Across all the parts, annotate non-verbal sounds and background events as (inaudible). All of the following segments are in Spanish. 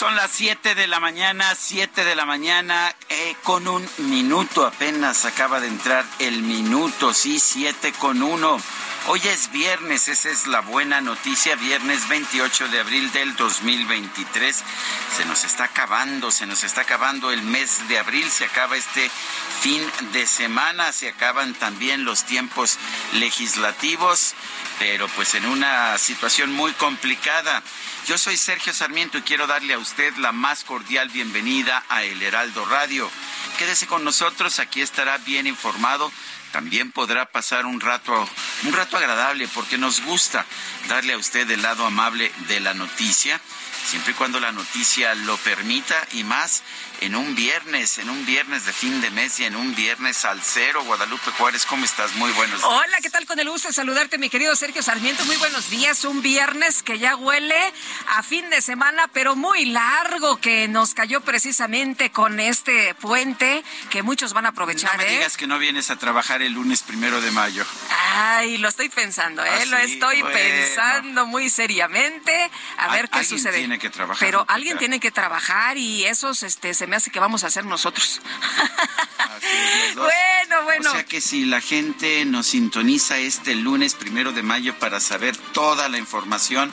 Son las 7 de la mañana, 7 de la mañana, eh, con un minuto apenas acaba de entrar el minuto, sí, 7 con 1. Hoy es viernes, esa es la buena noticia, viernes 28 de abril del 2023. Se nos está acabando, se nos está acabando el mes de abril, se acaba este fin de semana, se acaban también los tiempos legislativos, pero pues en una situación muy complicada. Yo soy Sergio Sarmiento y quiero darle a usted la más cordial bienvenida a El Heraldo Radio. Quédese con nosotros, aquí estará bien informado también podrá pasar un rato, un rato agradable, porque nos gusta darle a usted el lado amable de la noticia, siempre y cuando la noticia lo permita y más en un viernes, en un viernes de fin de mes y en un viernes al cero. Guadalupe Juárez, ¿cómo estás? Muy buenos días. Hola, ¿qué tal? Con el gusto de saludarte, mi querido Sergio Sarmiento. Muy buenos días. Un viernes que ya huele a fin de semana, pero muy largo, que nos cayó precisamente con este puente que muchos van a aprovechar. No me ¿eh? digas que no vienes a trabajar el lunes primero de mayo. Ay, lo estoy pensando, ¿eh? Ah, lo sí, estoy bueno. pensando muy seriamente. A ver qué alguien sucede. tiene que trabajar, Pero alguien tiene que trabajar y esos, este, se me hace que vamos a hacer nosotros. Así es. Bueno, (laughs) bueno. O sea que si la gente nos sintoniza este lunes primero de mayo para saber toda la información,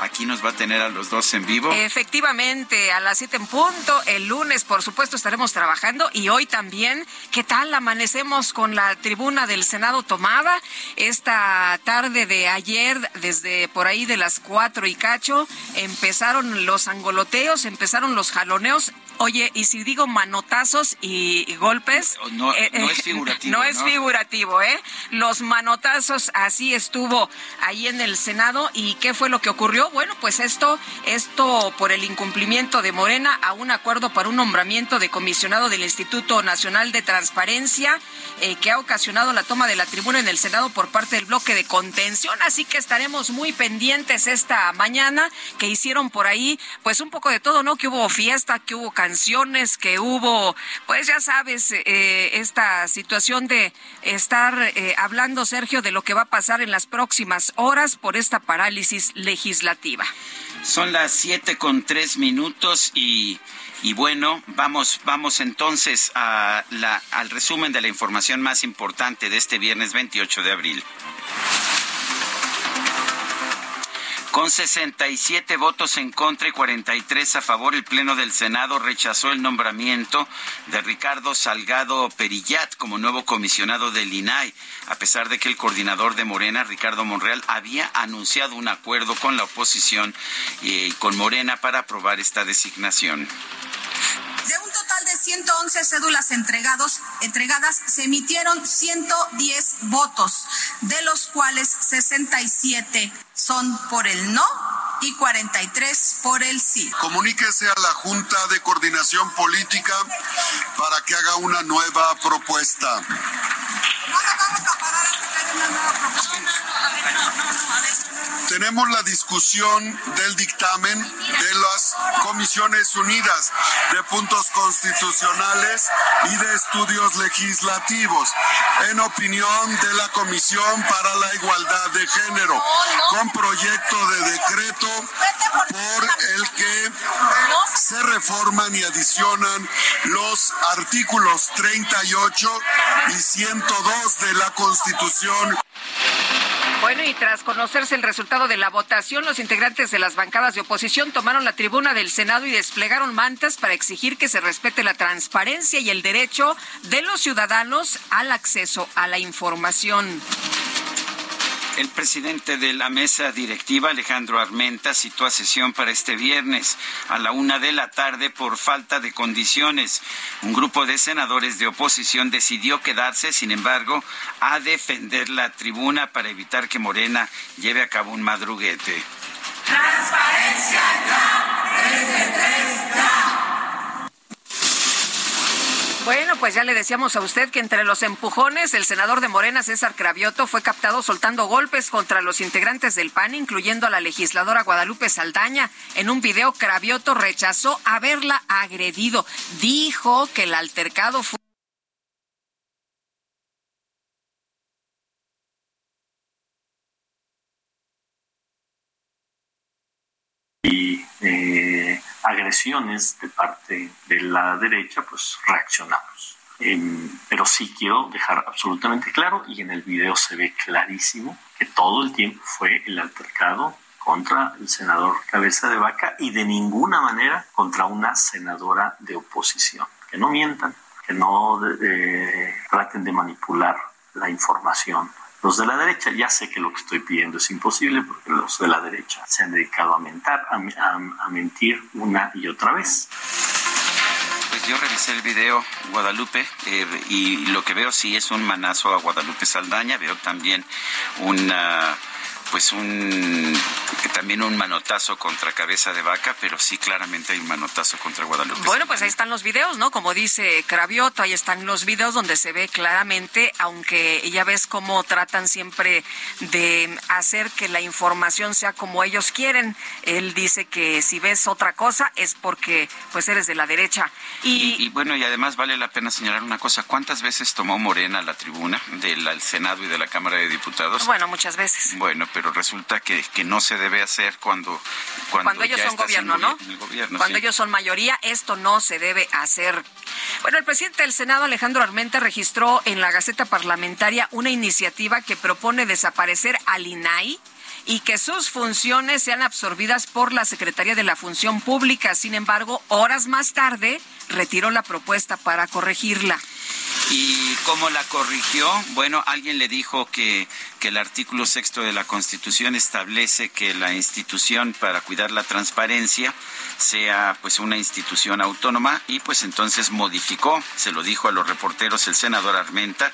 aquí nos va a tener a los dos en vivo. Efectivamente, a las 7 en punto, el lunes, por supuesto, estaremos trabajando y hoy también. ¿Qué tal? Amanecemos con la tribuna del Senado tomada. Esta tarde de ayer, desde por ahí de las 4 y cacho, empezaron los angoloteos, empezaron los jaloneos. Oye, y si digo manotazos y, y golpes. No- no es figurativo, (laughs) No es figurativo, ¿eh? Los manotazos, así estuvo ahí en el Senado. ¿Y qué fue lo que ocurrió? Bueno, pues esto, esto por el incumplimiento de Morena a un acuerdo para un nombramiento de comisionado del Instituto Nacional de Transparencia, eh, que ha ocasionado la toma de la tribuna en el Senado por parte del bloque de contención. Así que estaremos muy pendientes esta mañana, que hicieron por ahí, pues un poco de todo, ¿no? Que hubo fiesta, que hubo canciones, que hubo, pues ya sabes, eh, esta situación de estar eh, hablando, Sergio, de lo que va a pasar en las próximas horas por esta parálisis legislativa. Son las siete con tres minutos y, bueno, vamos, vamos entonces al resumen de la información más importante de este viernes 28 de abril. Con 67 votos en contra y 43 a favor, el Pleno del Senado rechazó el nombramiento de Ricardo Salgado Perillat como nuevo comisionado del INAI, a pesar de que el coordinador de Morena, Ricardo Monreal, había anunciado un acuerdo con la oposición y con Morena para aprobar esta designación. De un total de 111 cédulas entregados, entregadas, se emitieron 110 votos, de los cuales 67 son por el no y 43 por el sí. Comuníquese a la Junta de Coordinación Política para que haga una nueva propuesta. No nos vamos a parar hasta que haya una nueva propuesta. Tenemos la discusión del dictamen de las Comisiones Unidas de Puntos Constitucionales y de Estudios Legislativos, en opinión de la Comisión para la Igualdad de Género, con proyecto de decreto por el que se reforman y adicionan los artículos 38 y 102 de la Constitución. Bueno, y tras conocerse el resultado de la votación, los integrantes de las bancadas de oposición tomaron la tribuna del Senado y desplegaron mantas para exigir que se respete la transparencia y el derecho de los ciudadanos al acceso a la información. El presidente de la mesa directiva, Alejandro Armenta, citó a sesión para este viernes a la una de la tarde por falta de condiciones. Un grupo de senadores de oposición decidió quedarse, sin embargo, a defender la tribuna para evitar que Morena lleve a cabo un madruguete. Transparencia ya, desde. Bueno, pues ya le decíamos a usted que entre los empujones, el senador de Morena, César Cravioto, fue captado soltando golpes contra los integrantes del PAN, incluyendo a la legisladora Guadalupe Saldaña. En un video, Cravioto rechazó haberla agredido. Dijo que el altercado fue y eh, agresiones de parte de la derecha, pues reaccionamos. Em, pero sí quiero dejar absolutamente claro, y en el video se ve clarísimo, que todo el tiempo fue el altercado contra el senador Cabeza de Vaca y de ninguna manera contra una senadora de oposición. Que no mientan, que no eh, traten de manipular la información los de la derecha, ya sé que lo que estoy pidiendo es imposible porque los de la derecha se han dedicado a, mentar, a, mentir una y otra vez. Pues yo revisé el video Guadalupe eh, y lo que veo sí es un manazo a Guadalupe Saldaña, veo también una pues un también un manotazo contra cabeza de vaca, pero sí claramente hay un manotazo contra Guadalupe. Bueno, pues ahí están los videos, ¿no? Como dice Cravioto, ahí están los videos donde se ve claramente, aunque ya ves cómo tratan siempre de hacer que la información sea como ellos quieren. Él dice que si ves otra cosa es porque pues eres de la derecha. Y, y, bueno, y además vale la pena señalar una cosa, ¿cuántas veces tomó Morena la tribuna del Senado y de la Cámara de Diputados? Bueno, muchas veces. Bueno, pero resulta que, que no se debe hacer cuando cuando, ellos son gobierno, ¿no? cuando ellos son mayoría, esto no se debe hacer. Bueno, el presidente del Senado, Alejandro Armenta, registró en la Gaceta Parlamentaria una iniciativa que propone desaparecer al INAI y que sus funciones sean absorbidas por la Secretaría de la Función Pública. Sin embargo, horas más tarde retiró la propuesta para corregirla. ¿Y cómo la corrigió? Bueno, alguien le dijo que, que, el artículo sexto de la Constitución establece que la institución para cuidar la transparencia sea pues una institución autónoma y pues entonces modificó, se lo dijo a los reporteros el senador Armenta,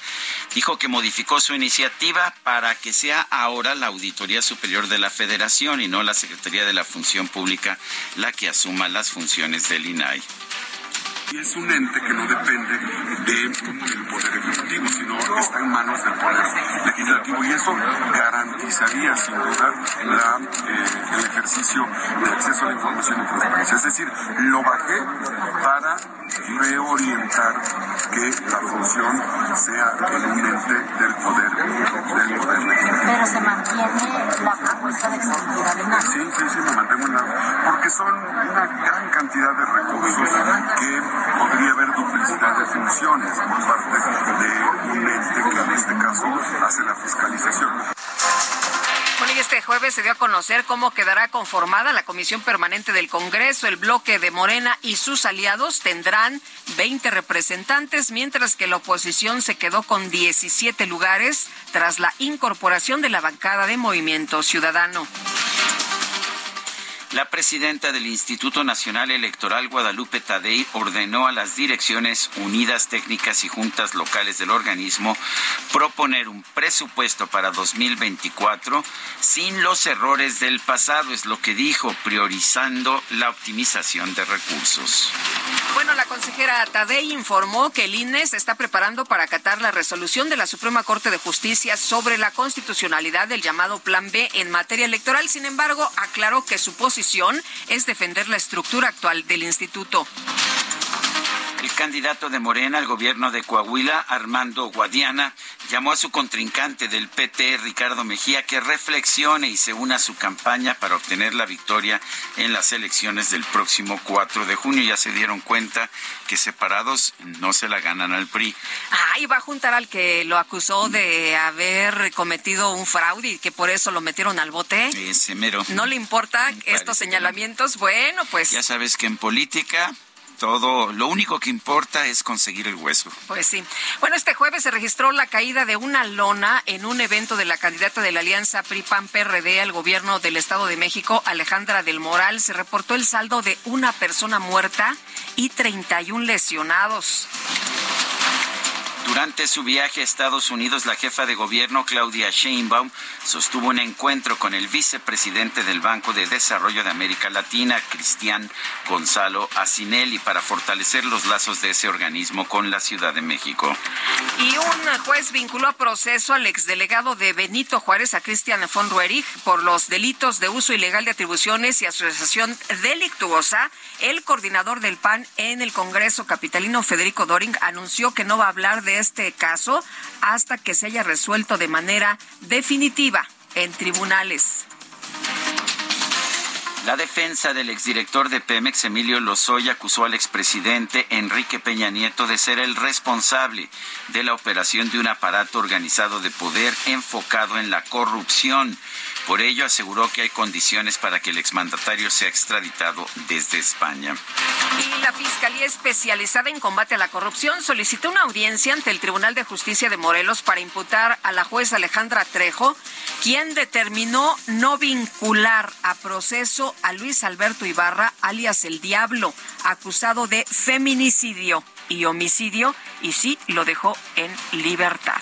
dijo que modificó su iniciativa para que sea ahora la Auditoría Superior de la Federación y no la Secretaría de la Función Pública la que asuma las funciones del INAI. Y es un ente que no depende del Poder Ejecutivo, sino está en manos del Poder Legislativo y eso garantizaría sin duda eh, el ejercicio de acceso a la información y transparencia. Es decir, lo bajé para reorientar que la función sea el un ente del Poder, del poder. Pero se mantiene la propuesta de de Sí, sí, sí, me mantengo en la... porque son una gran cantidad de recursos que podría haber duplicidad de funciones por parte de un ente que en este caso hace la fiscalización. Y este jueves se dio a conocer cómo quedará conformada la Comisión Permanente del Congreso. El bloque de Morena y sus aliados tendrán 20 representantes, mientras que la oposición se quedó con 17 lugares tras la incorporación de la bancada de Movimiento Ciudadano. La presidenta del Instituto Nacional Electoral, Guadalupe Tadei, ordenó a las direcciones unidas técnicas y juntas locales del organismo proponer un presupuesto para 2024 sin los errores del pasado, es lo que dijo, priorizando la optimización de recursos. Bueno, la consejera Tadei informó que el INE se está preparando para acatar la resolución de la Suprema Corte de Justicia sobre la constitucionalidad del llamado Plan B en materia electoral. Sin embargo, aclaró que su posición es defender la estructura actual del instituto. El candidato de Morena al gobierno de Coahuila, Armando Guadiana, llamó a su contrincante del PT, Ricardo Mejía, que reflexione y se una a su campaña para obtener la victoria en las elecciones del próximo 4 de junio. Ya se dieron cuenta que separados no se la ganan al PRI. Ahí va a juntar al que lo acusó de haber cometido un fraude y que por eso lo metieron al bote. Ese mero. ¿No le importa estos señalamientos? Bueno, pues... Ya sabes que en política todo, lo único que importa es conseguir el hueso. Pues sí. Bueno, este jueves se registró la caída de una lona en un evento de la candidata de la Alianza PRI-PAN-PRD al gobierno del Estado de México, Alejandra del Moral. Se reportó el saldo de una persona muerta y 31 lesionados. Durante su viaje a Estados Unidos, la jefa de gobierno, Claudia Sheinbaum, sostuvo un encuentro con el vicepresidente del Banco de Desarrollo de América Latina, Cristian Gonzalo Asinelli, para fortalecer los lazos de ese organismo con la Ciudad de México. Y un juez vinculó a proceso al exdelegado de Benito Juárez, a Cristian von Ruerich, por los delitos de uso ilegal de atribuciones y asociación delictuosa. El coordinador del PAN en el Congreso capitalino, Federico Doring, anunció que no va a hablar de este caso hasta que se haya resuelto de manera definitiva en tribunales. La defensa del exdirector de Pemex, Emilio Lozoya, acusó al expresidente Enrique Peña Nieto de ser el responsable de la operación de un aparato organizado de poder enfocado en la corrupción. Por ello, aseguró que hay condiciones para que el exmandatario sea extraditado desde España. Y la Fiscalía Especializada en Combate a la Corrupción solicitó una audiencia ante el Tribunal de Justicia de Morelos para imputar a la jueza Alejandra Trejo, quien determinó no vincular a proceso a Luis Alberto Ibarra, alias el Diablo, acusado de feminicidio y homicidio, y sí lo dejó en libertad.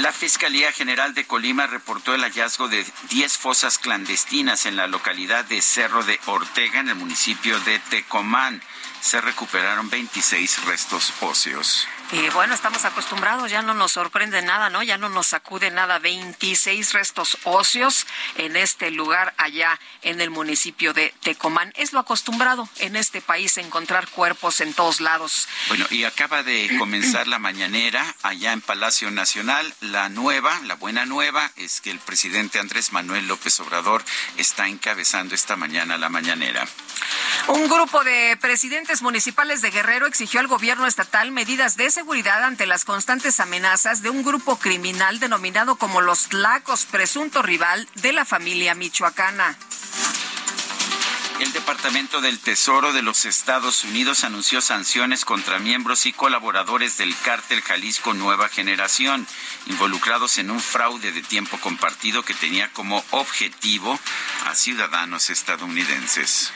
La Fiscalía General de Colima reportó el hallazgo de 10 fosas clandestinas en la localidad de Cerro de Ortega, en el municipio de Tecomán. Se recuperaron 26 restos óseos. Y bueno, estamos acostumbrados, ya no nos sorprende nada, ¿no? Ya no nos sacude nada. 26 restos óseos en este lugar allá en el municipio de Tecomán. Es lo acostumbrado en este país encontrar cuerpos en todos lados. Bueno, y acaba de (clears throat) comenzar la mañanera allá en Palacio Nacional. La nueva, la buena nueva es que el presidente Andrés Manuel López Obrador está encabezando esta mañana la mañanera. Un grupo de presidentes municipales de Guerrero exigió al gobierno estatal medidas de seguridad ante las constantes amenazas de un grupo criminal denominado como los Tlacos, presunto rival de la familia michoacana. El Departamento del Tesoro de los Estados Unidos anunció sanciones contra miembros y colaboradores del cártel Jalisco Nueva Generación, involucrados en un fraude de tiempo compartido que tenía como objetivo a ciudadanos estadounidenses.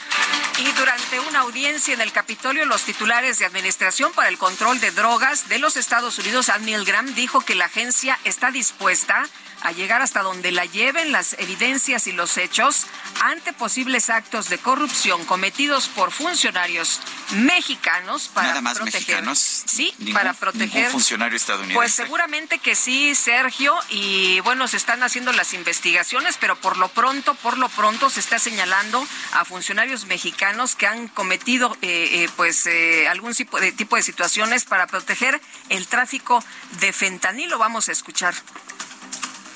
Y durante una audiencia en el Capitolio, los titulares de Administración para el Control de Drogas de los Estados Unidos, Ann Milgram, dijo que la agencia está dispuesta a llegar hasta donde la lleven las evidencias y los hechos ante posibles actos de corrupción cometidos por funcionarios mexicanos para Nada más proteger. mexicanos. Sí, Ningún- para proteger. funcionario estadounidense. Pues seguramente que sí, Sergio, y bueno, se están haciendo las investigaciones, pero por lo pronto, por lo pronto se está señalando a funcionarios mexicanos que han cometido eh, eh, pues eh, algún tipo de, tipo de situaciones para proteger el tráfico de fentanilo. Vamos a escuchar.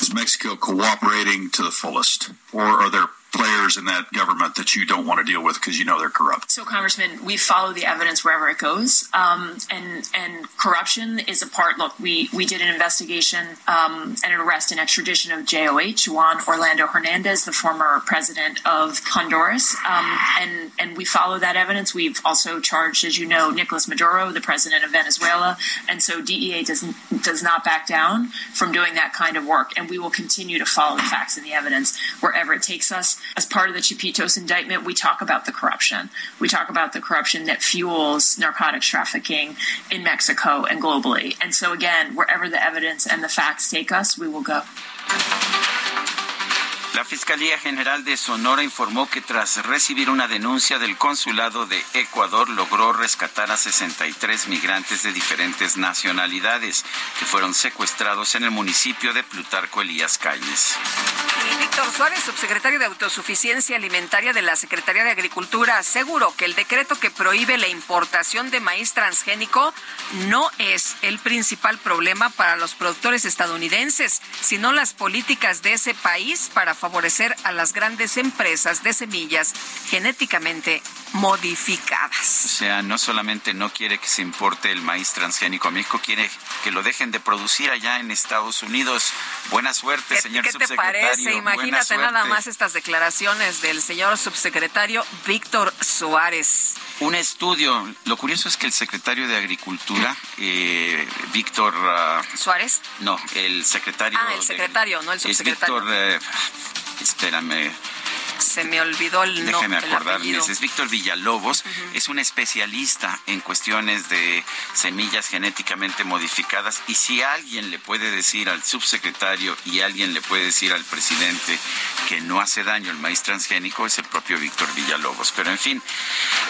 Is Mexico cooperating to the fullest? Or are there players in that government that you don't want to deal with because you know they're corrupt? So, Congressman, we follow the evidence wherever it goes, um, and and corruption is a part. Look, we we did an investigation um, and an arrest and extradition of JOH Juan Orlando Hernandez, the former president of Honduras, um, and and we follow that evidence. We've also charged, as you know, Nicolas Maduro, the president of Venezuela, and so DEA does does not back down from doing that kind of work, and we will continue to follow the facts and the evidence wherever it takes us. As part of the Chipitos indictment, we talk about the corruption. We talk about the corruption that fuels narcotics trafficking in Mexico and globally. And so, again, wherever the evidence and the facts take us, we will go. La Fiscalía General de Sonora informó que tras recibir una denuncia del consulado de Ecuador logró rescatar a 63 migrantes de diferentes nacionalidades que fueron secuestrados en el municipio de Plutarco Elías Calles. Víctor Suárez, subsecretario de Autosuficiencia Alimentaria de la Secretaría de Agricultura, aseguró que el decreto que prohíbe la importación de maíz transgénico no es el principal problema para los productores estadounidenses, sino las políticas de ese país para favorecer a las grandes empresas de semillas genéticamente modificadas. O sea, no solamente no quiere que se importe el maíz transgénico a México, quiere que lo dejen de producir allá en Estados Unidos. Buena suerte, señor ¿qué subsecretario. ¿Qué te parece? Imagínate nada más estas declaraciones del señor subsecretario Víctor Suárez. Un estudio, lo curioso es que el secretario de Agricultura, eh, Víctor... Uh, ¿Suárez? No, el secretario... Ah, el secretario, no el subsecretario. Es Víctor... Eh, espérame se me olvidó el nombre. Déjeme acordarme, es Víctor Villalobos, es un especialista en cuestiones de semillas genéticamente modificadas y si alguien le puede decir al subsecretario y alguien le puede decir al presidente que no hace daño el maíz transgénico es el propio Víctor Villalobos. Pero en fin,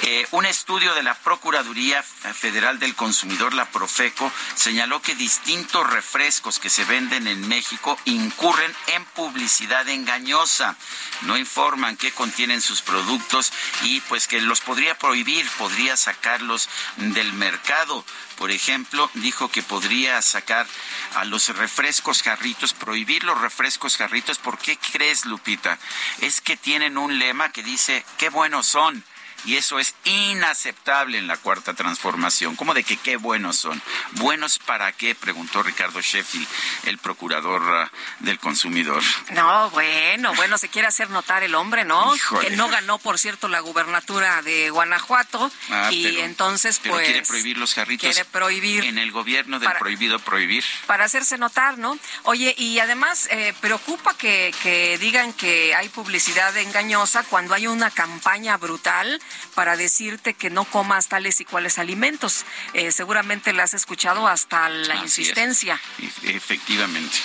eh, un estudio de la Procuraduría Federal del Consumidor, la Profeco, señaló que distintos refrescos que se venden en México incurren en publicidad engañosa. No informan qué contienen sus productos y pues que los podría prohibir, podría sacarlos del mercado. Por ejemplo, dijo que podría sacar a los refrescos jarritos, prohibir los refrescos jarritos. ¿Por qué crees, Lupita? Es que tienen un lema que dice, qué buenos son y eso es inaceptable en la cuarta transformación. ¿Cómo de que qué buenos son? ¿Buenos para qué? Preguntó Ricardo Sheffield, el procurador ah, del consumidor. No, bueno, bueno, se quiere hacer notar el hombre, ¿no? Que no ganó, por cierto, la gubernatura de Guanajuato ah, y entonces pues... quiere prohibir los jarritos. Quiere prohibir. En el gobierno del prohibido prohibir. Para hacerse notar, ¿no? Oye, y además eh, preocupa que, que digan que hay publicidad engañosa cuando hay una campaña brutal para decirte que no comas tales y cuales alimentos. Eh, seguramente la has escuchado hasta la insistencia. Efectivamente.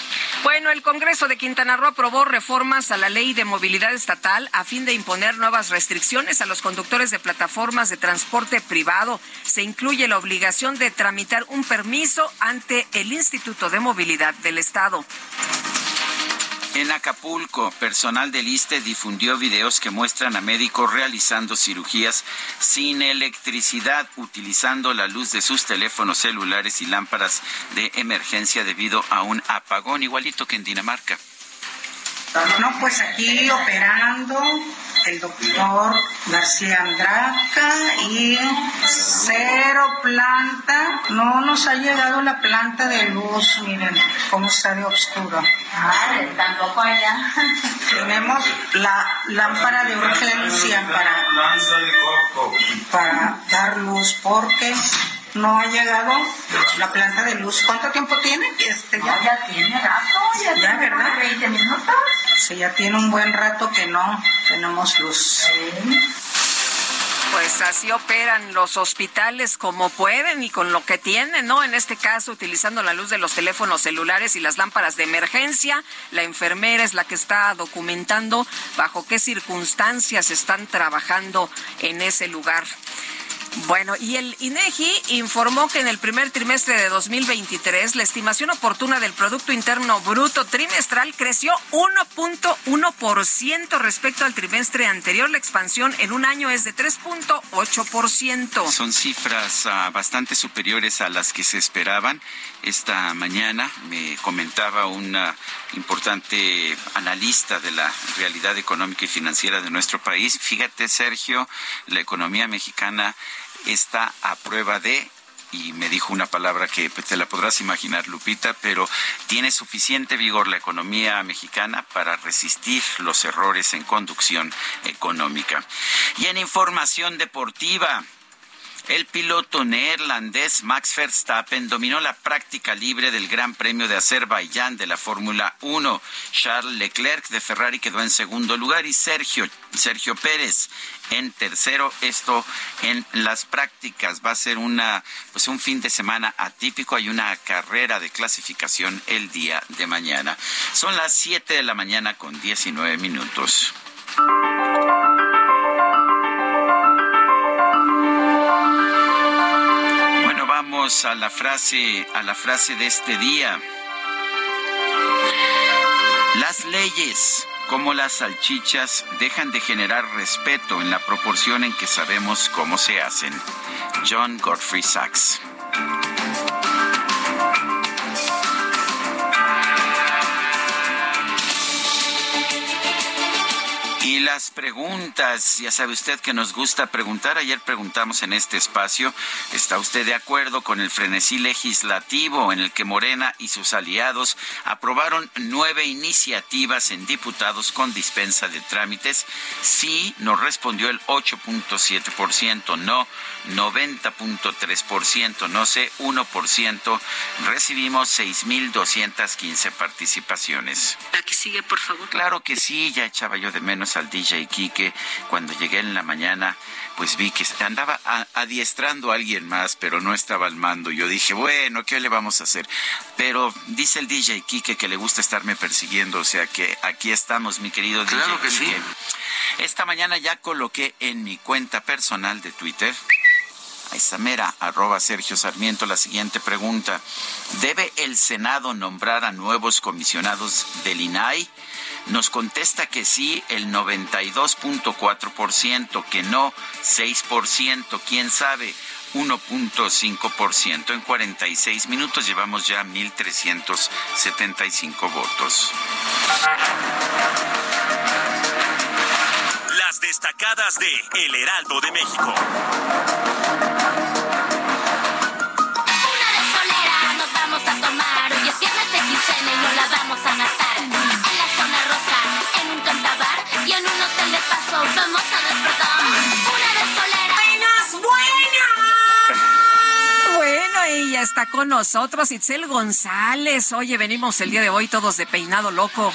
Bueno, el Congreso de Quintana Roo aprobó reformas a la ley de movilidad estatal a fin de imponer nuevas restricciones a los conductores de plataformas de transporte privado. Se incluye la obligación de tramitar un permiso ante el Instituto de Movilidad del Estado. En Acapulco, personal del ISTE difundió videos que muestran a médicos realizando cirugías sin electricidad, utilizando la luz de sus teléfonos celulares y lámparas de emergencia debido a un apagón, igualito que en Dinamarca. No, pues aquí operando el doctor García Andraca y cero planta. No nos ha llegado la planta de luz, miren cómo está de oscuro. Ah, tampoco allá. Tenemos la lámpara de urgencia para, para dar luz porque no ha llegado la planta de luz. ¿Cuánto tiempo tiene? Este, ya, ya tiene rato, ya, ya ¿verdad? 20 minutos. Sí, ya tiene un buen rato que no tenemos luz. Pues así operan los hospitales como pueden y con lo que tienen, ¿no? En este caso, utilizando la luz de los teléfonos celulares y las lámparas de emergencia. La enfermera es la que está documentando bajo qué circunstancias están trabajando en ese lugar. Bueno, y el INEGI informó que en el primer trimestre de 2023 la estimación oportuna del Producto Interno Bruto trimestral creció 1.1% respecto al trimestre anterior. La expansión en un año es de 3.8%. Son cifras uh, bastante superiores a las que se esperaban. Esta mañana me comentaba una importante analista de la realidad económica y financiera de nuestro país. Fíjate, Sergio, la economía mexicana está a prueba de y me dijo una palabra que te la podrás imaginar, Lupita, pero tiene suficiente vigor la economía mexicana para resistir los errores en conducción económica. Y en información deportiva, El piloto neerlandés Max Verstappen dominó la práctica libre del Gran Premio de Azerbaiyán de la Fórmula 1. Charles Leclerc de Ferrari quedó en segundo lugar y Sergio, Sergio Pérez en tercero. Esto en las prácticas va a ser una pues un fin de semana atípico. Hay una carrera de clasificación el día de mañana. Son las 7 de la mañana con 19 minutos. A la frase, a la frase de este día. Las leyes, como las salchichas, dejan de generar respeto en la proporción en que sabemos cómo se hacen. John Godfrey Sachs. Y las preguntas, ya sabe usted que nos gusta preguntar. Ayer preguntamos en este espacio, ¿está usted de acuerdo con el frenesí legislativo en el que Morena y sus aliados aprobaron nueve iniciativas en diputados con dispensa de trámites? Sí, nos respondió el 8.7%, no 90.3%, no sé 1%. Recibimos 6.215 participaciones. Aquí sigue, por favor. Claro que sí, ya echaba yo de menos al DJ Kike. Cuando llegué en la mañana, pues vi que andaba adiestrando a alguien más, pero no estaba al mando. Yo dije, bueno, ¿qué le vamos a hacer? Pero dice el DJ Kike que le gusta estarme persiguiendo, o sea que aquí estamos, mi querido claro DJ que Sí. Esta mañana ya coloqué en mi cuenta personal de Twitter a esa mera, arroba Sergio Sarmiento, la siguiente pregunta. ¿Debe el Senado nombrar a nuevos comisionados del INAI? Nos contesta que sí el 92.4%, que no 6%, quién sabe 1.5%. En 46 minutos llevamos ya 1.375 votos. Las destacadas de El Heraldo de México. Una de solera nos vamos a tomar. Hoy es viernes de quincena y no la vamos a matar. Y en un hotel de paso vamos a despertar. Una de solera. ¡Buenas, buenas! Bueno, y ya está con nosotros Itzel González. Oye, venimos el día de hoy todos de peinado loco.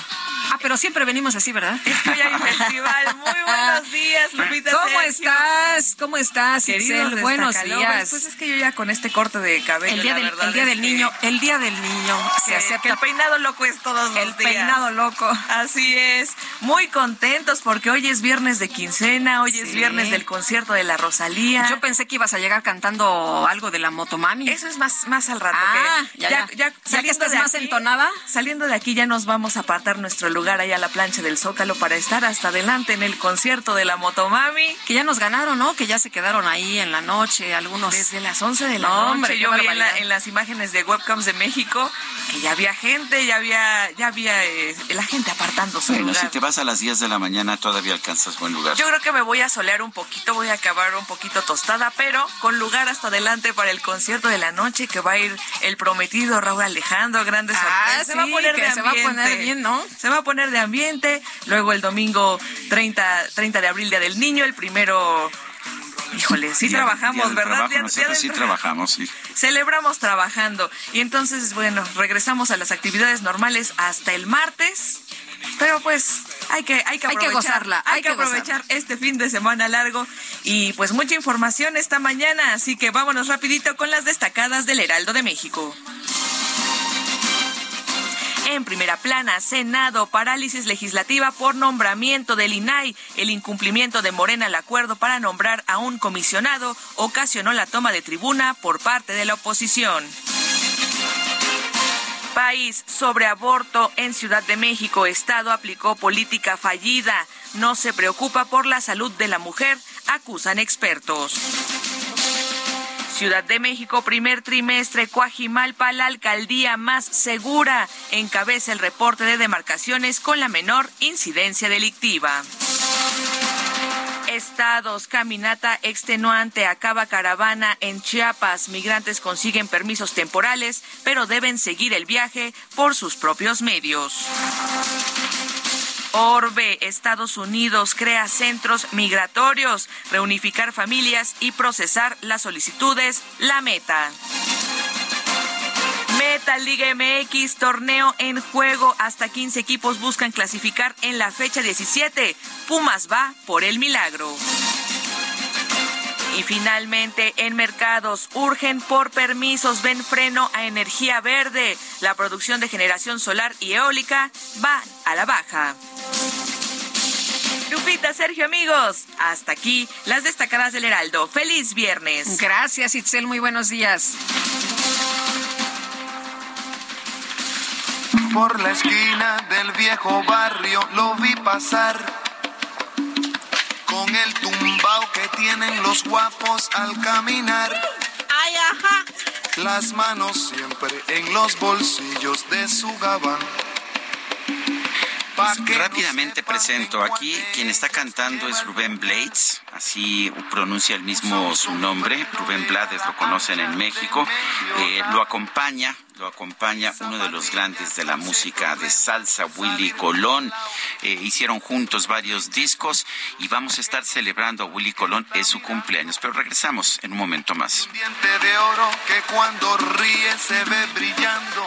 Ah, pero siempre venimos así, ¿verdad? Es que hoy hay festival. Muy buenos días, (laughs) Lupita. ¿Cómo Sergio. estás? ¿Cómo estás, Queridos Itzel? Buenos días. Pues es que yo ya con este corte de cabello, el día la del, verdad el día es del que- niño, el día del niño se acepta que el peinado loco es todos los el días. peinado loco. Así es. Muy contentos porque hoy es viernes de quincena, hoy es viernes del concierto de la Rosalía. Yo pensé que ibas a llegar cantando algo de la motomami. Eso es más, más al rato. Ah, que ya, ya. ¿Ya que saliendo estás de más aquí- entonada? Saliendo de aquí ya nos vamos a apartar nuestro lugar allá a la plancha del Zócalo para estar hasta adelante en el concierto de la Motomami. Que ya nos ganaron, ¿no? Que ya se quedaron ahí en la noche algunos. Desde las 11 de la No, noche, hombre, yo vi en, la- barbaridad. en las imágenes de webcams de México que ya había gente, ya había, ya había eh, la gente apartándose. Bueno, si te vas a las 10 de la mañana todavía alcanzas buen lugar. Yo creo que me voy a solear un poquito, voy a acabar un poquito tostada, pero con lugar hasta adelante para el concierto de la noche que va a ir el prometido Raúl Alejandro, grandes Ah, sorpresas. se va a poner de se va a ambiente. poner bien, ¿no? Se va a poner de ambiente. Luego el domingo 30, 30 de abril, Día del Niño, el primero... Híjole, sí Día trabajamos, día ¿verdad? trabajo, nosotros sí tra- trabajamos, sí. Celebramos trabajando. Y entonces, bueno, regresamos a las actividades normales hasta el martes. Pero pues hay que hay que Hay que gozarla, hay, hay que que aprovechar gozarla. este fin de semana largo y pues mucha información esta mañana, así que vámonos rapidito con las destacadas del Heraldo de México. En primera plana, Senado, parálisis legislativa por nombramiento del INAI. El incumplimiento de Morena al acuerdo para nombrar a un comisionado ocasionó la toma de tribuna por parte de la oposición. País sobre aborto en Ciudad de México. Estado aplicó política fallida. No se preocupa por la salud de la mujer, acusan expertos. Ciudad de México, primer trimestre, Coajimalpa, la alcaldía más segura. Encabeza el reporte de demarcaciones con la menor incidencia delictiva. Estados, caminata extenuante, acaba caravana en Chiapas. Migrantes consiguen permisos temporales, pero deben seguir el viaje por sus propios medios. Orbe, Estados Unidos crea centros migratorios, reunificar familias y procesar las solicitudes, la meta. Meta Liga MX, torneo en juego. Hasta 15 equipos buscan clasificar en la fecha 17. Pumas va por el milagro. Y finalmente, en mercados, urgen por permisos, ven freno a energía verde. La producción de generación solar y eólica va a la baja. Lupita, Sergio, amigos, hasta aquí las destacadas del Heraldo. Feliz viernes. Gracias, Itzel, muy buenos días. Por la esquina del viejo barrio lo vi pasar con el tumbao que tienen los guapos al caminar. Ay, ajá. Las manos siempre en los bolsillos de su gabán. Pues rápidamente presento aquí, quien está cantando es Rubén Blades, así pronuncia el mismo su nombre, Rubén Blades lo conocen en México, eh, lo acompaña lo acompaña uno de los grandes de la música de salsa, Willy Colón. Eh, hicieron juntos varios discos y vamos a estar celebrando a Willy Colón en su cumpleaños. Pero regresamos en un momento más. Diente de oro que cuando ríe se ve brillando.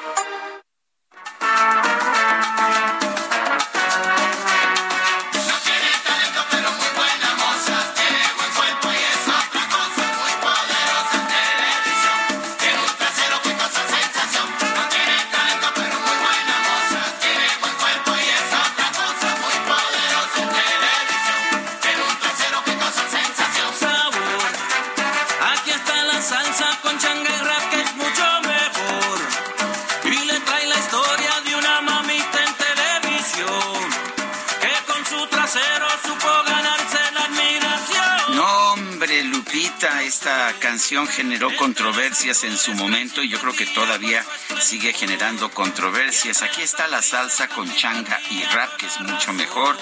generó controversias en su momento y yo creo que todavía sigue generando controversias. Aquí está la salsa con changa y rap, que es mucho mejor,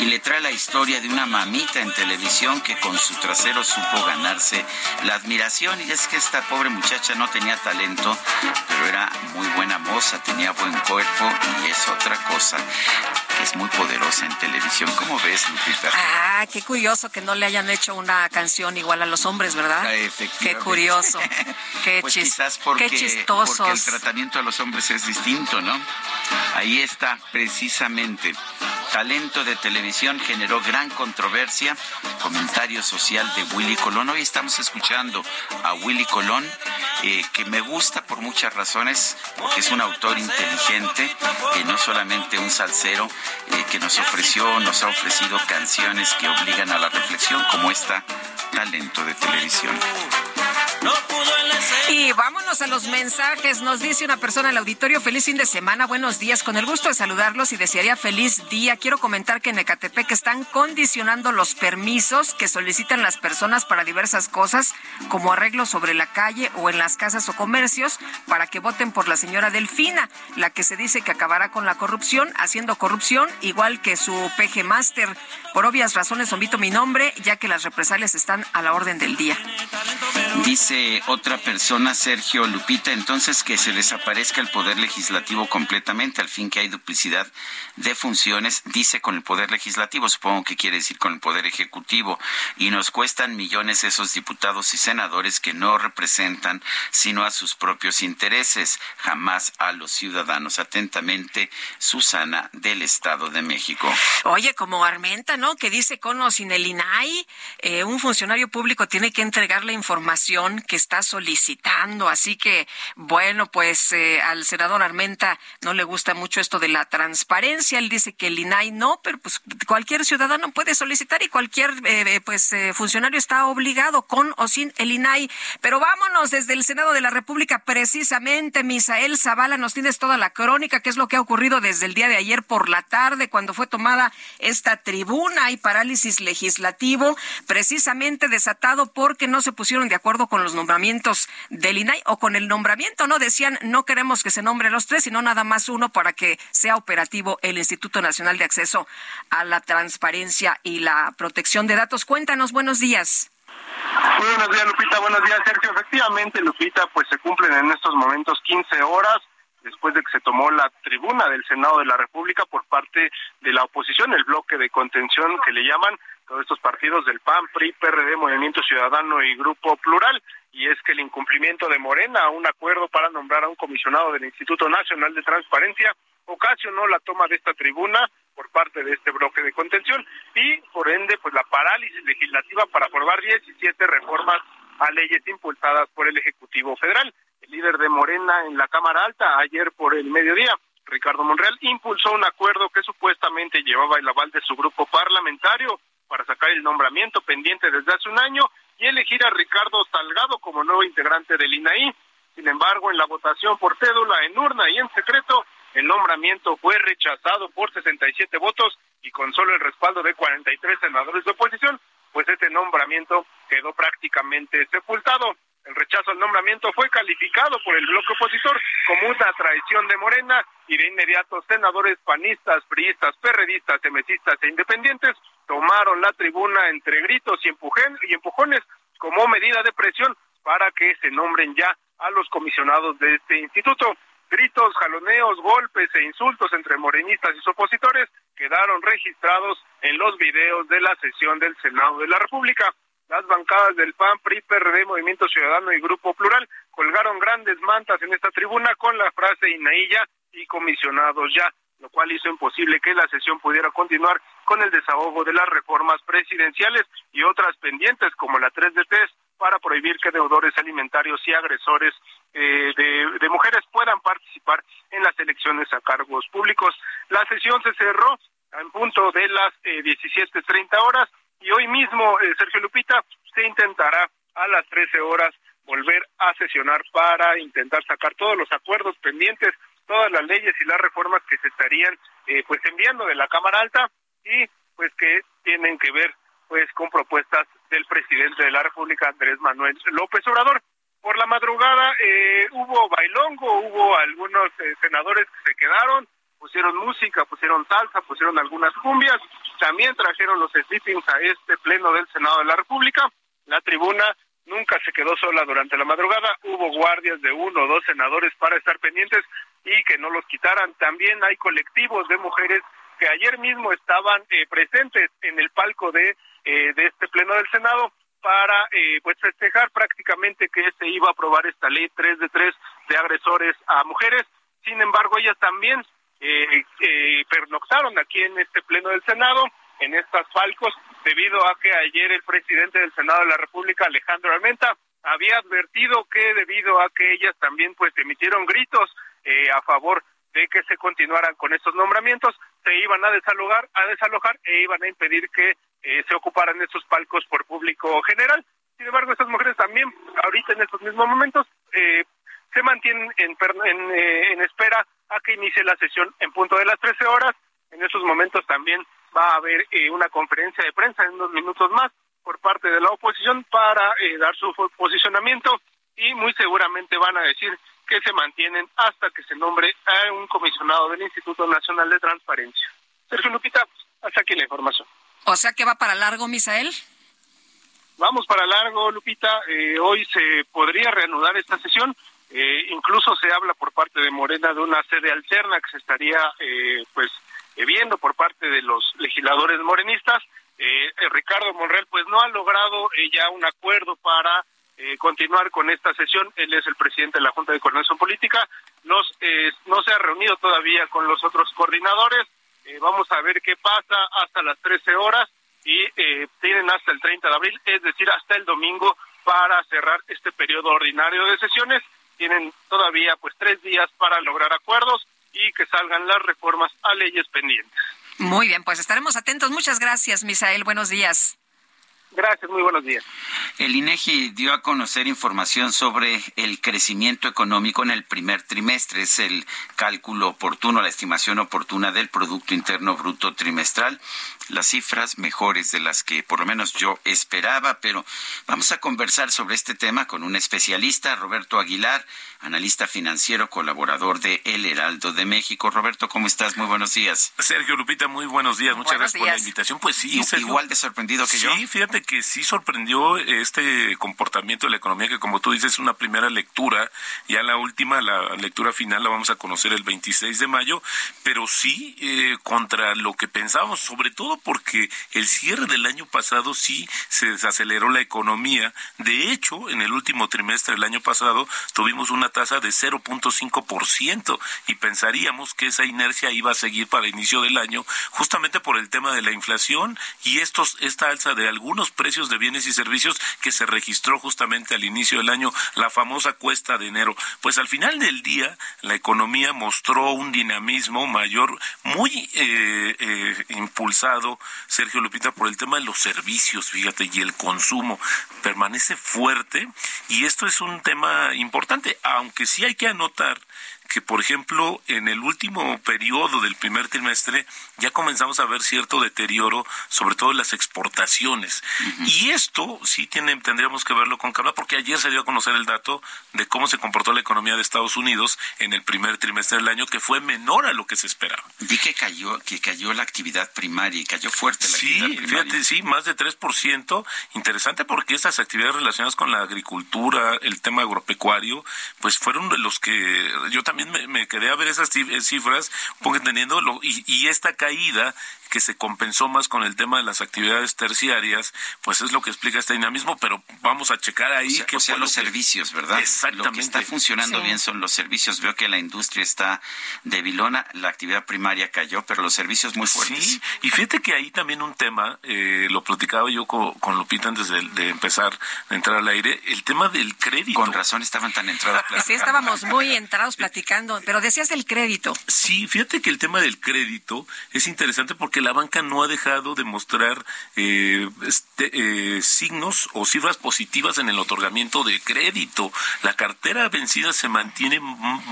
y le trae la historia de una mamita en televisión que con su trasero supo ganarse la admiración. Y es que esta pobre muchacha no tenía talento, pero era muy buena moza, tenía buen cuerpo y es otra cosa es muy poderosa en televisión. ¿Cómo ves, Lupita? Ah, qué curioso que no le hayan hecho una canción igual a los hombres, ¿verdad? Ah, qué curioso. (laughs) Qué, pues quizás porque, qué chistosos. porque el tratamiento a los hombres es distinto, ¿no? Ahí está, precisamente. Talento de televisión generó gran controversia. Comentario social de Willy Colón. Hoy estamos escuchando a Willy Colón, eh, que me gusta por muchas razones, porque es un autor inteligente, que no solamente un salsero, eh, que nos ofreció, nos ha ofrecido canciones que obligan a la reflexión, como esta Talento de televisión. Y vámonos a los mensajes. Nos dice una persona en el auditorio, feliz fin de semana, buenos días. Con el gusto de saludarlos y desearía feliz día. Quiero comentar que en Ecatepec están condicionando los permisos que solicitan las personas para diversas cosas, como arreglos sobre la calle o en las casas o comercios, para que voten por la señora Delfina, la que se dice que acabará con la corrupción, haciendo corrupción, igual que su PG Master. Por obvias razones omito mi nombre, ya que las represalias están a la orden del día. Dice otra persona, Sergio Lupita, entonces que se desaparezca el poder legislativo completamente, al fin que hay duplicidad de funciones, dice con el poder legislativo, supongo que quiere decir con el poder ejecutivo, y nos cuestan millones esos diputados y senadores que no representan sino a sus propios intereses, jamás a los ciudadanos. Atentamente, Susana del Estado de México. Oye, como Armenta, ¿no? Que dice con o sin el INAI, eh, un funcionario público tiene que entregar la información que está solicitando. Así que, bueno, pues eh, al senador Armenta no le gusta mucho esto de la transparencia. Él dice que el INAI no, pero pues cualquier ciudadano puede solicitar y cualquier eh, pues funcionario está obligado con o sin el INAI. Pero vámonos desde el Senado de la República, precisamente, Misael Zavala, nos tienes toda la crónica, qué es lo que ha ocurrido desde el día de ayer por la tarde, cuando fue tomada esta tribuna y parálisis legislativo, precisamente desatado porque no se pusieron de acuerdo con los nombramientos del INAI o con el nombramiento, ¿no? Decían, no queremos que se nombre los tres, sino nada más uno para que sea operativo el Instituto Nacional de Acceso a la Transparencia y la Protección de Datos. Cuéntanos, buenos días. Muy buenos días, Lupita. Buenos días, Sergio. Efectivamente, Lupita, pues se cumplen en estos momentos 15 horas después de que se tomó la tribuna del Senado de la República por parte de la oposición, el bloque de contención que le llaman todos estos partidos del PAN, PRI, PRD, Movimiento Ciudadano y Grupo Plural, y es que el incumplimiento de Morena a un acuerdo para nombrar a un comisionado del Instituto Nacional de Transparencia ocasionó la toma de esta tribuna por parte de este bloque de contención y por ende pues la parálisis legislativa para aprobar 17 reformas a leyes impulsadas por el Ejecutivo Federal. El líder de Morena en la Cámara Alta ayer por el mediodía Ricardo Monreal impulsó un acuerdo que supuestamente llevaba el aval de su grupo parlamentario para sacar el nombramiento pendiente desde hace un año y elegir a Ricardo Salgado como nuevo integrante del INAI. Sin embargo, en la votación por cédula, en urna y en secreto, el nombramiento fue rechazado por 67 votos y con solo el respaldo de 43 senadores de oposición, pues ese nombramiento quedó prácticamente sepultado. El rechazo al nombramiento fue calificado por el bloque opositor como una traición de Morena y de inmediato senadores panistas, priistas, perredistas, temesistas e independientes tomaron la tribuna entre gritos y, y empujones como medida de presión para que se nombren ya a los comisionados de este instituto. Gritos, jaloneos, golpes e insultos entre morenistas y opositores quedaron registrados en los videos de la sesión del Senado de la República. Las bancadas del PAN, PRI, PRD, Movimiento Ciudadano y Grupo Plural colgaron grandes mantas en esta tribuna con la frase Inailla y comisionados ya, lo cual hizo imposible que la sesión pudiera continuar con el desahogo de las reformas presidenciales y otras pendientes como la 3 de 3 para prohibir que deudores alimentarios y agresores eh, de, mujeres puedan participar en las elecciones a cargos públicos. La sesión se cerró en punto de las eh, 17.30 horas y hoy mismo, eh, Sergio Lupita, se intentará a las 13 horas volver a sesionar para intentar sacar todos los acuerdos pendientes, todas las leyes y las reformas que se estarían eh, pues enviando de la Cámara Alta y pues que tienen que ver pues con propuestas del presidente de la República Andrés Manuel López Obrador. Por la madrugada eh, hubo bailongo, hubo algunos senadores que se quedaron, pusieron música, pusieron salsa, pusieron algunas cumbias, también trajeron los sleepings a este pleno del Senado de la República. La tribuna nunca se quedó sola durante la madrugada, hubo guardias de uno o dos senadores para estar pendientes y que no los quitaran. También hay colectivos de mujeres que ayer mismo estaban eh, presentes en el palco de, eh, de este pleno del Senado para eh, pues festejar prácticamente que se iba a aprobar esta ley 3 de 3 de agresores a mujeres. Sin embargo, ellas también eh, eh, pernoctaron aquí en este pleno del Senado, en estas falcos, debido a que ayer el presidente del Senado de la República, Alejandro Armenta, había advertido que debido a que ellas también pues emitieron gritos eh, a favor de que se continuaran con estos nombramientos, se iban a desalojar, a desalojar e iban a impedir que eh, se ocuparan estos palcos por público general. Sin embargo, estas mujeres también, ahorita en estos mismos momentos, eh, se mantienen en, en, eh, en espera a que inicie la sesión en punto de las 13 horas. En esos momentos también va a haber eh, una conferencia de prensa en unos minutos más por parte de la oposición para eh, dar su posicionamiento y muy seguramente van a decir que se mantienen hasta que se nombre a un comisionado del Instituto Nacional de Transparencia. Sergio Lupita, hasta aquí la información. O sea que va para largo, Misael. vamos para largo, Lupita. Eh, hoy se podría reanudar esta sesión. Eh, incluso se habla por parte de Morena de una sede alterna que se estaría eh, pues viendo por parte de los legisladores morenistas. Ricardo Monreal pues no ha logrado ya un acuerdo para continuar con esta sesión. Él es el presidente de la Junta de Coordinación Política. Nos, no se ha reunido todavía con los otros coordinadores. vamos a ver qué pasa hasta las 13 horas y eh, tienen hasta el 30 de abril, es decir, hasta el domingo para cerrar este periodo ordinario de sesiones. Tienen todavía pues tres días para lograr acuerdos y que salgan las reformas a leyes pendientes. Muy bien, pues estaremos atentos. Muchas gracias, Misael. Buenos días. Gracias, muy buenos días. El INEGI dio a conocer información sobre el crecimiento económico en el primer trimestre. Es el cálculo oportuno, la estimación oportuna del Producto Interno Bruto trimestral. Las cifras mejores de las que por lo menos yo esperaba, pero vamos a conversar sobre este tema con un especialista, Roberto Aguilar, analista financiero, colaborador de El Heraldo de México. Roberto, ¿cómo estás? Muy buenos días. Sergio Lupita, muy buenos días. Muchas gracias por la invitación. Pues sí, igual de sorprendido que yo. Sí, fíjate que sí sorprendió este comportamiento de la economía, que como tú dices, es una primera lectura. Ya la última, la lectura final, la vamos a conocer el 26 de mayo, pero sí eh, contra lo que pensábamos, sobre todo porque el cierre del año pasado sí se desaceleró la economía. De hecho, en el último trimestre del año pasado tuvimos una tasa de 0.5% y pensaríamos que esa inercia iba a seguir para inicio del año, justamente por el tema de la inflación y estos esta alza de algunos precios de bienes y servicios que se registró justamente al inicio del año, la famosa cuesta de enero. Pues al final del día, la economía mostró un dinamismo mayor, muy eh, eh, impulsado, Sergio Lupita, por el tema de los servicios, fíjate, y el consumo permanece fuerte. Y esto es un tema importante, aunque sí hay que anotar que, por ejemplo, en el último periodo del primer trimestre ya comenzamos a ver cierto deterioro, sobre todo en las exportaciones. Y esto sí tiene, tendríamos que verlo con calma, porque ayer se dio a conocer el dato de cómo se comportó la economía de Estados Unidos en el primer trimestre del año, que fue menor a lo que se esperaba. Vi que cayó, que cayó la actividad primaria y cayó fuerte la sí, actividad primaria. Fíjate, sí, más de 3%. Interesante porque esas actividades relacionadas con la agricultura, el tema agropecuario, pues fueron los que yo también me, quedé a ver esas cifras, un poco entendiendo, lo, y, y esta caída que se compensó más con el tema de las actividades terciarias, pues es lo que explica este dinamismo, pero vamos a checar ahí que sean los servicios, ¿verdad? Exactamente. Lo que está funcionando bien son los servicios. Veo que la industria está debilona, la actividad primaria cayó, pero los servicios muy fuertes. Sí, y fíjate que ahí también un tema, eh, lo platicaba yo con, Lupita antes de, empezar a entrar al aire, el tema del crédito. Con razón estaban tan entrados. (laughs) sí, estábamos muy entrados platicando, (laughs) pero decías del crédito. Sí, fíjate que el tema del crédito es interesante porque la banca no ha dejado de mostrar eh, este, eh, signos o cifras positivas en el otorgamiento de crédito. La cartera vencida se mantiene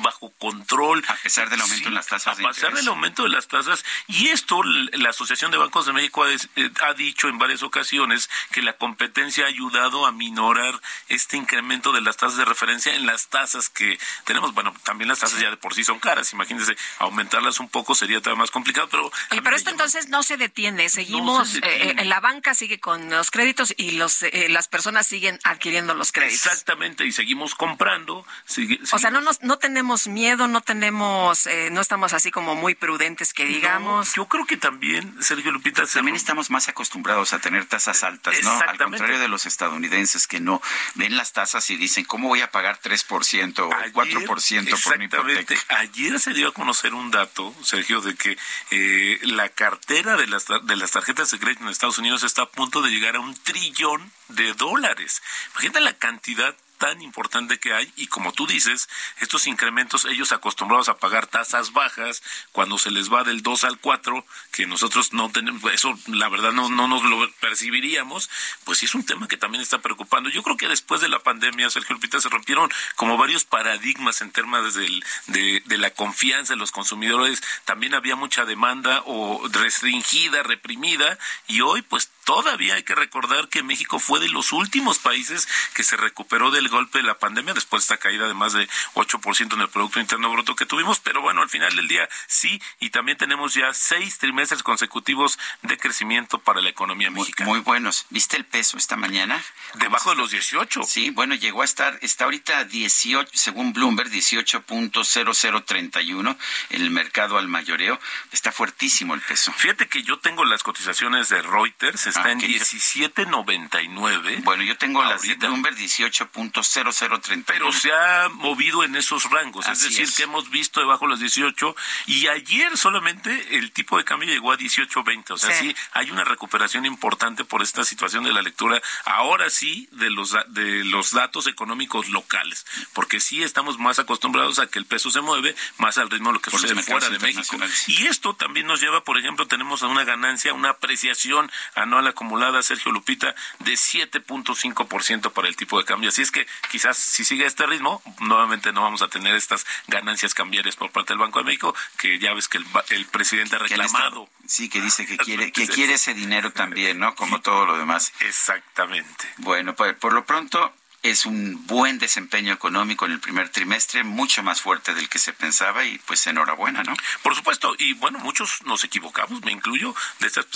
bajo control. A pesar del aumento en las tasas. A pesar del aumento de las tasas. Y esto, la Asociación de Bancos de México ha, eh, ha dicho en varias ocasiones que la competencia ha ayudado a minorar este incremento de las tasas de referencia en las tasas que tenemos. Bueno, también las tasas ya de por sí son caras. Imagínense, aumentarlas un poco sería todavía más complicado. Pero, pero esto entonces no se detiene, seguimos, eh, eh, la banca sigue con los créditos y los eh, las personas siguen adquiriendo los créditos. Exactamente, y seguimos comprando. O sea, no nos, no tenemos miedo, no tenemos, no estamos así como muy prudentes que digamos. yo creo que también, Sergio Lupita, también estamos más acostumbrados a tener tasas altas, ¿no? Al contrario de los estadounidenses que no ven las tasas y dicen, ¿cómo voy a pagar 3% o 4% por mi hipoteca? Ayer se dio a conocer un dato, Sergio, de que la cartera de las, de las tarjetas de crédito en Estados Unidos está a punto de llegar a un trillón de dólares. Imagínate la cantidad tan importante que hay y como tú dices, estos incrementos ellos acostumbrados a pagar tasas bajas cuando se les va del 2 al 4, que nosotros no tenemos, eso la verdad no, no nos lo percibiríamos, pues sí es un tema que también está preocupando. Yo creo que después de la pandemia, Sergio Lupita, se rompieron como varios paradigmas en temas del, de, de la confianza de los consumidores, también había mucha demanda o restringida, reprimida, y hoy pues todavía hay que recordar que México fue de los últimos países que se recuperó del golpe de la pandemia después de esta caída de más de 8% en el Producto Interno Bruto que tuvimos, pero bueno, al final del día sí, y también tenemos ya seis trimestres consecutivos de crecimiento para la economía mexicana. Muy buenos. ¿Viste el peso esta mañana? Debajo de los 18. Sí, bueno, llegó a estar, está ahorita 18, según Bloomberg, 18.0031 en el mercado al mayoreo. Está fuertísimo el peso. Fíjate que yo tengo las cotizaciones de Reuters, está ah, en 17.99. Bueno, yo tengo las de Bloomberg 18.0031. Pero se ha movido en esos rangos, es decir, que hemos visto debajo de los 18 y ayer solamente el tipo de cambio llegó a 18.20, o sea, sí. hay una recuperación importante por esta situación de la lectura, ahora sí, de los, de los datos económicos locales, porque sí estamos más acostumbrados a que el peso se mueve más al ritmo de lo que sucede fuera de México. Y esto también nos lleva, por ejemplo, tenemos una ganancia, una apreciación anual acumulada, Sergio Lupita, de 7.5% para el tipo de cambio. Así es que quizás si sigue este ritmo, nuevamente no vamos a tener estas ganancias cambiarias por parte del Banco de México, que ya ves que el, presidente ha reclamado. sí, que dice que (laughs) quiere, que quiere ese dinero también, ¿no? Como todo lo demás. Exactamente. Bueno, pues por lo pronto es un buen desempeño económico en el primer trimestre, mucho más fuerte del que se pensaba y pues enhorabuena, ¿no? Por supuesto, y bueno, muchos nos equivocamos, me incluyo, de estas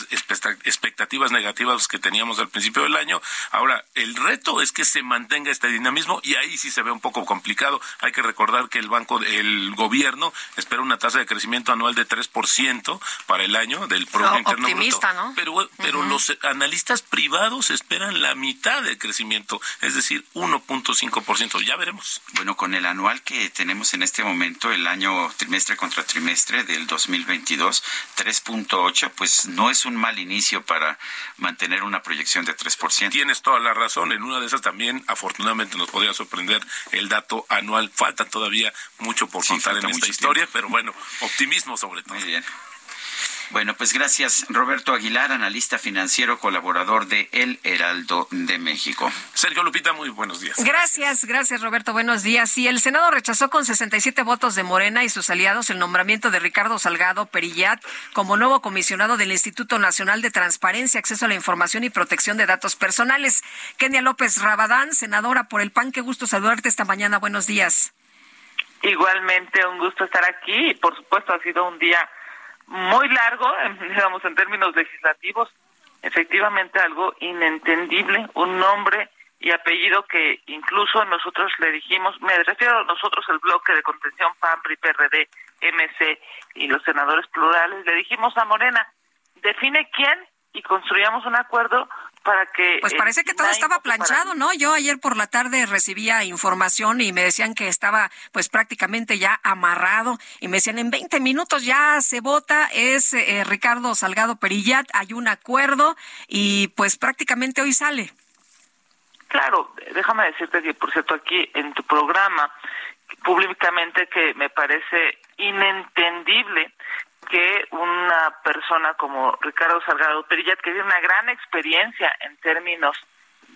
expectativas negativas que teníamos al principio del año. Ahora, el reto es que se mantenga este dinamismo y ahí sí se ve un poco complicado. Hay que recordar que el banco, el gobierno espera una tasa de crecimiento anual de 3% para el año del Producto Interno Optimista, ¿no? Pero, pero los analistas privados esperan la mitad del crecimiento, es decir, 1.5%. Ya veremos. Bueno, con el anual que tenemos en este momento, el año trimestre contra trimestre del 2022, 3.8, pues no es un mal inicio para mantener una proyección de 3%. Tienes toda la razón. En una de esas también, afortunadamente, nos podría sorprender el dato anual. Falta todavía mucho por contar en esta historia, pero bueno, optimismo sobre todo. Muy bien. Bueno, pues gracias Roberto Aguilar, analista financiero, colaborador de El Heraldo de México. Sergio Lupita, muy buenos días. Gracias, gracias Roberto, buenos días. Y el Senado rechazó con 67 votos de Morena y sus aliados el nombramiento de Ricardo Salgado Perillat como nuevo comisionado del Instituto Nacional de Transparencia, Acceso a la Información y Protección de Datos Personales. Kenia López Rabadán, senadora por el PAN, qué gusto saludarte esta mañana, buenos días. Igualmente, un gusto estar aquí y por supuesto ha sido un día muy largo, (laughs) digamos, en términos legislativos, efectivamente algo inentendible, un nombre y apellido que incluso nosotros le dijimos, me refiero a nosotros el bloque de contención PAN, PRI, PRD, MC y los senadores plurales, le dijimos a Morena, define quién y construyamos un acuerdo para que... Pues parece que todo estaba planchado, ¿no? Yo ayer por la tarde recibía información y me decían que estaba pues prácticamente ya amarrado y me decían en 20 minutos ya se vota, es eh, Ricardo Salgado Perillat, hay un acuerdo y pues prácticamente hoy sale. Claro, déjame decirte que por cierto aquí en tu programa públicamente que me parece inentendible que una persona como Ricardo Salgado Perillat, que tiene una gran experiencia en términos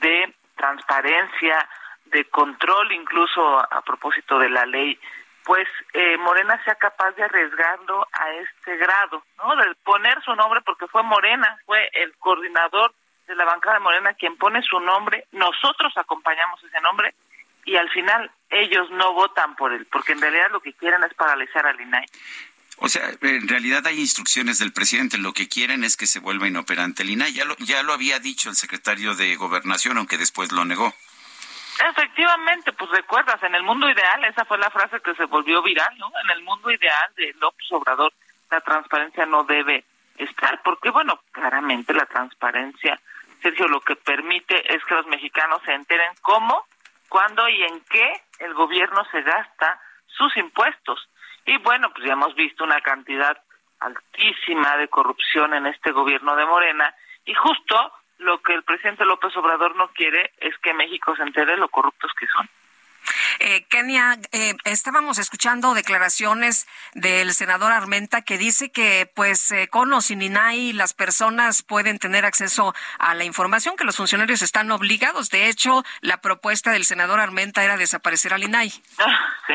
de transparencia, de control, incluso a, propósito de la ley, pues eh, Morena sea capaz de arriesgarlo a este grado, ¿no? De poner su nombre, porque fue Morena, fue el coordinador de la bancada de Morena quien pone su nombre, nosotros acompañamos ese nombre y al final ellos no votan por él, porque en realidad lo que quieren es paralizar al INAI. O sea, en realidad hay instrucciones del presidente. Lo que quieren es que se vuelva inoperante el INAI. Ya lo, ya lo había dicho el secretario de Gobernación, aunque después lo negó. Efectivamente, pues recuerdas, en el mundo ideal, esa fue la frase que se volvió viral, ¿no? En el mundo ideal de López Obrador, la transparencia no debe estar, porque bueno, claramente la transparencia, Sergio, lo que permite es que los mexicanos se enteren cómo, cuándo y en qué el gobierno se gasta sus impuestos. Y bueno, pues ya hemos visto una cantidad altísima de corrupción en este gobierno de Morena y justo lo que el presidente López Obrador no quiere es que México se entere lo corruptos que son. Eh, Kenia, eh, estábamos escuchando declaraciones del senador Armenta que dice que, pues, eh, con o sin INAI, las personas pueden tener acceso a la información, que los funcionarios están obligados. De hecho, la propuesta del senador Armenta era desaparecer al INAI. Ah, sí.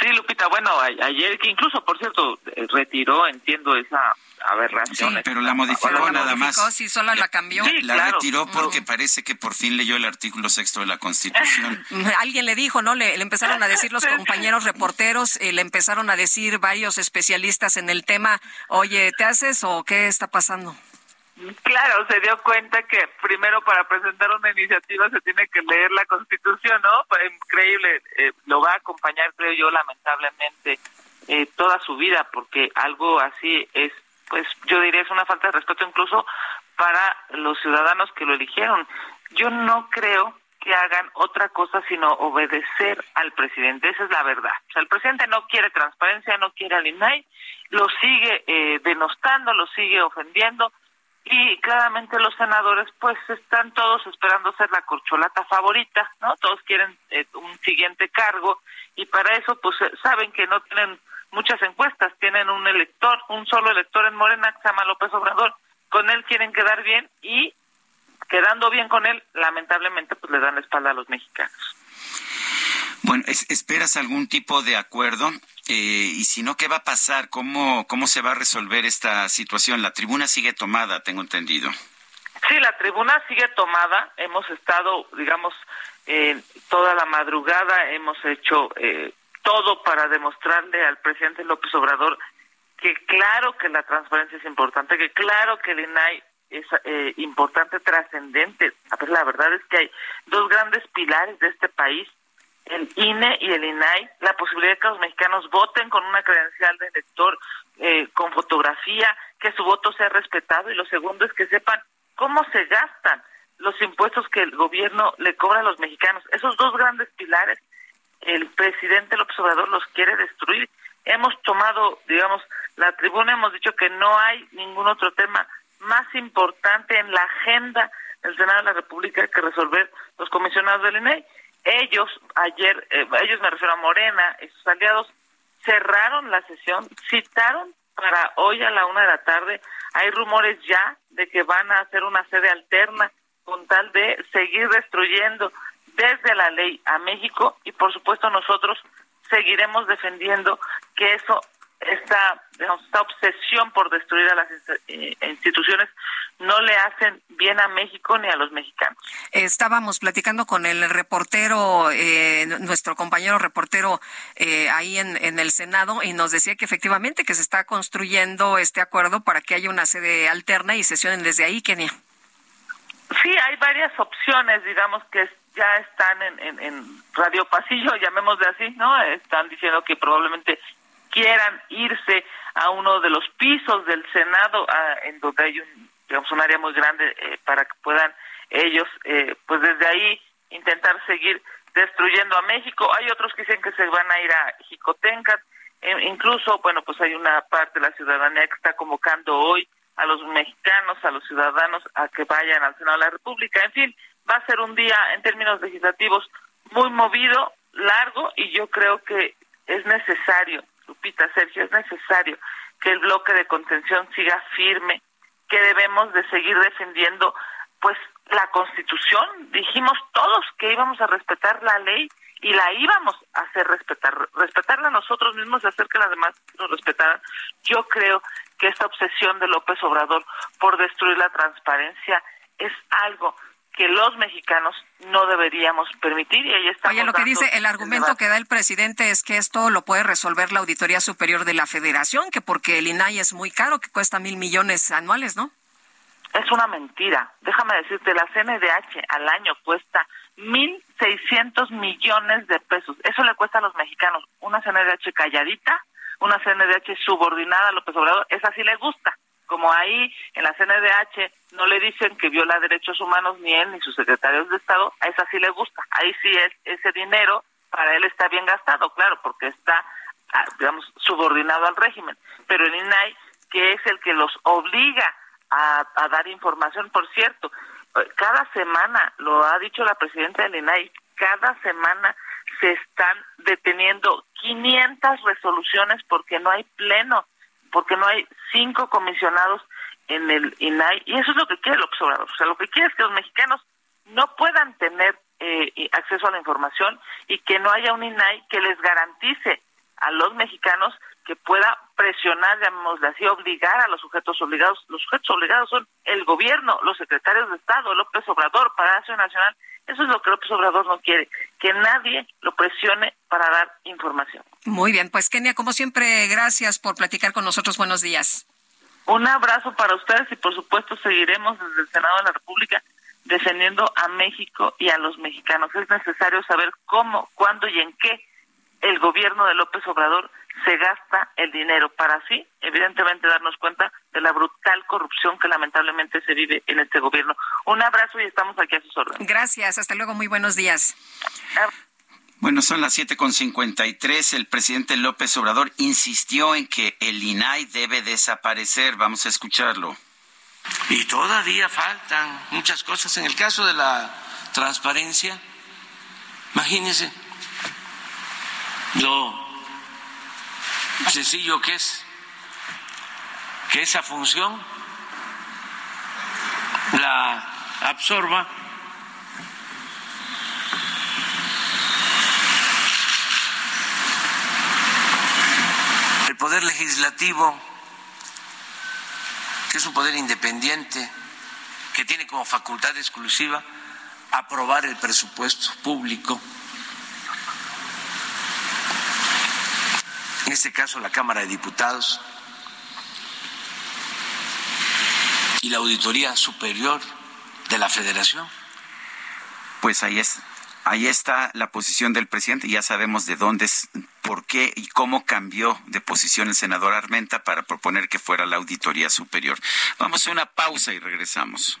sí, Lupita, bueno, ayer que incluso, por cierto, retiró, entiendo, esa aberraciones. Sí, pero la modificó nada más. Sí, solo la cambió. la retiró porque parece que por fin leyó el artículo sexto de la Constitución. (laughs) Alguien le dijo, ¿no? Le, empezaron a decir los compañeros reporteros, eh, le empezaron a decir varios especialistas en el tema, oye, ¿te haces o qué está pasando? Claro, se dio cuenta que primero para presentar una iniciativa se tiene que leer la Constitución, ¿no? Increíble, eh, lo va a acompañar, creo yo, lamentablemente, eh, toda su vida, porque algo así es, pues yo diría, es una falta de respeto incluso para los ciudadanos que lo eligieron. Yo no creo que hagan otra cosa sino obedecer al presidente. Esa es la verdad. O sea, el presidente no quiere transparencia, no quiere al INAI, lo sigue eh, denostando, lo sigue ofendiendo y claramente los senadores pues están todos esperando ser la corcholata favorita, ¿no? Todos quieren eh, un siguiente cargo y para eso pues eh, saben que no tienen muchas encuestas, tienen un elector, un solo elector en Morena que se llama López Obrador, con él quieren quedar bien y quedando bien con él, lamentablemente pues le dan la espalda a los mexicanos. Bueno, ¿esperas algún tipo de acuerdo? Eh, y si no, ¿qué va a pasar? ¿Cómo, ¿Cómo se va a resolver esta situación? La tribuna sigue tomada, tengo entendido. Sí, la tribuna sigue tomada. Hemos estado, digamos, toda la madrugada, hemos hecho eh, todo para demostrarle al presidente López Obrador que claro que la transparencia es importante, que claro que el INAI es eh, importante, trascendente. A ver, la verdad es que hay dos grandes pilares de este país el INE y el INAI la posibilidad de que los mexicanos voten con una credencial de elector eh, con fotografía, que su voto sea respetado y lo segundo es que sepan cómo se gastan los impuestos que el gobierno le cobra a los mexicanos. Esos dos grandes pilares, el presidente López Obrador los quiere destruir. Hemos tomado, digamos, la tribuna, hemos dicho que no hay ningún otro tema más importante en la agenda del Senado de la República que resolver los comisionados del INE ellos, ayer, eh, ellos me refiero a Morena y sus aliados, cerraron la sesión, citaron para hoy a la una de la tarde. Hay rumores ya de que van a hacer una sede alterna con tal de seguir destruyendo desde la ley a México y por supuesto nosotros seguiremos defendiendo que eso esta, esta obsesión por destruir a las eh, instituciones no le hacen bien a México ni a los mexicanos. Estábamos platicando con el reportero, eh, nuestro compañero reportero eh, ahí en, en, el Senado y nos decía que efectivamente que se está construyendo este acuerdo para que haya una sede alterna y sesionen desde ahí, Kenia. Sí, hay varias opciones, digamos que ya están en, en, en Radio Pasillo, llamémosle así, ¿no? Están diciendo que probablemente quieran irse a uno de los pisos del Senado, en donde hay un, digamos, un área muy grande eh, para que puedan ellos, eh, pues desde ahí intentar seguir destruyendo a México. Hay otros que dicen que se van a ir a Jicotencat. E incluso, bueno, pues hay una parte de la ciudadanía que está convocando hoy a los mexicanos, a los ciudadanos, a que vayan al Senado de la República. En fin, va a ser un día en términos legislativos muy movido, largo, y yo creo que es necesario Lupita, Sergio, es necesario que el bloque de contención siga firme, que debemos de seguir defendiendo pues la Constitución. Dijimos todos que íbamos a respetar la ley y la íbamos a hacer respetar, respetarla nosotros mismos y hacer que las demás nos respetaran. Yo creo que esta obsesión de López Obrador por destruir la transparencia es algo que los mexicanos no deberíamos permitir y ahí está. Oye, lo que dice el argumento que da el presidente es que esto lo puede resolver la Auditoría Superior de la Federación, que porque el INAI es muy caro, que cuesta mil millones anuales, ¿no? Es una mentira. Déjame decirte, la CNDH al año cuesta mil seiscientos millones de pesos. Eso le cuesta a los mexicanos. Una CNDH calladita, una CNDH subordinada a López Obrador, esa sí le gusta como ahí en la CNDH no le dicen que viola derechos humanos ni él ni sus secretarios de Estado, a esa sí le gusta. Ahí sí es ese dinero para él está bien gastado, claro, porque está, ah, digamos, subordinado al régimen. Pero el INAI, que es el que los obliga a, a dar información, por cierto, cada semana, lo ha dicho la presidenta del INAI, cada semana se están deteniendo 500 resoluciones porque no hay pleno porque no hay cinco comisionados en el INAI, y eso es lo que quiere el observador. O sea, lo que quiere es que los mexicanos no puedan tener eh, acceso a la información y que no haya un INAI que les garantice a los mexicanos que pueda presionar, llamémosle así, obligar a los sujetos obligados. Los sujetos obligados son el gobierno, los secretarios de Estado, López Obrador, Palacio Nacional. Eso es lo que López Obrador no quiere, que nadie lo presione para dar información. Muy bien, pues Kenia, como siempre, gracias por platicar con nosotros. Buenos días. Un abrazo para ustedes y por supuesto seguiremos desde el Senado de la República defendiendo a México y a los mexicanos. Es necesario saber cómo, cuándo y en qué el gobierno de López Obrador se gasta el dinero para así, evidentemente, darnos cuenta de la brutal corrupción que lamentablemente se vive en este gobierno. Un abrazo y estamos aquí a sus órdenes. Gracias, hasta luego, muy buenos días. Bueno, son las 7.53. El presidente López Obrador insistió en que el INAI debe desaparecer. Vamos a escucharlo. Y todavía faltan muchas cosas. En el caso de la transparencia, imagínense lo sencillo que es que esa función la absorba el poder legislativo, que es un poder independiente, que tiene como facultad exclusiva aprobar el presupuesto público en este caso la Cámara de Diputados y la Auditoría Superior de la Federación. Pues ahí es, ahí está la posición del presidente. Ya sabemos de dónde es, por qué y cómo cambió de posición el senador Armenta para proponer que fuera la Auditoría Superior. Vamos a una pausa y regresamos.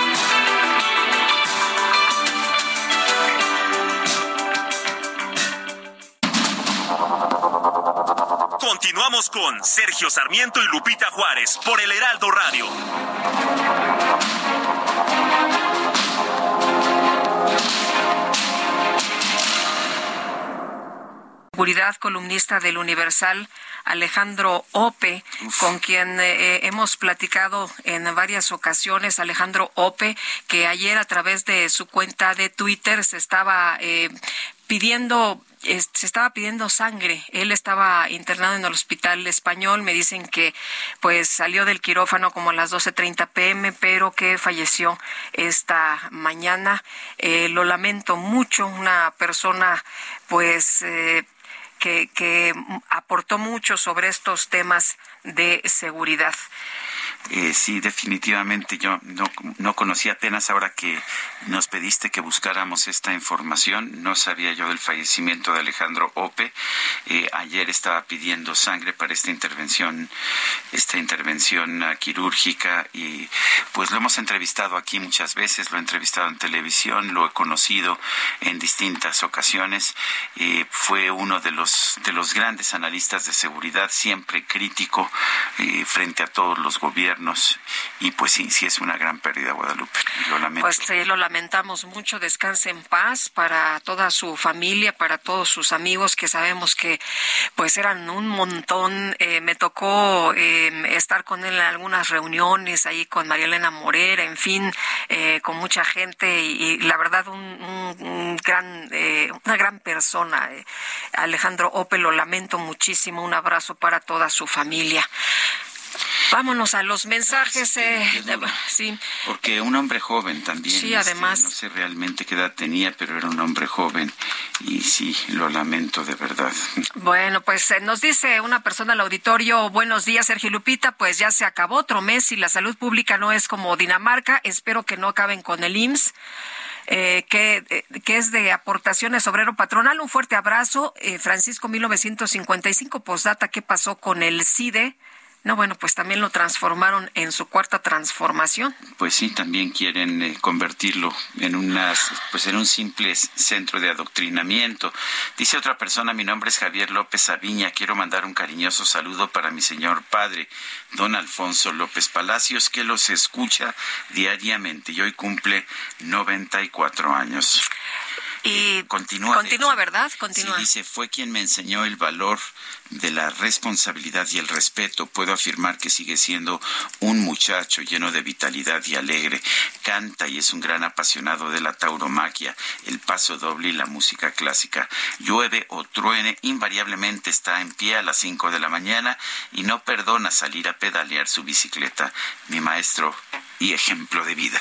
Con Sergio Sarmiento y Lupita Juárez por el Heraldo Radio. Seguridad, columnista del Universal, Alejandro Ope, con quien eh, hemos platicado en varias ocasiones. Alejandro Ope, que ayer a través de su cuenta de Twitter se estaba eh, pidiendo se estaba pidiendo sangre. Él estaba internado en el hospital español. Me dicen que pues salió del quirófano como a las 12.30 pm, pero que falleció esta mañana. Eh, lo lamento mucho. Una persona pues eh, que, que aportó mucho sobre estos temas de seguridad. Eh, sí, definitivamente yo no, no conocía apenas ahora que nos pediste que buscáramos esta información. No sabía yo del fallecimiento de Alejandro Ope. Eh, ayer estaba pidiendo sangre para esta intervención, esta intervención uh, quirúrgica y pues lo hemos entrevistado aquí muchas veces, lo he entrevistado en televisión, lo he conocido en distintas ocasiones. Eh, fue uno de los de los grandes analistas de seguridad, siempre crítico eh, frente a todos los gobiernos y pues sí, sí es una gran pérdida Guadalupe. Lo. Pues sí, lo lamentamos mucho. Descanse en paz para toda su familia, para todos sus amigos que sabemos que pues eran un montón. Eh, me tocó eh, estar con él en algunas reuniones ahí con María Elena Morera, en fin, eh, con mucha gente y, la verdad un, un gran, una gran persona. Alejandro Ope, lo lamento muchísimo. Un abrazo para toda su familia. Vámonos a los mensajes. Eh, sí, Porque un hombre joven también. Sí, este, además. No sé realmente qué edad tenía, pero era un hombre joven. Y sí, lo lamento de verdad. (laughs) Bueno, pues eh, nos dice una persona al auditorio, buenos días, Sergio Lupita, pues ya se acabó otro mes y la salud pública no es como Dinamarca. Espero que no acaben con el IMSS. Eh, que, eh, que, es de aportaciones obrero patronal. Un fuerte abrazo. Eh, Francisco 1955, postdata, ¿qué pasó con el CIDE? No, bueno, pues también lo transformaron en su cuarta transformación. Pues sí, también quieren eh, convertirlo en unas, pues en un simple centro de adoctrinamiento. Dice otra persona, mi nombre es Javier López Aviña, quiero mandar un cariñoso saludo para mi señor padre, don Alfonso López Palacios, que los escucha diariamente y hoy cumple 94 años. Y continúa. Continúa, ¿verdad? Continúa. Sí, dice, fue quien me enseñó el valor de la responsabilidad y el respeto. Puedo afirmar que sigue siendo un muchacho lleno de vitalidad y alegre. Canta y es un gran apasionado de la tauromaquia, el paso doble y la música clásica. Llueve o truene, invariablemente está en pie a las cinco de la mañana y no perdona salir a pedalear su bicicleta. Mi maestro y ejemplo de vida.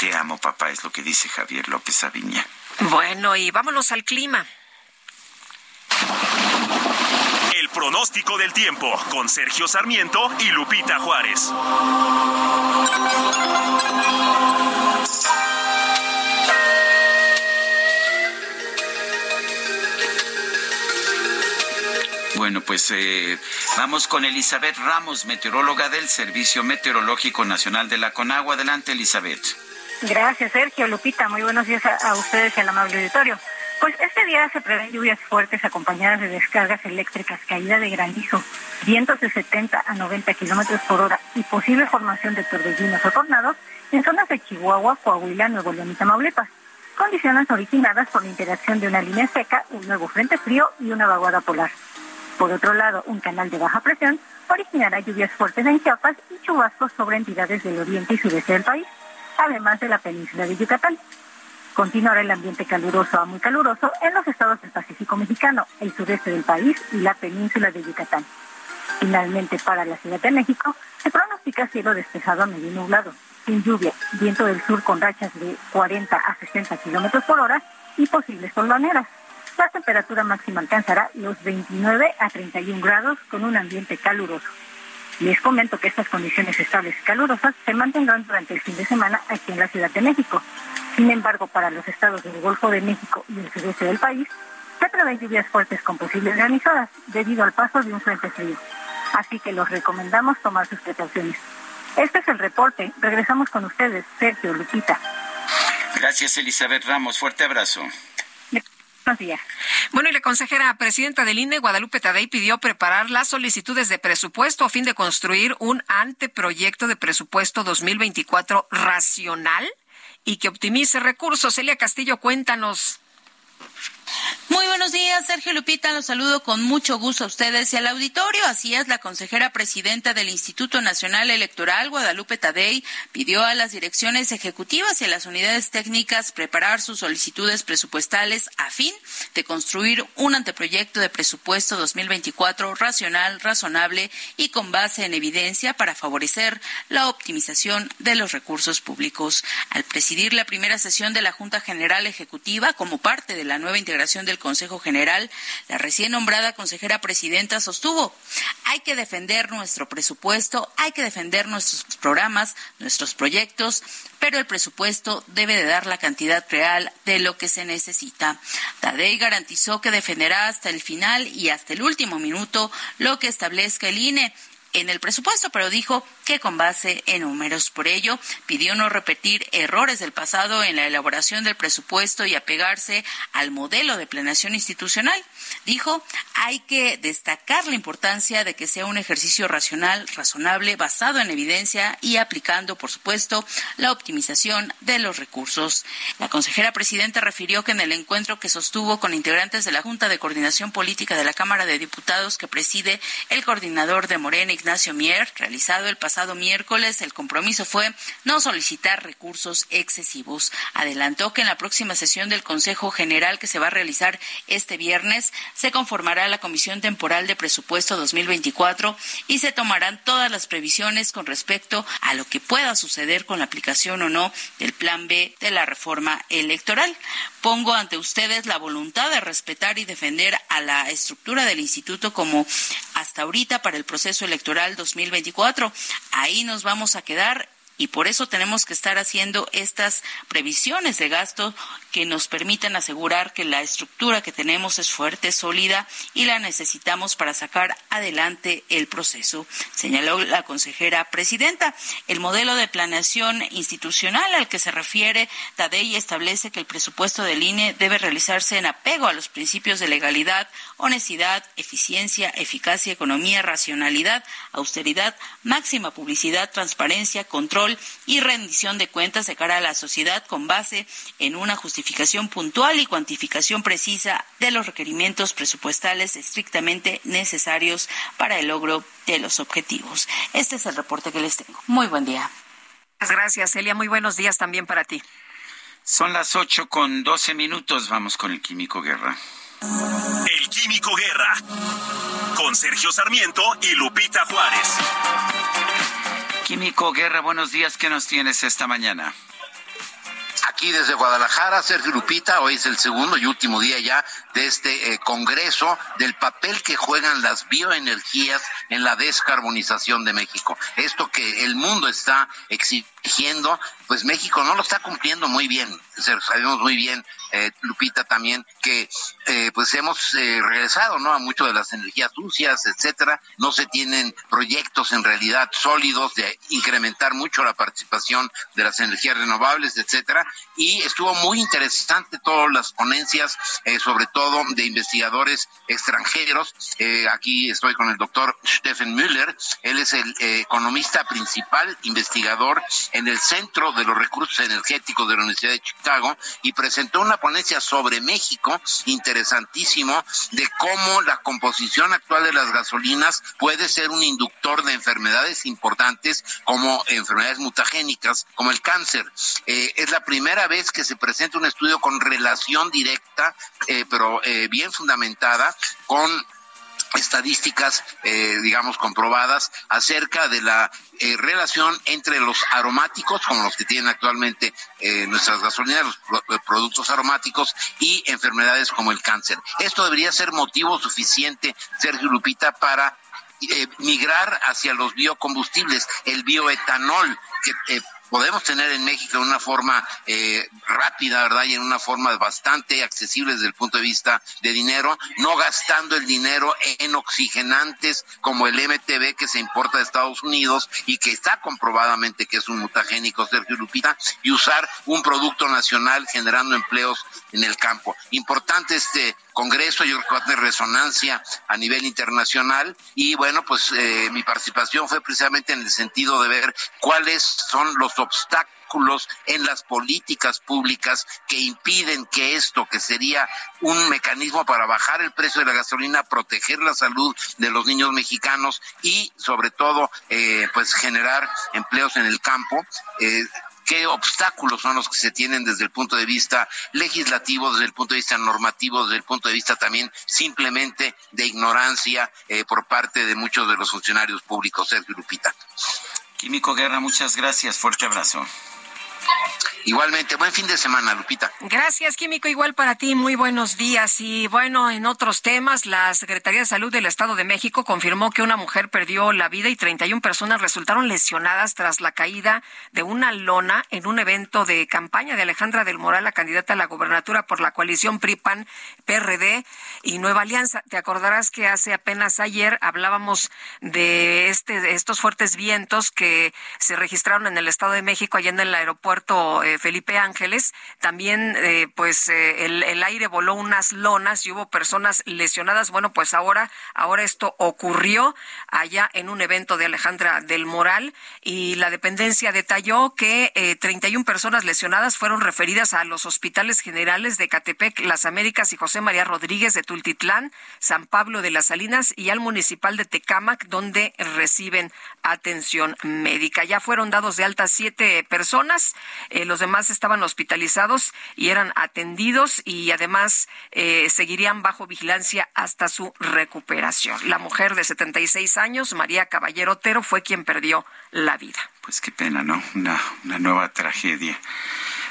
Te amo, papá, es lo que dice Javier López Aviña. Bueno, y vámonos al clima. El pronóstico del tiempo con Sergio Sarmiento y Lupita Juárez. Bueno, pues eh, vamos con Elizabeth Ramos, meteoróloga del Servicio Meteorológico Nacional de la Conagua. Adelante, Elizabeth. Gracias, Sergio. Lupita, muy buenos días a, ustedes y al amable auditorio. Pues este día se prevén lluvias fuertes acompañadas de descargas eléctricas, caída de granizo, vientos de 70 a 90 kilómetros por hora y posible formación de torbellinos o tornados en zonas de Chihuahua, Coahuila, Nuevo León y Tamaulipas. Condiciones originadas por la interacción de una línea seca, un nuevo frente frío y una vaguada polar. Por otro lado, un canal de baja presión originará lluvias fuertes en Chiapas y chubascos sobre entidades del oriente y sureste del país además de la península de Yucatán. Continuará el ambiente caluroso a muy caluroso en los estados del Pacífico mexicano, el sureste del país y la península de Yucatán. Finalmente, para la Ciudad de México, se pronostica cielo despejado a medio nublado, sin lluvia, viento del sur con rachas de 40 a 60 kilómetros por hora y posibles solaneras. La temperatura máxima alcanzará los 29 a 31 grados con un ambiente caluroso. Les comento que estas condiciones estables y calurosas se mantendrán durante el fin de semana aquí en la Ciudad de México. Sin embargo, para los estados del Golfo de México y el sureste del país, se prevén lluvias fuertes con posibles granizadas debido al paso de un frente frío. Así que los recomendamos tomar sus precauciones. Este es el reporte. Regresamos con ustedes, Sergio Lupita. Gracias, Elizabeth Ramos. Fuerte abrazo. Bueno, y la consejera presidenta del INE, Guadalupe Tadei, pidió preparar las solicitudes de presupuesto a fin de construir un anteproyecto de presupuesto 2024 racional y que optimice recursos. Celia Castillo, cuéntanos. Muy buenos días, Sergio Lupita. Los saludo con mucho gusto a ustedes y al auditorio. Así es, la consejera presidenta del Instituto Nacional Electoral, Guadalupe Tadei, pidió a las direcciones ejecutivas y a las unidades técnicas preparar sus solicitudes presupuestales a fin de construir un anteproyecto de presupuesto 2024 racional, razonable y con base en evidencia para favorecer la optimización de los recursos públicos. Al presidir la primera sesión de la Junta General Ejecutiva como parte de la nueva integración del Consejo General, la recién nombrada consejera presidenta sostuvo, hay que defender nuestro presupuesto, hay que defender nuestros programas, nuestros proyectos, pero el presupuesto debe de dar la cantidad real de lo que se necesita. Tadei garantizó que defenderá hasta el final y hasta el último minuto lo que establezca el INE en el presupuesto, pero dijo que con base en números. Por ello, pidió no repetir errores del pasado en la elaboración del presupuesto y apegarse al modelo de planeación institucional. Dijo, hay que destacar la importancia de que sea un ejercicio racional, razonable, basado en evidencia y aplicando, por supuesto, la optimización de los recursos. La consejera presidenta refirió que en el encuentro que sostuvo con integrantes de la Junta de Coordinación Política de la Cámara de Diputados que preside el coordinador de Morena, Ignacio Mier, realizado el pasado miércoles, el compromiso fue no solicitar recursos excesivos. Adelantó que en la próxima sesión del Consejo General que se va a realizar este viernes se conformará la Comisión Temporal de Presupuesto 2024 y se tomarán todas las previsiones con respecto a lo que pueda suceder con la aplicación o no del Plan B de la reforma electoral. Pongo ante ustedes la voluntad de respetar y defender a la estructura del instituto como hasta ahorita para el proceso electoral 2024. Ahí nos vamos a quedar y por eso tenemos que estar haciendo estas previsiones de gasto que nos permitan asegurar que la estructura que tenemos es fuerte, sólida y la necesitamos para sacar adelante el proceso, señaló la consejera presidenta. El modelo de planeación institucional al que se refiere Tadei establece que el presupuesto del INE debe realizarse en apego a los principios de legalidad, honestidad, eficiencia, eficacia, economía, racionalidad, austeridad, máxima publicidad, transparencia, control y rendición de cuentas de cara a la sociedad con base en una justificación puntual y cuantificación precisa de los requerimientos presupuestales estrictamente necesarios para el logro de los objetivos. Este es el reporte que les tengo. Muy buen día. Gracias, Celia. Muy buenos días también para ti. Son las ocho con doce minutos. Vamos con el Químico Guerra. El Químico Guerra. Con Sergio Sarmiento y Lupita Juárez. Químico Guerra, buenos días. ¿Qué nos tienes esta mañana? Aquí desde Guadalajara, Sergio Lupita, hoy es el segundo y último día ya de este eh, Congreso del papel que juegan las bioenergías en la descarbonización de México. Esto que el mundo está exigiendo, pues México no lo está cumpliendo muy bien. Sabemos muy bien eh, Lupita también que eh, pues hemos eh, regresado no a mucho de las energías sucias etcétera. No se tienen proyectos en realidad sólidos de incrementar mucho la participación de las energías renovables etcétera. Y estuvo muy interesante todas las ponencias sobre todo de investigadores extranjeros. Aquí estoy con el doctor Stephen Müller. Él es el economista principal investigador en el centro de los recursos energéticos de la Universidad de Chicago y presentó una ponencia sobre México interesantísimo de cómo la composición actual de las gasolinas puede ser un inductor de enfermedades importantes como enfermedades mutagénicas, como el cáncer. Eh, es la primera vez que se presenta un estudio con relación directa, eh, pero eh, bien fundamentada, con estadísticas, eh, digamos, comprobadas acerca de la eh, relación entre los aromáticos, como los que tienen actualmente eh, nuestras gasolineras, los, productos aromáticos, y enfermedades como el cáncer. Esto debería ser motivo suficiente, Sergio Lupita, para migrar hacia los biocombustibles, el bioetanol, que podemos tener en México de una forma eh, rápida, ¿verdad? Y en una forma bastante accesible desde el punto de vista de dinero, no gastando el dinero en oxigenantes como el MTB que se importa de Estados Unidos y que está comprobadamente que es un mutagénico, Sergio Lupita, y usar un producto nacional generando empleos en el campo. Importante este Congreso, yo creo que va a tener resonancia a nivel internacional. Y bueno, pues eh, mi participación fue precisamente en el sentido de ver cuáles son los obstáculos en las políticas públicas que impiden que esto, que sería un mecanismo para bajar el precio de la gasolina, proteger la salud de los niños mexicanos y sobre todo eh, pues generar empleos en el campo, eh, qué obstáculos son los que se tienen desde el punto de vista legislativo, desde el punto de vista normativo, desde el punto de vista también simplemente de ignorancia eh, por parte de muchos de los funcionarios públicos. Sergio Lupita. Químico Guerra, muchas gracias. Fuerte abrazo. Igualmente, buen fin de semana, Lupita. Gracias, Químico. Igual para ti, muy buenos días. Y bueno, en otros temas, la Secretaría de Salud del Estado de México confirmó que una mujer perdió la vida y 31 personas resultaron lesionadas tras la caída de una lona en un evento de campaña de Alejandra del Moral, la candidata a la gobernatura por la coalición PRIPAN, PRD y Nueva Alianza. Te acordarás que hace apenas ayer hablábamos de, este, de estos fuertes vientos que se registraron en el Estado de México, allá en el aeropuerto. Eh, Felipe Ángeles. También, eh, pues, eh, el, aire voló unas lonas y hubo personas lesionadas. Bueno, pues ahora, ahora esto ocurrió allá en un evento de Alejandra del Moral y la dependencia detalló que 31 personas lesionadas fueron referidas a los hospitales generales de Catepec, Las Américas y José María Rodríguez de Tultitlán, San Pablo de las Salinas y al municipal de Tecámac, donde reciben atención médica. Ya fueron dados de alta siete personas. Los demás estaban hospitalizados y eran atendidos y además eh, seguirían bajo vigilancia hasta su recuperación. La mujer de 76 años, María Caballero Otero, fue quien perdió la vida. Pues qué pena, ¿no? Una nueva tragedia.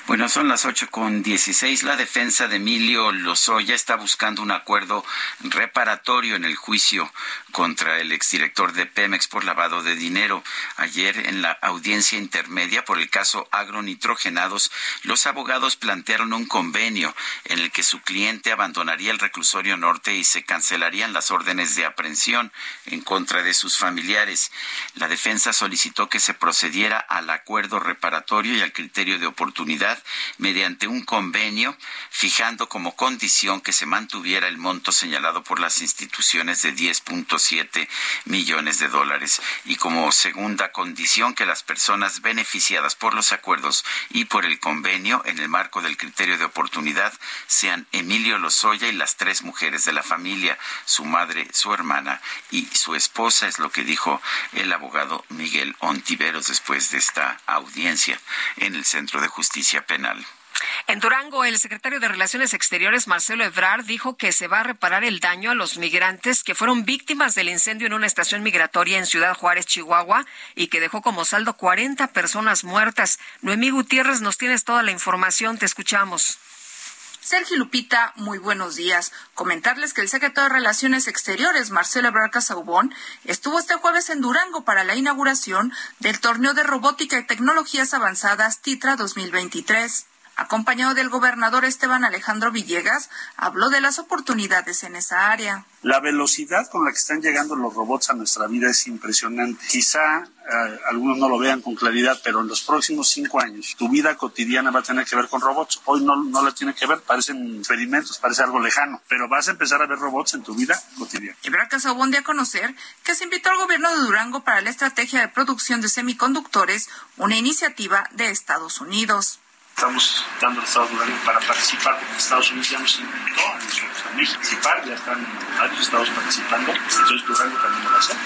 Bueno, son las ocho con dieciséis. La defensa de Emilio Lozoya está buscando un acuerdo reparatorio en el juicio contra el exdirector de Pemex por lavado de dinero. Ayer, en la audiencia intermedia por el caso agronitrogenados, los abogados plantearon un convenio en el que su cliente abandonaría el reclusorio norte y se cancelarían las órdenes de aprehensión en contra de sus familiares. La defensa solicitó que se procediera al acuerdo reparatorio y al criterio de oportunidad mediante un convenio fijando como condición que se mantuviera el monto señalado por las instituciones de 10.7 millones de dólares. Y como segunda condición que las personas beneficiadas por los acuerdos y por el convenio en el marco del criterio de oportunidad sean Emilio Lozoya y las tres mujeres de la familia, su madre, su hermana y su esposa, es lo que dijo el abogado Miguel Ontiveros después de esta audiencia en el Centro de Justicia Penal. En Durango, el secretario de Relaciones Exteriores, Marcelo Ebrard, dijo que se va a reparar el daño a los migrantes que fueron víctimas del incendio en una estación migratoria en Ciudad Juárez, Chihuahua, y que dejó como saldo 40 personas muertas. Noemí Gutiérrez, nos tienes toda la información, te escuchamos. Sergio Lupita, muy buenos días. Comentarles que el secretario de Relaciones Exteriores, Marcelo Ebrard Casaubón, estuvo este jueves en Durango para la inauguración del torneo de robótica y tecnologías avanzadas TITRA 2023 acompañado del gobernador Esteban Alejandro Villegas, habló de las oportunidades en esa área. La velocidad con la que están llegando los robots a nuestra vida es impresionante. Quizá eh, algunos no lo vean con claridad, pero en los próximos cinco años tu vida cotidiana va a tener que ver con robots. Hoy no, no la tiene que ver, parecen experimentos, parece algo lejano, pero vas a empezar a ver robots en tu vida cotidiana. Ebrard Casabón dio a conocer que se invitó al gobierno de Durango para la estrategia de producción de semiconductores, una iniciativa de Estados Unidos estamos dando al Estado Durango para participar, porque Estados Unidos ya nos invitó a participar, ya están varios estados participando, entonces Durango también lo va a hacer,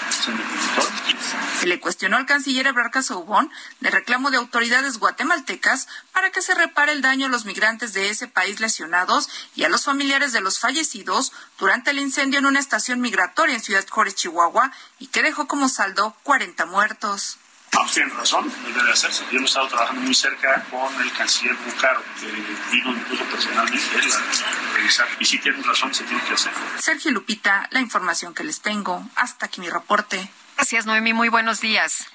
Se le cuestionó al canciller Ebrard Saubón de reclamo de autoridades guatemaltecas para que se repare el daño a los migrantes de ese país lesionados y a los familiares de los fallecidos durante el incendio en una estación migratoria en Ciudad Juárez, Chihuahua, y que dejó como saldo 40 muertos. No, pues tienen razón, debe hacerse. Yo hemos estado trabajando muy cerca con el canciller Bucaro, que vino incluso personalmente él a revisar. Y sí tienen razón, se tiene que hacer. Sergio Lupita, la información que les tengo. Hasta aquí mi reporte. Gracias, Noemi. Muy buenos días.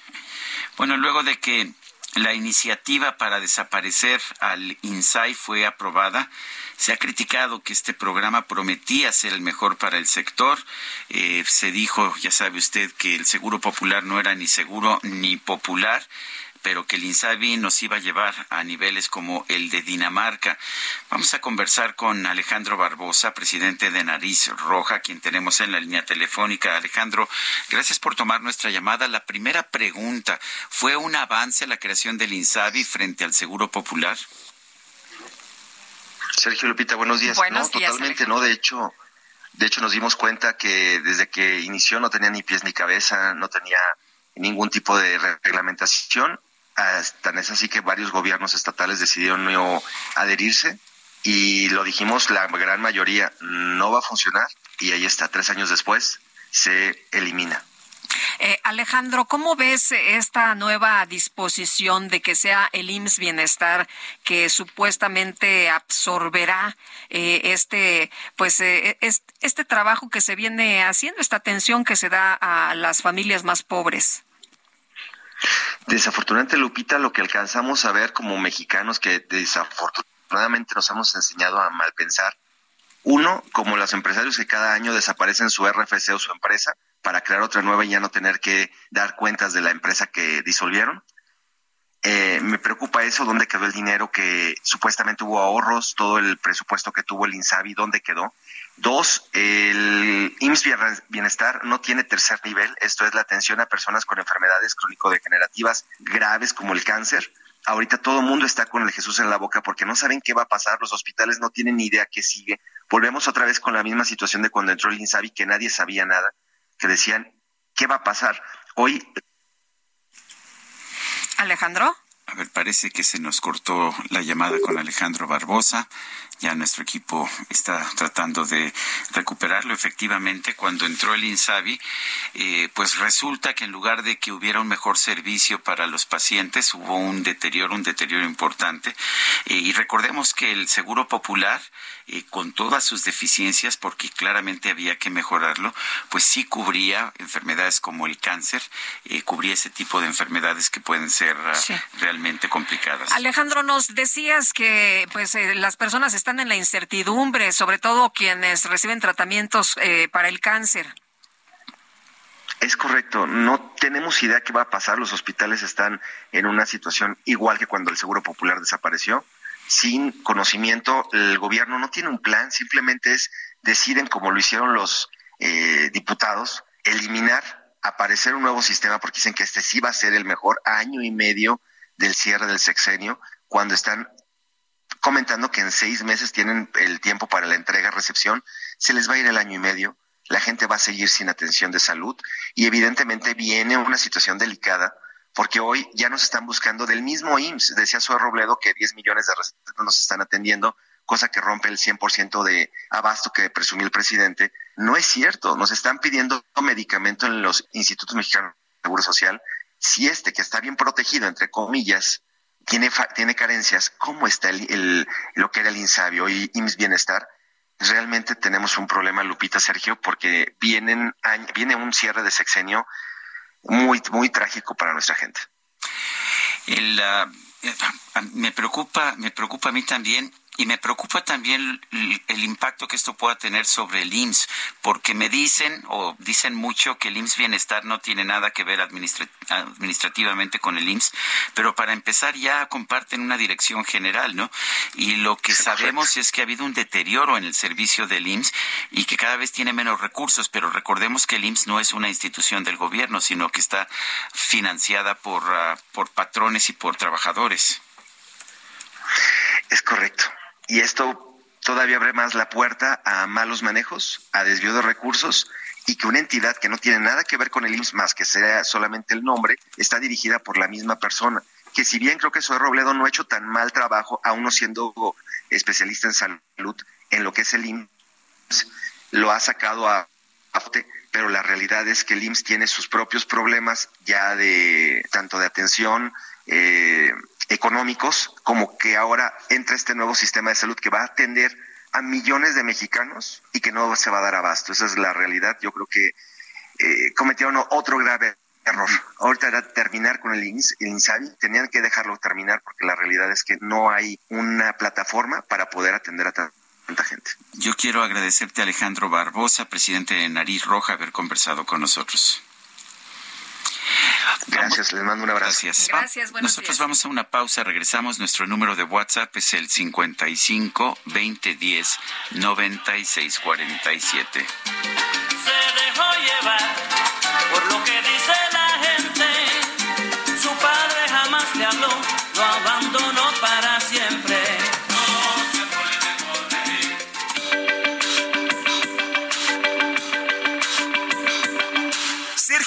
Bueno, luego de que la iniciativa para desaparecer al INSAI fue aprobada, se ha criticado que este programa prometía ser el mejor para el sector. Eh, se dijo, ya sabe usted, que el seguro popular no era ni seguro ni popular pero que el INSABI nos iba a llevar a niveles como el de Dinamarca. Vamos a conversar con Alejandro Barbosa, presidente de Nariz Roja, quien tenemos en la línea telefónica. Alejandro, gracias por tomar nuestra llamada. La primera pregunta, ¿fue un avance la creación del INSABI frente al Seguro Popular? Sergio Lupita, buenos días. Buenos no, totalmente no. De hecho, de hecho nos dimos cuenta que desde que inició no tenía ni pies ni cabeza, no tenía ningún tipo de reglamentación. Tan es así que varios gobiernos estatales decidieron no adherirse y lo dijimos, la gran mayoría no va a funcionar y ahí está, tres años después se elimina. Eh, Alejandro, ¿cómo ves esta nueva disposición de que sea el IMSS Bienestar que supuestamente absorberá eh, este, pues, eh, este trabajo que se viene haciendo, esta atención que se da a las familias más pobres? Desafortunadamente, Lupita, lo que alcanzamos a ver como mexicanos que desafortunadamente nos hemos enseñado a mal pensar, uno, como los empresarios que cada año desaparecen su RFC o su empresa, para crear otra nueva y ya no tener que dar cuentas de la empresa que disolvieron. Eh, me preocupa eso, dónde quedó el dinero que supuestamente hubo ahorros, todo el presupuesto que tuvo el INSABI, dónde quedó. Dos, el IMSS Bienestar no tiene tercer nivel, esto es la atención a personas con enfermedades crónico-degenerativas graves como el cáncer. Ahorita todo el mundo está con el Jesús en la boca porque no saben qué va a pasar, los hospitales no tienen ni idea qué sigue. Volvemos otra vez con la misma situación de cuando entró el INSABI, que nadie sabía nada que decían, ¿qué va a pasar? Hoy... Alejandro. A ver, parece que se nos cortó la llamada con Alejandro Barbosa. Ya nuestro equipo está tratando de recuperarlo. Efectivamente, cuando entró el INSABI, eh, pues resulta que en lugar de que hubiera un mejor servicio para los pacientes, hubo un deterioro, un deterioro importante. Eh, y recordemos que el Seguro Popular, eh, con todas sus deficiencias, porque claramente había que mejorarlo, pues sí cubría enfermedades como el cáncer, cubría ese tipo de enfermedades que pueden ser ah, realmente complicadas. Alejandro, nos decías que pues las personas están en la incertidumbre, sobre todo quienes reciben tratamientos eh, para el cáncer. Es correcto, no tenemos idea qué va a pasar. Los hospitales están en una situación igual que cuando el Seguro Popular desapareció. Sin conocimiento, el gobierno no tiene un plan, simplemente es deciden, como lo hicieron los eh, diputados, eliminar, aparecer un nuevo sistema, porque dicen que este sí va a ser el mejor año y medio del cierre del sexenio, cuando están comentando que en seis meses tienen el tiempo para la entrega-recepción, se les va a ir el año y medio, la gente va a seguir sin atención de salud y evidentemente viene una situación delicada porque hoy ya nos están buscando del mismo IMSS. Decía Suárez Robledo que 10 millones de recetas nos están atendiendo, cosa que rompe el 100% de abasto que presumió el presidente. No es cierto, nos están pidiendo medicamento en los institutos mexicanos de Seguro Social. Si este, que está bien protegido, entre comillas, tiene, tiene carencias, ¿cómo está el, lo que era el insabio y IMSS Bienestar? Realmente tenemos un problema, Lupita, Sergio, porque vienen, viene un cierre de sexenio muy, muy trágico para nuestra gente. El, ah, eh, me preocupa, me preocupa a mí también y me preocupa también el, impacto que esto pueda tener sobre el IMSS, porque me dicen o dicen mucho que el IMSS Bienestar no tiene nada que ver administrativamente con el IMSS, pero para empezar ya comparten una dirección general, ¿no? Y lo que sabemos es que ha habido un deterioro en el servicio del IMSS y que cada vez tiene menos recursos, pero recordemos que el IMSS no es una institución del gobierno, sino que está financiada por, ah, por patrones y por trabajadores. Es correcto. Y esto todavía abre más la puerta a malos manejos, a desvío de recursos y que una entidad que no tiene nada que ver con el IMSS más que sea solamente el nombre, está dirigida por la misma persona. Que si bien creo que Soy Robledo no ha hecho tan mal trabajo, aún no siendo especialista en salud, en lo que es el IMSS, lo ha sacado a, a pero la realidad es que el IMSS tiene sus propios problemas ya de tanto de atención, eh, económicos, como que ahora entra este nuevo sistema de salud que va a atender a millones de mexicanos y que no se va a dar abasto. Esa es la realidad. Yo creo que eh, cometieron otro grave error. Ahorita era terminar con el, INSABI, tenían que dejarlo terminar porque la realidad es que no hay una plataforma para poder atender a tanta gente. Yo quiero agradecerte Alejandro Barbosa, presidente de Nariz Roja, haber conversado con nosotros. Gracias, les mando un abrazo. Gracias. Nosotros vamos a una pausa, regresamos. Nuestro número de WhatsApp es el 55 2010 9647. Se dejó llevar por lo que dice la gente. Su padre jamás le habló, lo abandonó para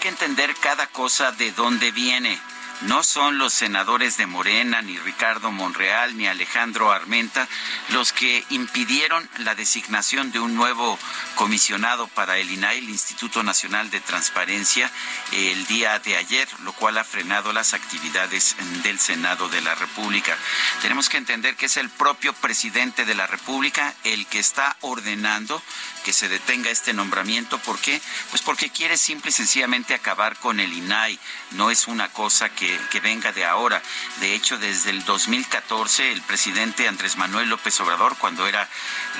Que entender cada cosa de dónde viene. no son los senadores de Morena, ni Ricardo Monreal, ni Alejandro Armenta los que impidieron la designación de un nuevo comisionado para el INAI, el Instituto Nacional de Transparencia, el día de ayer, lo cual ha frenado las actividades del Senado de la República. Tenemos que entender que es el propio presidente de la República el que está ordenando que se detenga este nombramiento. ¿Por qué? Pues porque quiere simple y sencillamente acabar con el INAI. No es una cosa que, que venga de ahora. De hecho, desde el 2014, el presidente Andrés Manuel López Obrador, cuando era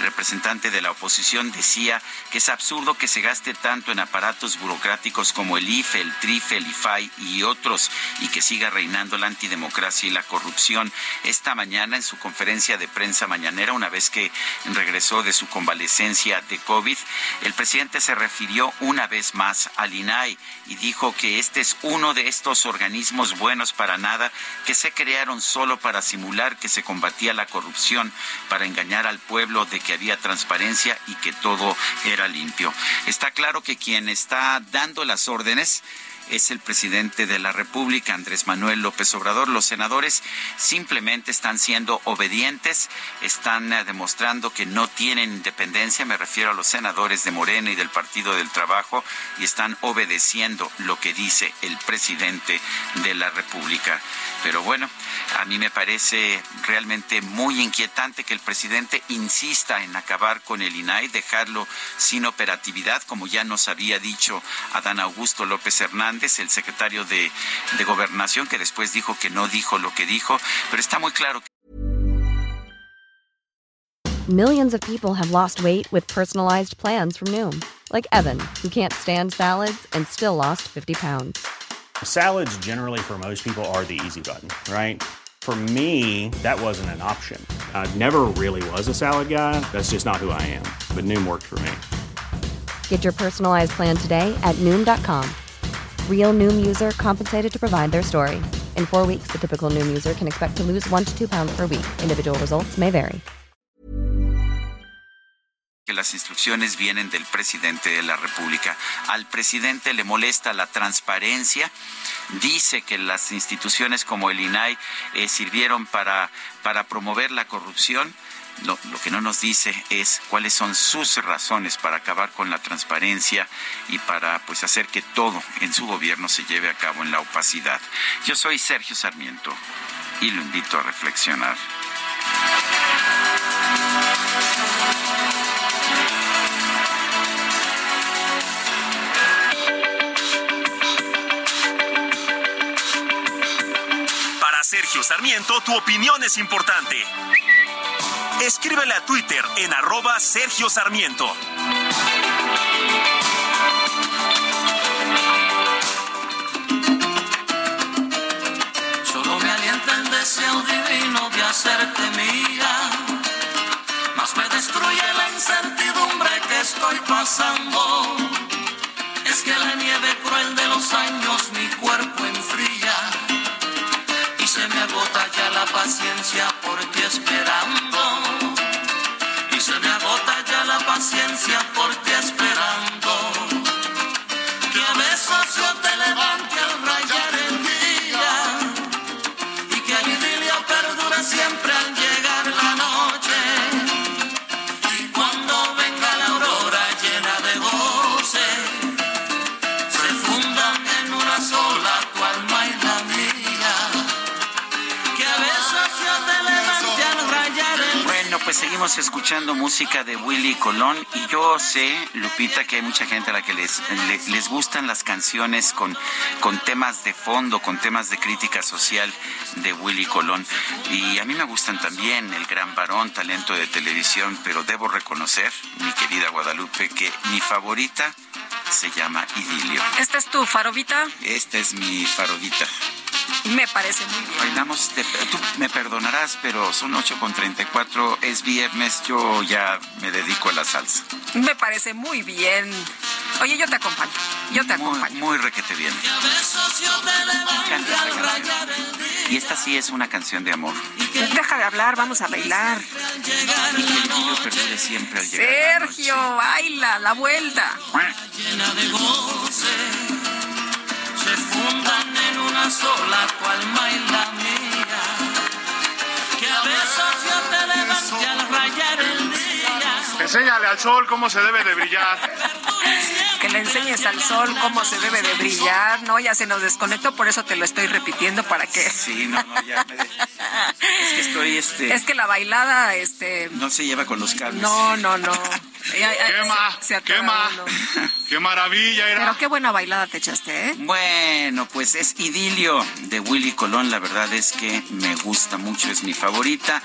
representante de la oposición, decía que es absurdo que se gaste tanto en aparatos burocráticos como el IFE, el TRIFE, el IFAI y otros, y que siga reinando la antidemocracia y la corrupción. Esta mañana, en su conferencia de prensa mañanera, una vez que regresó de su convalecencia de El presidente se refirió una vez más al INAI y dijo que este es uno de estos organismos buenos para nada que se crearon solo para simular que se combatía la corrupción, para engañar al pueblo de que había transparencia y que todo era limpio. Está claro que quien está dando las órdenes es el presidente de la República, Andrés Manuel López Obrador. Los senadores simplemente están siendo obedientes, están eh, demostrando que no tienen independencia, me refiero a los senadores de Morena y del Partido del Trabajo, y están obedeciendo lo que dice el presidente de la República. Pero bueno, a mí me parece realmente muy inquietante que el presidente insista en acabar con el INAI, dejarlo sin operatividad, como ya nos había dicho Adán Augusto López Hernández, el secretario de, de Gobernación, que después dijo que no dijo lo que dijo, pero está muy claro que Millions of people have lost weight with personalized plans from Noom, like Evan, who can't stand salads and still lost 50 pounds. Salads, generally, for most people, are the easy button, right? For me, that wasn't an option. I never really was a salad guy. That's just not who I am. But Noom worked for me. Get your personalized plan today at Noom.com. Real Noom user compensated to provide their story. In four weeks, the typical Noom user can expect to lose one to two pounds per week. Individual results may vary. que las instrucciones vienen del presidente de la República. Al presidente le molesta la transparencia, dice que las instituciones como el INAI eh, sirvieron para, para promover la corrupción. Lo, que no nos dice es cuáles son sus razones para acabar con la transparencia y para pues hacer que todo en su gobierno se lleve a cabo en la opacidad. Yo soy Sergio Sarmiento y lo invito a reflexionar. Para Sergio Sarmiento, tu opinión es importante. Escríbele a Twitter en arroba Sergio Sarmiento. Solo me alienta el deseo divino de hacerte mía. Más me destruye la incertidumbre que estoy pasando. Es que la nieve cruel de los años mi cuerpo enfría. La paciencia por ti esperando. Y se me agota ya la paciencia por ti esperando. Escuchando música de Willy Colón y yo sé, Lupita, que hay mucha gente a la que les, le- les gustan las canciones con, con temas de fondo, con temas de crítica social de Willy Colón. Y a mí me gustan también el gran varón, talento de televisión, pero debo reconocer, mi querida Guadalupe, que mi favorita se llama Idilio. ¿Esta es tu farobita? Esta es mi favorita. Me parece muy bien. Bailamos, de- tú me perdonarás, pero son 8 con 34, es viernes, yo ya me dedico a la salsa. Me parece muy bien. Oye, yo te acompaño. Yo te acompaño. Muy requete bien. Y esta sí es una canción de amor. Deja de hablar, vamos a bailar. Sergio, baila la vuelta. Se fundan en una sola tu alma y la mía. Que a besos yo te levante al rayar el día. Enséñale al sol cómo se debe de brillar. Que le enseñes al sol cómo se debe de brillar. No, ya se nos desconectó, por eso te lo estoy repitiendo para que. Sí, no, no, ya me... Es que estoy, este... Es que la bailada, este... No se lleva con los cables. No, no, no. (laughs) Quema, quema. (laughs) Qué maravilla era. Pero qué buena bailada te echaste, ¿eh? Bueno, pues es Idilio de Willy Colón. La verdad es que me gusta mucho, es mi favorita.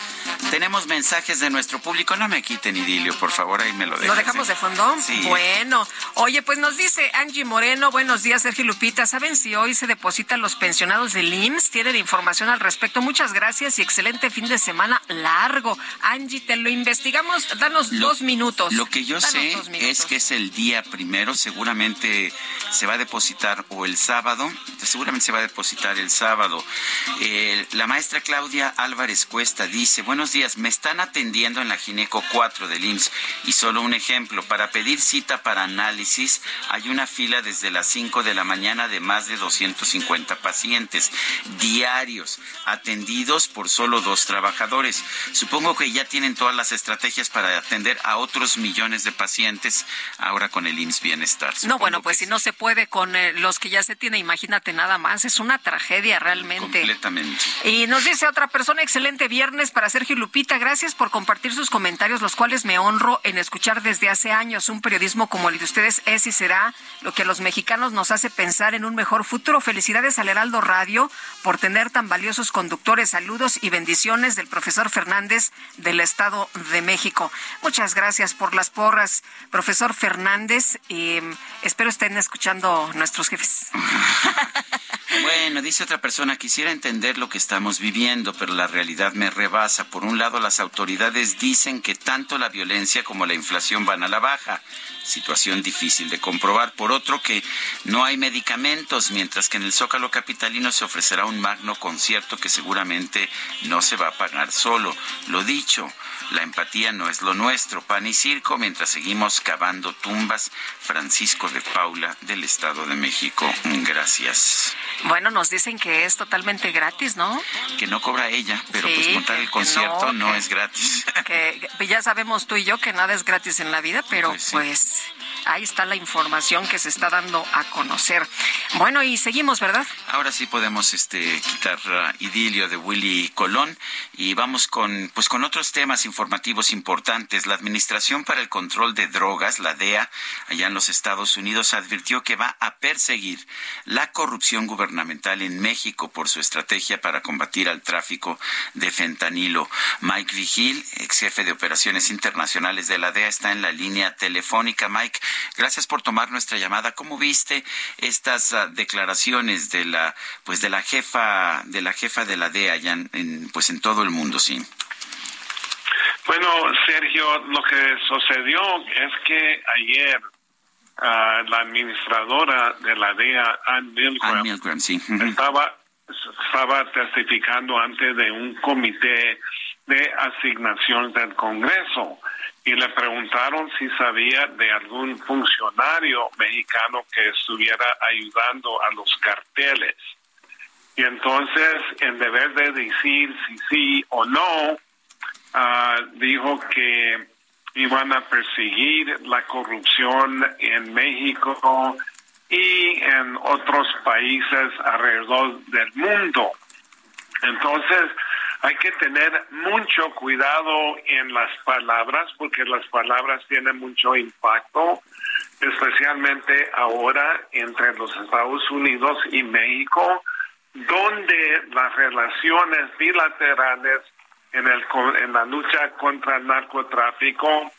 Tenemos mensajes de nuestro público. No me quiten Idilio, por favor, ahí me lo dejan. ¿Lo dejamos de fondo? Sí. Bueno. Oye, pues nos dice Angie Moreno. Buenos días, Sergio Lupita. ¿Saben si hoy se depositan los pensionados del IMSS? Tienen información al respecto. Muchas gracias y excelente fin de semana largo. Angie, te lo investigamos. Danos dos minutos. Lo que yo sé es que es el día primero, seguramente se va a depositar o el sábado, seguramente se va a depositar el sábado. Eh, la maestra Claudia Álvarez Cuesta dice, buenos días, me están atendiendo en la Gineco 4 del IMSS y solo un ejemplo, para pedir cita para análisis hay una fila desde las 5 de la mañana de más de 250 pacientes diarios atendidos por solo dos trabajadores. Supongo que ya tienen todas las estrategias para atender a otros millones de pacientes ahora con el IMSS Bienestar. No, bueno, pues si no se puede con eh, los que ya se tiene, imagínate nada más. Es una tragedia realmente. Completamente. Y nos dice otra persona, excelente viernes para Sergio Lupita. Gracias por compartir sus comentarios, los cuales me honro en escuchar desde hace años. Un periodismo como el de ustedes es y será lo que a los mexicanos nos hace pensar en un mejor futuro. Felicidades al Heraldo Radio por tener tan valiosos conductores. Saludos y bendiciones del profesor Fernández del Estado de México. Muchas gracias por las porras, profesor Fernández. Y espero estén escuchando nuestros jefes. Bueno, dice otra persona, quisiera entender lo que estamos viviendo, pero la realidad me rebasa. Por un lado, las autoridades dicen que tanto la violencia como la inflación van a la baja, situación difícil de comprobar. Por otro, que no hay medicamentos, mientras que en el Zócalo Capitalino se ofrecerá un magno concierto que seguramente no se va a pagar solo. Lo dicho, la empatía no es lo nuestro, pan y circo, mientras seguimos cavando tumbas. Francisco de Paula, del Estado de México. Gracias. Bueno, nos dicen que es totalmente gratis, ¿no? Que no cobra ella, pero Sí, pues montar que- el concierto no, no, que- es gratis. que ya sabemos tú y yo que nada es gratis en la vida, pero Pues pues. Ahí está la información que se está dando a conocer. Bueno, y seguimos, ¿verdad? Ahora sí podemos este quitar idilio de Willy Colón y vamos con pues con otros temas informativos importantes. La Administración para el Control de Drogas, la DEA, allá en los Estados Unidos advirtió que va a perseguir la corrupción gubernamental en México por su estrategia para combatir al tráfico de fentanilo. Mike Vigil, ex jefe de operaciones internacionales de la DEA, está en la línea telefónica. Mike, gracias por tomar nuestra llamada. ¿Cómo viste estas ah, declaraciones de la pues de la jefa de la jefa de la DEA allá en, en, pues en todo el mundo, sí? Bueno, Sergio, lo que sucedió es que ayer ah, la administradora de la DEA, Ann Milgram, Ann Milgram, sí. estaba, estaba testificando ante de un comité de asignación del Congreso y le preguntaron si sabía de algún funcionario mexicano que estuviera ayudando a los carteles. Y entonces, en deber de decir si sí o no, ah, dijo que iban a perseguir la corrupción en México y en otros países alrededor del mundo. Entonces, hay que tener mucho cuidado en las palabras porque las palabras tienen mucho impacto, especialmente ahora entre los Estados Unidos y México, donde las relaciones bilaterales en, el, en la lucha contra el narcotráfico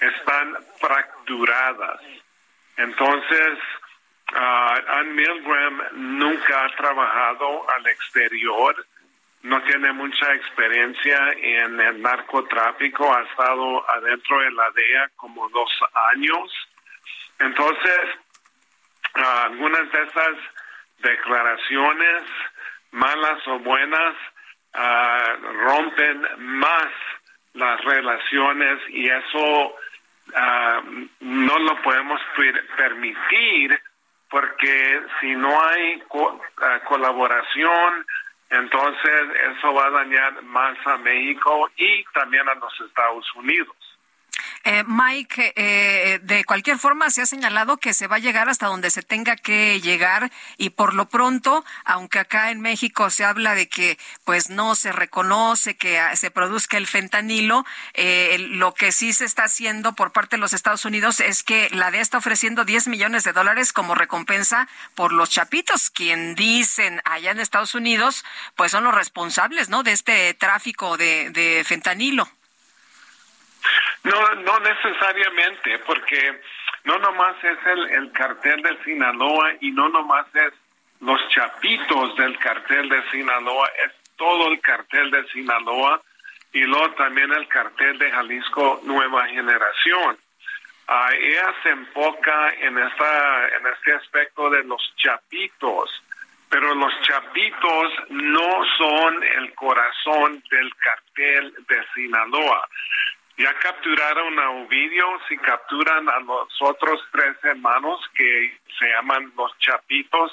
están fracturadas. Entonces, ah, Ann Milgram nunca ha trabajado al exterior, no tiene mucha experiencia en el narcotráfico, ha estado adentro de la DEA como dos años. Entonces, ah, algunas de esas declaraciones, malas o buenas, ah, rompen más las relaciones y eso ah, no lo podemos per- permitir porque si no hay eh, colaboración, entonces eso va a dañar más a México y también a los Estados Unidos. Eh, Mike, eh, de cualquier forma se ha señalado que se va a llegar hasta donde se tenga que llegar y por lo pronto, aunque acá en México se habla de que pues no se reconoce que ah, se produzca el fentanilo, eh, lo que sí se está haciendo por parte de los Estados Unidos es que la DEA está ofreciendo 10 millones de dólares como recompensa por los chapitos, quien dicen allá en Estados Unidos pues son los responsables, ¿no? De este tráfico de, de fentanilo. No, no necesariamente, porque no nomás es el, el cartel de Sinaloa y no nomás es los chapitos del cartel de Sinaloa, es todo el cartel de Sinaloa y luego también el cartel de Jalisco Nueva Generación. Uh, ella se enfoca en esta en este aspecto de los chapitos, pero los chapitos no son el corazón del cartel de Sinaloa. Ya capturaron a Ovidio, si capturan a los otros tres hermanos que se llaman los Chapitos,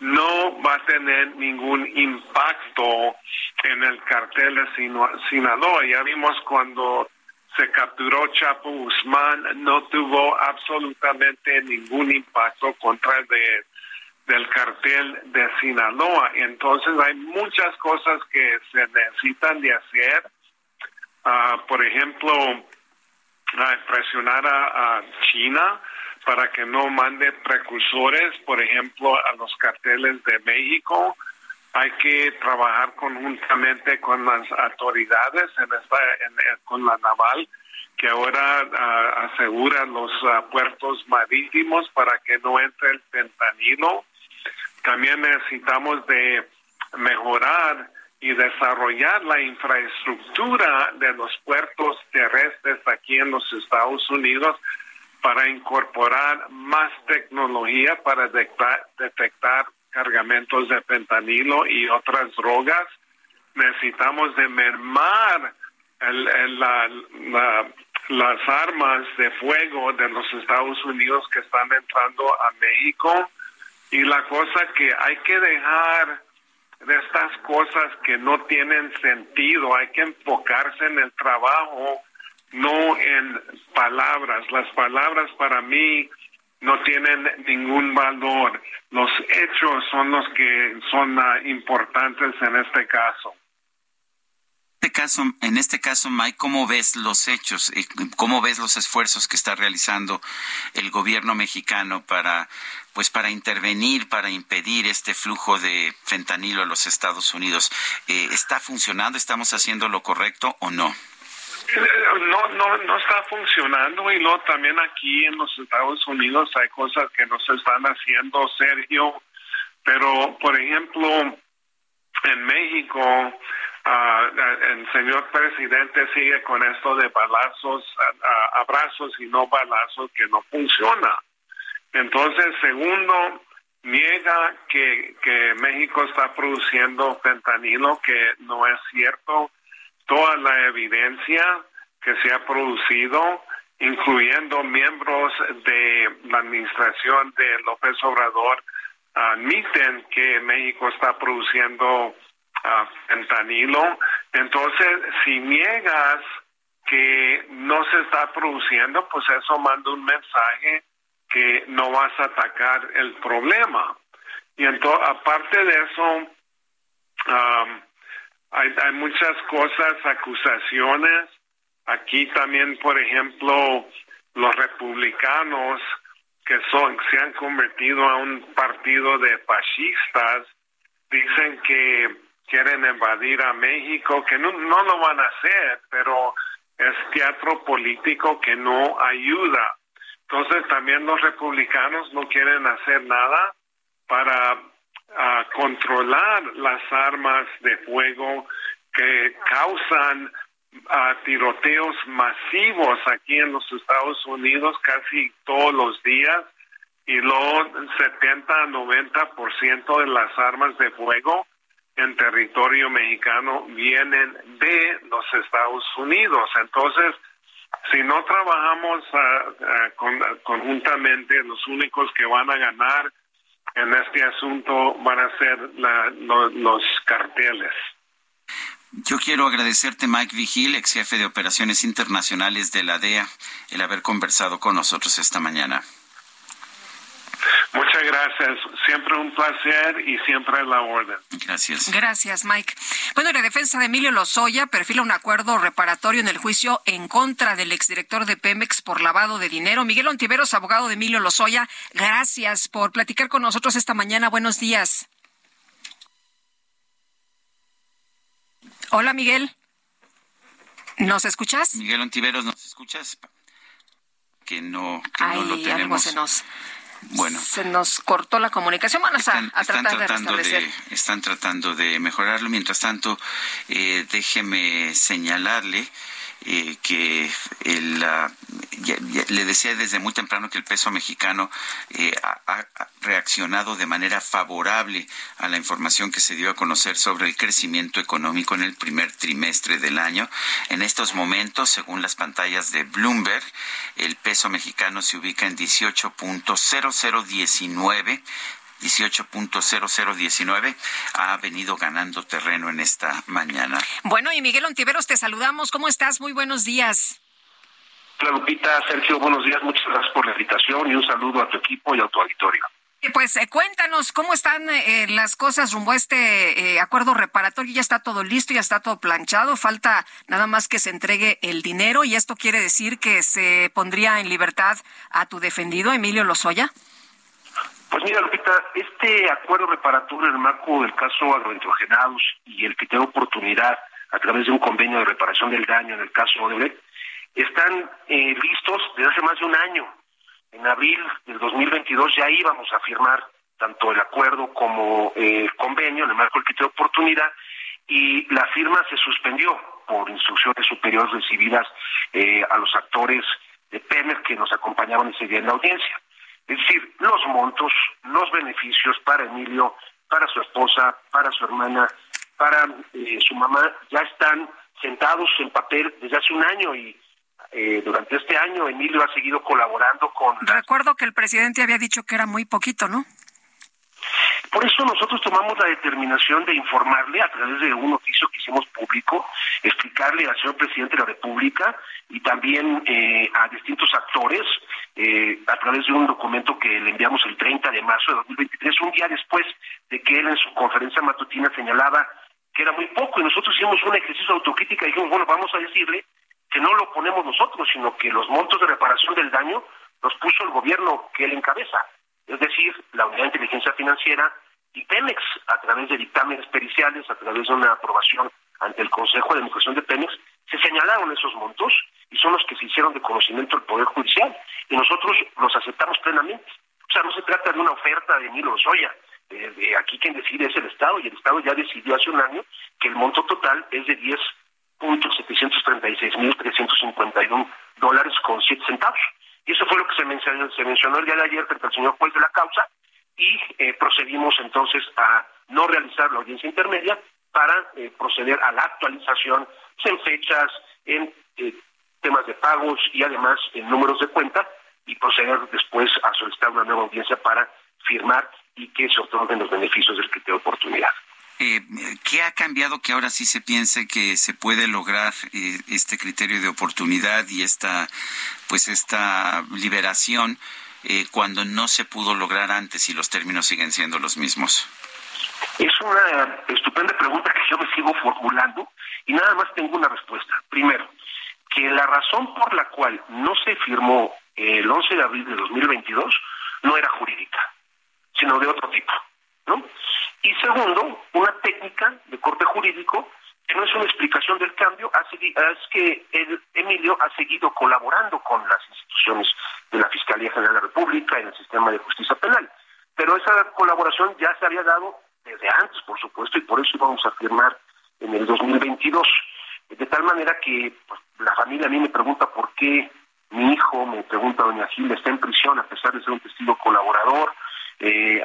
no va a tener ningún impacto en el cartel de Sinaloa. Ya vimos cuando se capturó Chapo Guzmán, no tuvo absolutamente ningún impacto contra el de, del cartel de Sinaloa. Entonces hay muchas cosas que se necesitan de hacer por ejemplo, presionar a, China para que no mande precursores, por ejemplo, a los carteles de México. Hay que trabajar conjuntamente con las autoridades, en esta, con la naval, que ahora asegura los puertos marítimos para que no entre el fentanilo. También necesitamos de mejorar y desarrollar la infraestructura de los puertos terrestres aquí en los Estados Unidos para incorporar más tecnología para detectar, cargamentos de fentanilo y otras drogas. Necesitamos de mermar las armas de fuego de los Estados Unidos que están entrando a México. Y la cosa que hay que dejar de estas cosas que no tienen sentido. Hay que enfocarse en el trabajo, no en palabras. Las palabras para mí no tienen ningún valor. Los hechos son los que son ah, importantes en este caso. Este caso, en este caso, Mike, ¿cómo ves los hechos? ¿Cómo ves los esfuerzos que está realizando el gobierno mexicano para pues para intervenir, para impedir este flujo de fentanilo a los Estados Unidos. Eh, ¿Está funcionando? ¿Estamos haciendo lo correcto o no? No, no, no está funcionando y no, también aquí en los Estados Unidos hay cosas que no se están haciendo, Sergio, pero por ejemplo, en México, el señor presidente sigue con esto de balazos, abrazos y no balazos que no funciona. Entonces, segundo, niega que, que México está produciendo fentanilo, que no es cierto. Toda la evidencia que se ha producido, incluyendo miembros de la administración de López Obrador, admiten que México está produciendo ah, fentanilo. Entonces, si niegas que no se está produciendo, pues eso manda un mensaje que no vas a atacar el problema. Y entonces, aparte de eso, hay, hay muchas cosas, acusaciones. Aquí también, por ejemplo, los republicanos que son se han convertido a un partido de fascistas dicen que quieren invadir a México, que no, no lo van a hacer, pero es teatro político que no ayuda. Entonces también los republicanos no quieren hacer nada para ah, controlar las armas de fuego que causan ah, tiroteos masivos aquí en los Estados Unidos casi todos los días y luego 70 a 90% de las armas de fuego en territorio mexicano vienen de los Estados Unidos. Entonces, si no trabajamos ah, ah, conjuntamente, los únicos que van a ganar en este asunto van a ser los carteles. Yo quiero agradecerte, Mike Vigil, ex jefe de operaciones internacionales de la DEA, el haber conversado con nosotros esta mañana. Muchas gracias. Siempre un placer y siempre la orden. Gracias. Gracias, Mike. Bueno, la defensa de Emilio Lozoya perfila un acuerdo reparatorio en el juicio en contra del exdirector de Pemex por lavado de dinero. Miguel Ontiveros, abogado de Emilio Lozoya, gracias por platicar con nosotros esta mañana. Buenos días. Hola, Miguel. ¿Nos escuchas? Miguel Ontiveros, ¿nos escuchas? Que no, que no lo tenemos. se nos bueno, se nos cortó la comunicación. Vamos a, tratar tratando de, Están tratando de mejorarlo. Mientras tanto, eh, déjeme señalarle eh, que le decía desde muy temprano que el peso mexicano eh, ha, reaccionado de manera favorable a la información que se dio a conocer sobre el crecimiento económico en el primer trimestre del año. En estos momentos, según las pantallas de Bloomberg, el peso mexicano se ubica en 18.0019 18.0019 ha venido ganando terreno en esta mañana. Bueno, y Miguel Ontiveros, te saludamos. ¿Cómo estás? Muy buenos días. Hola Lupita, Sergio, buenos días. Muchas gracias por la invitación y un saludo a tu equipo y a tu auditorio. Pues eh, cuéntanos cómo están eh, las cosas rumbo a este eh, acuerdo reparatorio. Ya está todo listo, ya está todo planchado. Falta nada más que se entregue el dinero y esto quiere decir que se pondría en libertad a tu defendido, Emilio Lozoya. Pues mira, Lupita, este acuerdo reparatorio en el marco del caso agrointrogenados y el que tiene oportunidad a través de un convenio de reparación del daño en el caso Odebrecht, están eh, listos desde hace más de un año. En abril del 2022 ya íbamos a firmar tanto el acuerdo como el convenio en el marco del que tiene oportunidad y la firma se suspendió por instrucciones superiores recibidas eh, a los actores de PEMER que nos acompañaban ese día en la audiencia. Es decir, los montos, los beneficios para Emilio, para su esposa, para su hermana, para eh, su mamá, ya están sentados en papel desde hace un año y eh, durante este año Emilio ha seguido colaborando con... Recuerdo que el presidente había dicho que era muy poquito, ¿no? Por eso nosotros tomamos la determinación de informarle a través de un oficio que hicimos público, explicarle al señor presidente de la República y también eh, a distintos actores eh, a través de un documento que le enviamos el 30 de marzo de 2023, un día después de que él en su conferencia matutina señalaba que era muy poco y nosotros hicimos un ejercicio de autocrítica y dijimos, bueno, vamos a decirle que no lo ponemos nosotros, sino que los montos de reparación del daño los puso el gobierno que él encabeza es decir, la Unidad de Inteligencia Financiera y Pemex, a través de dictámenes periciales, a través de una aprobación ante el Consejo de Administración de Pemex, se señalaron esos montos y son los que se hicieron de conocimiento del Poder Judicial y nosotros los aceptamos plenamente. O sea, no se trata de una oferta de Nilo Soya. De, aquí quien decide es el Estado y el Estado ya decidió hace un año que el monto total es de 10.736.351 dólares con 7 centavos. Y eso fue lo que se mencionó, se mencionó el día de ayer frente al señor juez de la causa y eh, procedimos entonces a no realizar la audiencia intermedia para eh, proceder a la actualización en fechas, en eh, temas de pagos y además en números de cuenta y proceder después a solicitar una nueva audiencia para firmar y que se otorguen los beneficios del criterio de oportunidad. Eh, ¿Qué ha cambiado que ahora sí se piense que se puede lograr eh, este criterio de oportunidad y esta, pues esta liberación eh, cuando no se pudo lograr antes y los términos siguen siendo los mismos? Es una estupenda pregunta que yo me sigo formulando y nada más tengo una respuesta. Primero, que la razón por la cual no se firmó el 11 de abril de 2022 no era jurídica, sino de otro tipo, ¿no? Y segundo, una técnica de corte jurídico que no es una explicación del cambio, es que el Emilio ha seguido colaborando con las instituciones de la Fiscalía General de la República en el sistema de justicia penal. Pero esa colaboración ya se había dado desde antes, por supuesto, y por eso íbamos a firmar en el 2022. De tal manera que pues, la familia a mí me pregunta por qué mi hijo, me pregunta doña Gil, está en prisión a pesar de ser un testigo colaborador. Eh,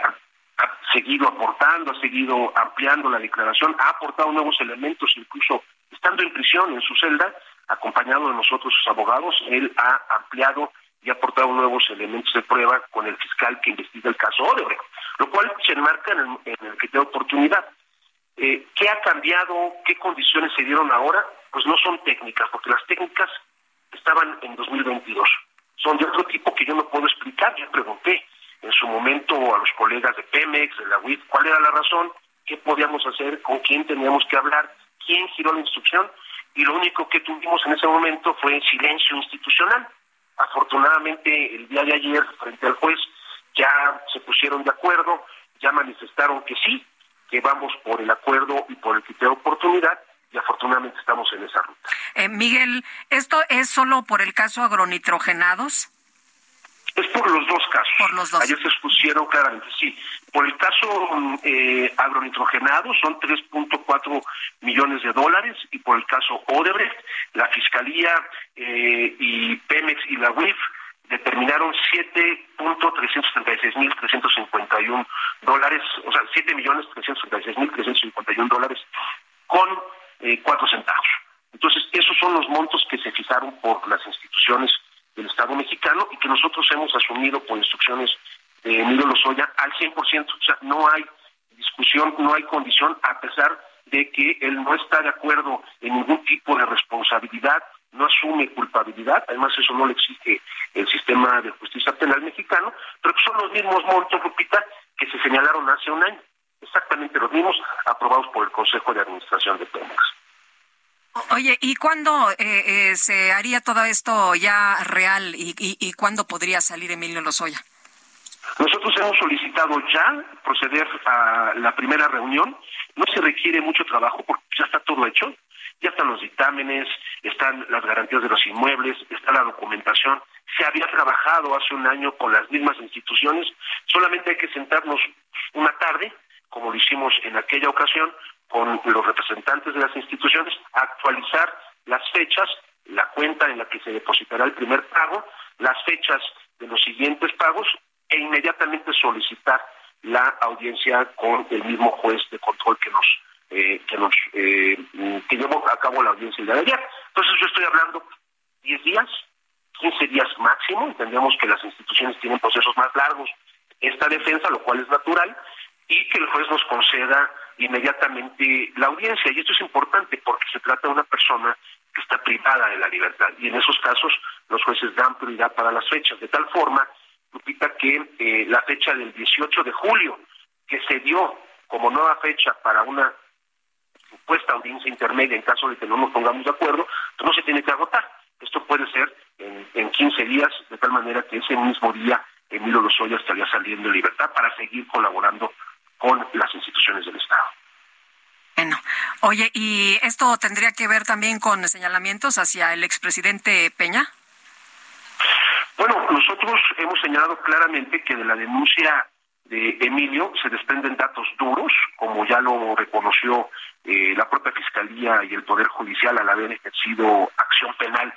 ha seguido aportando, ha seguido ampliando la declaración, ha aportado nuevos elementos, incluso estando en prisión en su celda, acompañado de nosotros sus abogados, él ha ampliado y ha aportado nuevos elementos de prueba con el fiscal que investiga el caso Odebrecht. lo cual se enmarca en el, en el criterio de oportunidad. Eh, ¿Qué ha cambiado? ¿Qué condiciones se dieron ahora? Pues no son técnicas, porque las técnicas estaban en 2022. Son de otro tipo que yo no puedo explicar. Yo pregunté en su momento a los colegas de Pemex, de la UIF, cuál era la razón, qué podíamos hacer, con quién teníamos que hablar, quién giró la instrucción, y lo único que tuvimos en ese momento fue silencio institucional. Afortunadamente, el día de ayer, frente al juez, ya se pusieron de acuerdo, ya manifestaron que sí, que vamos por el acuerdo y por el criterio de oportunidad, y afortunadamente estamos en esa ruta. Eh, Miguel, ¿esto es solo por el caso agronitrogenados? Es por los dos casos. Por los dos. Ayer se expusieron claramente, sí. Por el caso eh, agronitrogenado son 3.4 millones de dólares y por el caso Odebrecht, la Fiscalía eh, y Pemex y la UIF determinaron 7.336.351 dólares, o sea, 7.336.351 dólares con eh, cuatro centavos. Entonces, esos son los montos que se fijaron por las instituciones del Estado mexicano y que nosotros hemos asumido por instrucciones de Emilio Lozoya al 100%. O sea, no hay discusión, no hay condición, a pesar de que él no está de acuerdo en ningún tipo de responsabilidad, no asume culpabilidad, además eso no le exige el sistema de justicia penal mexicano, pero son los mismos montos, Lupita, que se señalaron hace un año, exactamente los mismos aprobados por el Consejo de Administración de Pemex. Oye, ¿y cuándo eh, eh, se haría todo esto ya real y, y, y cuándo podría salir Emilio Lozoya? Nosotros hemos solicitado ya proceder a la primera reunión. No se requiere mucho trabajo porque ya está todo hecho. Ya están los dictámenes, están las garantías de los inmuebles, está la documentación. Se había trabajado hace un año con las mismas instituciones. Solamente hay que sentarnos una tarde, como lo hicimos en aquella ocasión, con los representantes de las instituciones, actualizar las fechas, la cuenta en la que se depositará el primer pago, las fechas de los siguientes pagos e inmediatamente solicitar la audiencia con el mismo juez de control que nos eh, que nos eh, que llevó a cabo la audiencia de ayer. Entonces yo estoy hablando 10 días, 15 días máximo, entendemos que las instituciones tienen procesos más largos esta defensa, lo cual es natural, y que el juez nos conceda inmediatamente la audiencia. Y esto es importante porque se trata de una persona que está privada de la libertad. Y en esos casos los jueces dan prioridad para las fechas, de tal forma, Lupita, que eh, la fecha del 18 de julio, que se dio como nueva fecha para una supuesta audiencia intermedia en caso de que no nos pongamos de acuerdo, no se tiene que agotar. Esto puede ser en, en 15 días, de tal manera que ese mismo día Emilio Lozoya estaría saliendo en libertad para seguir colaborando con las instituciones del Estado. Bueno, oye, ¿y esto tendría que ver también con señalamientos hacia el expresidente Peña? Bueno, nosotros hemos señalado claramente que de la denuncia de Emilio se desprenden datos duros, como ya lo reconoció eh, la propia Fiscalía y el Poder Judicial al haber ejercido acción penal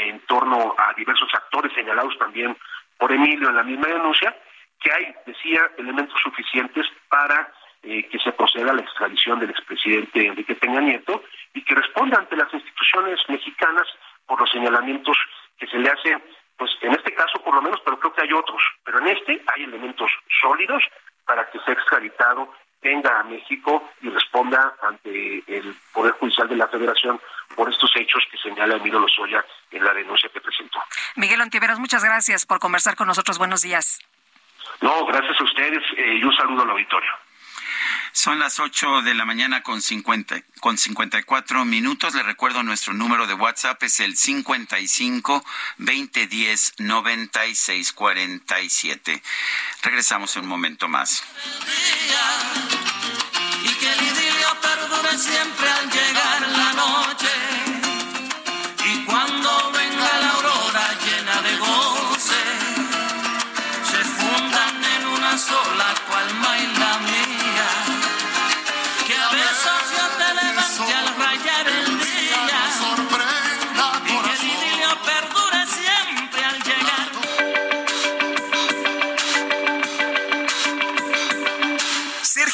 en torno a diversos actores señalados también por Emilio en la misma denuncia, que hay, decía, elementos suficientes para eh, que se proceda a la extradición del expresidente Enrique Peña Nieto y que responda ante las instituciones mexicanas por los señalamientos que se le hacen, pues en este caso por lo menos, pero creo que hay otros, pero en este hay elementos sólidos para que sea extraditado, venga a México y responda ante el Poder Judicial de la Federación por estos hechos que señala Emilio Lozoya en la denuncia que presentó. Miguel Ontiveros, muchas gracias por conversar con nosotros. Buenos días. No, gracias a ustedes eh, y un saludo al auditorio. Son las 8 de la mañana con, 50, con 54 minutos. Le recuerdo nuestro número de WhatsApp es el 55 2010 96 47. Regresamos en un momento más. Y que el idilio perdure siempre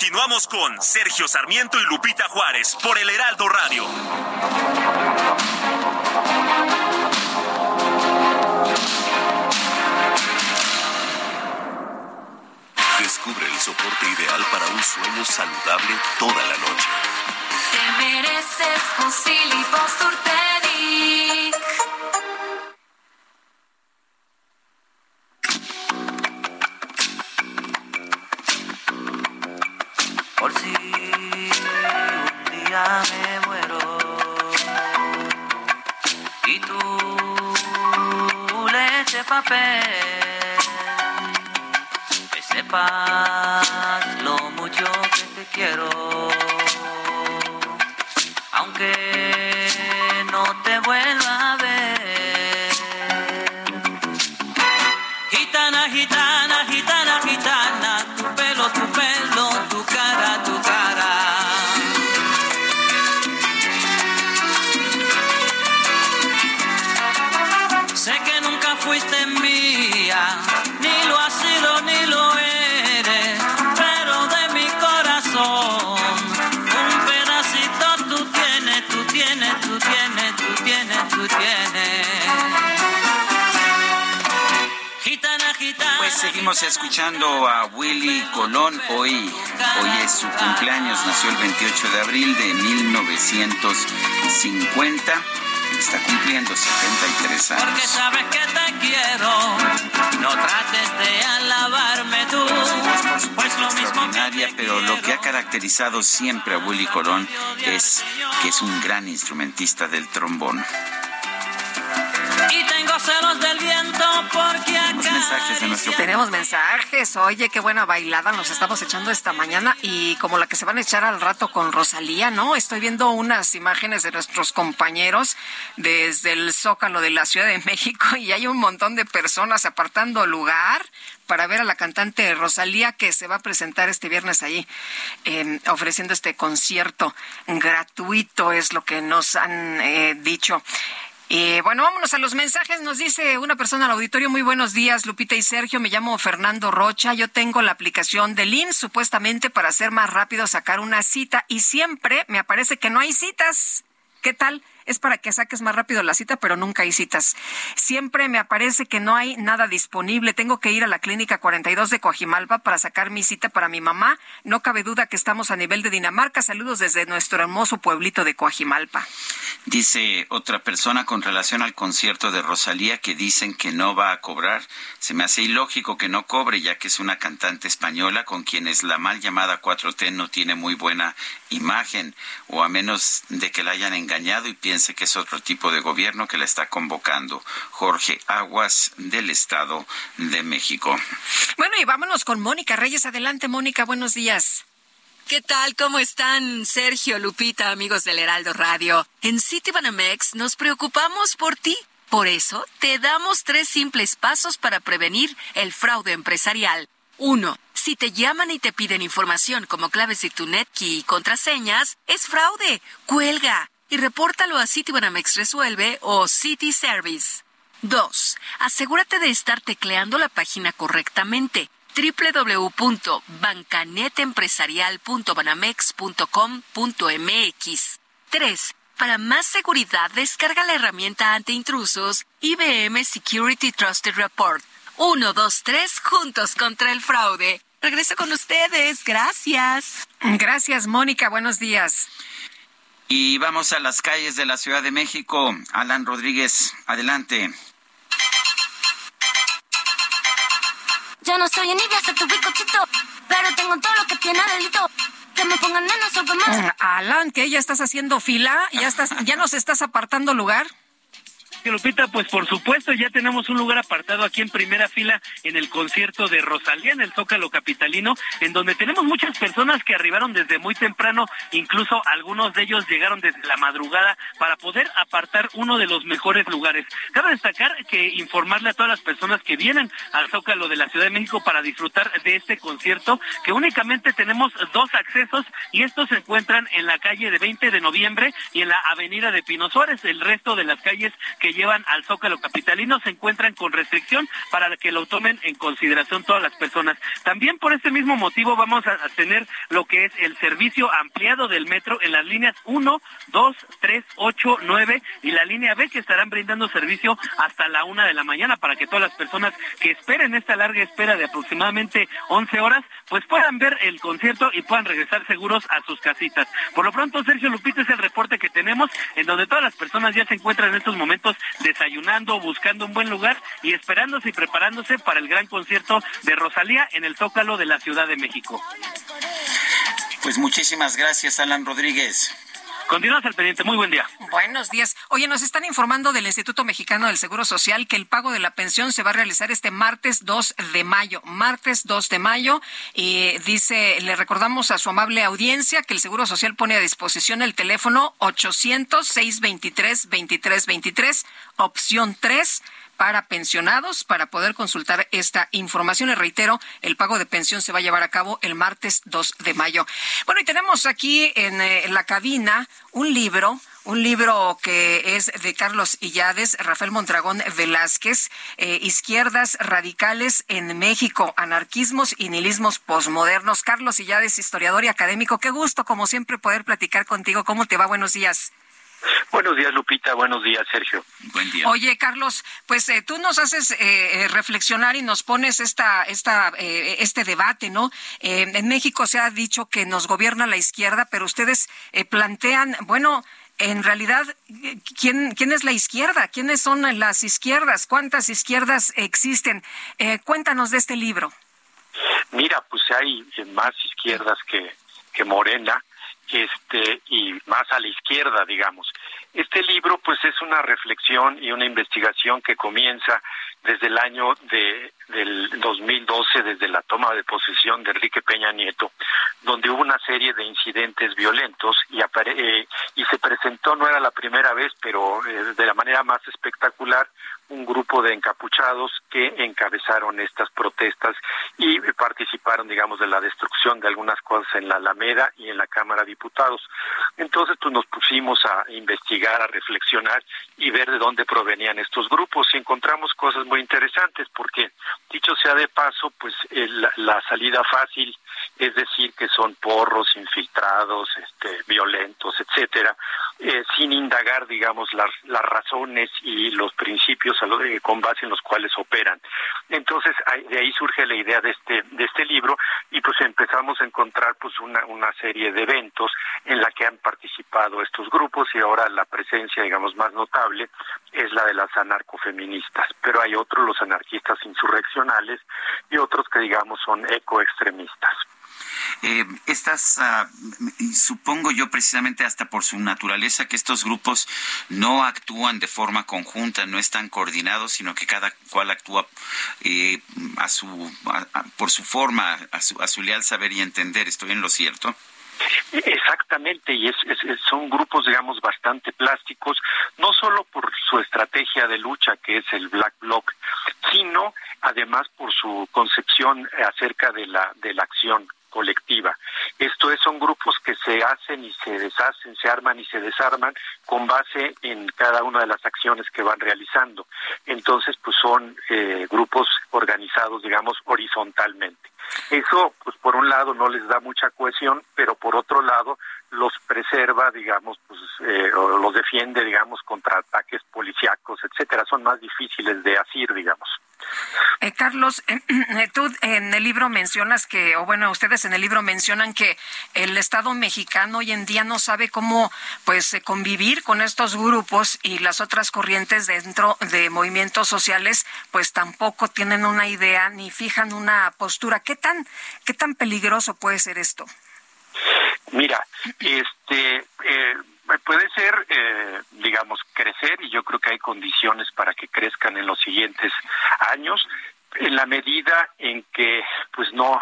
Continuamos con Sergio Sarmiento y Lupita Juárez por el Heraldo Radio. Descubre el soporte ideal para un sueño saludable toda la noche. Te mereces un caracterizado siempre a Willy Colón es que es un gran instrumentista del trombón. Y tengo celos del viento porque acá mensajes de nuestro Tenemos mensajes. Oye, qué buena bailada nos estamos echando esta mañana y como la que se van a echar al rato con Rosalía, ¿no? Estoy viendo unas imágenes de nuestros compañeros desde el Zócalo de la Ciudad de México (laughs) y hay un montón de personas apartando lugar para ver a la cantante Rosalía que se va a presentar este viernes ahí, em, ofreciendo este concierto gratuito, es lo que nos han eh, dicho. Y bueno, vámonos a los mensajes. Nos dice una persona al auditorio, muy buenos días, Lupita y Sergio. Me llamo Fernando Rocha. Yo tengo la aplicación de IMSS supuestamente para hacer más rápido sacar una cita y siempre me aparece que no hay citas. ¿Qué tal? Es para que saques más rápido la cita, pero nunca hay citas. Siempre me aparece que no hay nada disponible. Tengo que ir a la clínica 42 de Coajimalpa para sacar mi cita para mi mamá. No cabe duda que estamos a nivel de Dinamarca. Saludos desde nuestro hermoso pueblito de Coajimalpa. Dice otra persona con relación al concierto de Rosalía que dicen que no va a cobrar. Se me hace ilógico que no cobre ya que es una cantante española con quienes la mal llamada 4T no tiene muy buena imagen o a menos de que la hayan engañado y piense que es otro tipo de gobierno que la está convocando. Jorge Aguas del Estado de México. Bueno, y vámonos con Mónica Reyes. Adelante, Mónica, buenos días. ¿Qué tal? ¿Cómo están? Sergio, Lupita, amigos del Heraldo Radio. En Citibanamex nos preocupamos por ti. Por eso, te damos tres simples pasos para prevenir el fraude empresarial. Uno, si te llaman y te piden información como claves de tu NetKey y contraseñas, es fraude. Cuelga y repórtalo a Citibanamex Resuelve o City Service. 2. Asegúrate de estar tecleando la página correctamente www.bancanetempresarial.banamex.com.mx. 3. Para más seguridad, descarga la herramienta antiintrusos IBM Security Trusted Report 1, 2, 3, juntos contra el fraude. Regreso con ustedes. Gracias. Gracias, Mónica. Buenos días. Y vamos a las calles de la Ciudad de México. Alan Rodríguez, adelante. Ya no soy envidia, soy tu bicochito, pero tengo todo lo que tiene delito. Que me pongan menos o más. Alan, ¿qué? ¿Ya estás haciendo fila? ¿Ya, estás, ¿Ya nos estás apartando lugar? Lupita, pues por supuesto ya tenemos un lugar apartado aquí en primera fila en el concierto de Rosalía en el Zócalo Capitalino, en donde tenemos muchas personas que arribaron desde muy temprano, incluso algunos de ellos llegaron desde la madrugada para poder apartar uno de los mejores lugares. Cabe destacar que informarle a todas las personas que vienen al Zócalo de la Ciudad de México para disfrutar de este concierto, que únicamente tenemos dos accesos y estos se encuentran en la calle de 20 de noviembre y en la avenida de Pino Suárez. El resto de las calles que llevan al Zócalo Capitalino se encuentran con restricción para que lo tomen en consideración todas las personas. También por este mismo motivo vamos a tener lo que es el servicio ampliado del metro en las líneas 1, 2, 3, 8, 9 y la línea B que estarán brindando servicio hasta la una de la mañana para que todas las personas que esperen esta larga espera de aproximadamente 11 horas pues puedan ver el concierto y puedan regresar seguros a sus casitas. Por lo pronto, Sergio Lupita es el reporte que tenemos en donde todas las personas ya se encuentran en estos momentos desayunando, buscando un buen lugar y esperándose y preparándose para el gran concierto de Rosalía en el Zócalo de la Ciudad de México. Pues muchísimas gracias, Alan Rodríguez. Continuamos al pendiente. Muy buen día. Buenos días. Oye, nos están informando del Instituto Mexicano del Seguro Social que el pago de la pensión se va a realizar este martes 2 de mayo. Martes 2 de mayo. Y dice, le recordamos a su amable audiencia que el Seguro Social pone a disposición el teléfono 800-623-2323, opción 3 para pensionados para poder consultar esta información. Le reitero, el pago de pensión se va a llevar a cabo el martes 2 de mayo. Bueno, y tenemos aquí en, eh, la cabina un libro un libro que es de Carlos Illades, Rafael Mondragón Velázquez, eh, Izquierdas Radicales en México, Anarquismos y Nihilismos Postmodernos. Carlos Illades, historiador y académico, qué gusto, como siempre, poder platicar contigo. ¿Cómo te va? Buenos días. Buenos días, Lupita. Buenos días, Sergio. Buen día. Oye, Carlos, pues eh, tú nos haces eh, eh, reflexionar y nos pones esta, esta, este debate, ¿no? en México se ha dicho que nos gobierna la izquierda, pero ustedes plantean, bueno, en realidad, ¿quién, ¿quién es la izquierda? ¿Quiénes son las izquierdas? ¿Cuántas izquierdas existen? cuéntanos de este libro. Mira, pues hay más izquierdas que, que Morena este y más a la izquierda, digamos. Este libro pues es una reflexión y una investigación que comienza desde el año de, del 2012, desde la toma de posesión de Enrique Peña Nieto, donde hubo una serie de incidentes violentos y, eh, y se presentó, no era la primera vez, pero eh, de la manera más espectacular, un grupo de encapuchados que encabezaron estas protestas y participaron, digamos, de la destrucción de algunas cosas en la Alameda y en la Cámara de Diputados. Entonces, pues nos pusimos a investigar, a reflexionar y ver de dónde provenían estos grupos y encontramos cosas muy interesantes porque, dicho sea de paso, pues la salida fácil es decir, que son porros infiltrados, este, violentos, etcétera, eh, sin indagar, digamos, las, las razones y los principios con base en los cuales operan. Entonces, de ahí surge la idea de este, de este libro y pues empezamos a encontrar pues una, una serie de eventos en la que han participado estos grupos y ahora la presencia, digamos, más notable es la de las anarcofeministas, pero hay otros, los anarquistas insurreccionales y otros que, digamos, son ecoextremistas. Eh, estas, ah, supongo yo precisamente hasta por su naturaleza, que estos grupos no actúan de forma conjunta, no están coordinados, sino que cada cual actúa eh, a su, por su forma, a su, a su leal saber y entender. ¿Estoy en lo cierto? Exactamente, y es, son grupos, digamos, bastante plásticos, no solo por su estrategia de lucha, que es el Black Bloc, sino además por su concepción acerca de la, de la acción colectiva. Esto es, son grupos que se hacen y se deshacen, se arman y se desarman con base en cada una de las acciones que van realizando. Entonces, pues son eh, grupos organizados, digamos, horizontalmente. Eso, pues por un lado no les da mucha cohesión, pero por otro lado los preserva, digamos, pues eh, o los defiende, digamos, contra ataques policíacos, etcétera. Son más difíciles de asir, digamos. Eh, Carlos, (clears throat) eh, tú en el libro mencionas que, o bueno, ustedes en el libro mencionan que el Estado mexicano hoy en día no sabe cómo, pues, eh, convivir con estos grupos y las otras corrientes dentro de movimientos sociales, pues tampoco tienen una idea ni fijan una postura. ¿Qué tan, qué tan peligroso puede ser esto? Mira, este, puede ser, digamos, crecer y yo creo que hay condiciones para que crezcan en los siguientes años en la medida en que pues no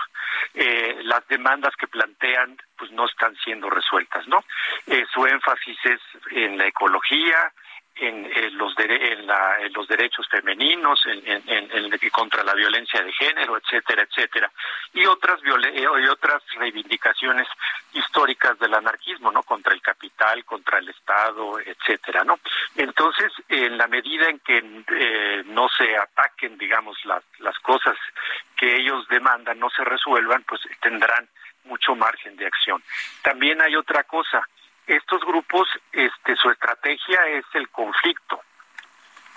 eh, las demandas que plantean pues no están siendo resueltas no eh, su énfasis es en la ecología en, los en, los derechos femeninos, en, contra la violencia de género, etcétera, etcétera, y otras eh, y otras reivindicaciones históricas del anarquismo, no, contra el capital, contra el Estado, etcétera, no. Entonces, en la medida en que eh, no se ataquen, digamos, las las cosas que ellos demandan, no se resuelvan, pues tendrán mucho margen de acción. También hay otra cosa estos grupos, este, su estrategia es el conflicto.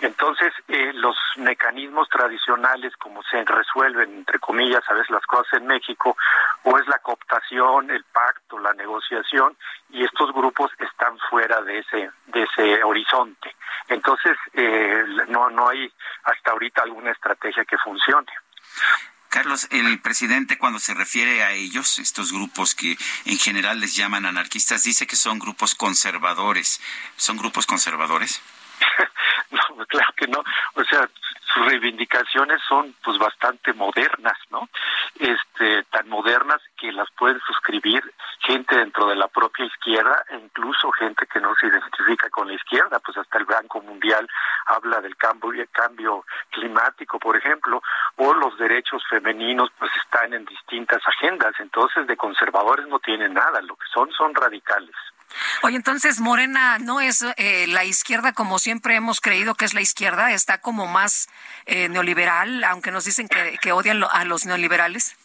Entonces, eh, los mecanismos tradicionales, como se resuelven, entre comillas, a veces las cosas en México, o es la cooptación, el pacto, la negociación, y estos grupos están fuera de ese, de ese horizonte. Entonces, eh, no, no hay hasta ahorita alguna estrategia que funcione. Carlos, el presidente cuando se refiere a ellos, estos grupos que en general les llaman anarquistas, dice que son grupos conservadores. ¿Son grupos conservadores? (laughs) no, (laughs) claro que no. O sea, sus reivindicaciones son pues bastante modernas, ¿no? Este, tan modernas que las pueden suscribir gente dentro de la propia izquierda e incluso gente que no se identifica con la izquierda, pues hasta el Banco Mundial habla del cambio, cambio climático, por ejemplo, o los derechos femeninos pues están en distintas agendas, entonces de conservadores no tienen nada, lo que son son radicales. Oye, entonces Morena no es eh, la izquierda como siempre hemos creído que es la izquierda, está como más eh, neoliberal, aunque nos dicen que, que odian a los neoliberales.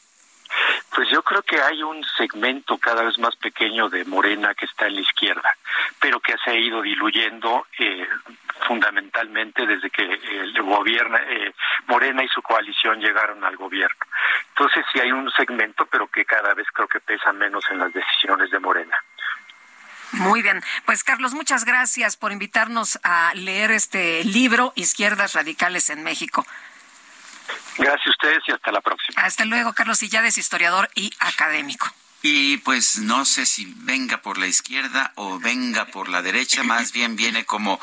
Pues yo creo que hay un segmento cada vez más pequeño de Morena que está en la izquierda, pero que se ha ido diluyendo eh, fundamentalmente desde que el gobierno eh, Morena y su coalición llegaron al gobierno. Entonces sí hay un segmento, pero que cada vez creo que pesa menos en las decisiones de Morena. Muy bien. Pues Carlos, muchas gracias por invitarnos a leer este libro, Izquierdas Radicales en México. Gracias a ustedes y hasta la próxima. Hasta luego, Carlos Sillades, historiador y académico. Y pues no sé si venga por la izquierda o venga por la derecha, más bien viene como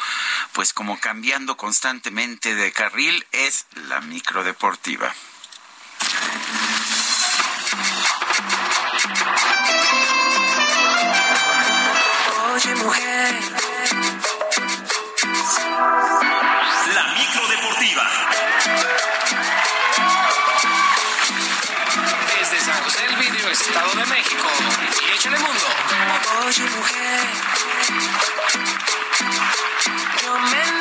pues como cambiando constantemente de carril es la microdeportiva. Oye, mujer. La micro deportiva. Desde San José del Vidrio, Estado de México. Y échale mundo. Oye, mujer. Yo me.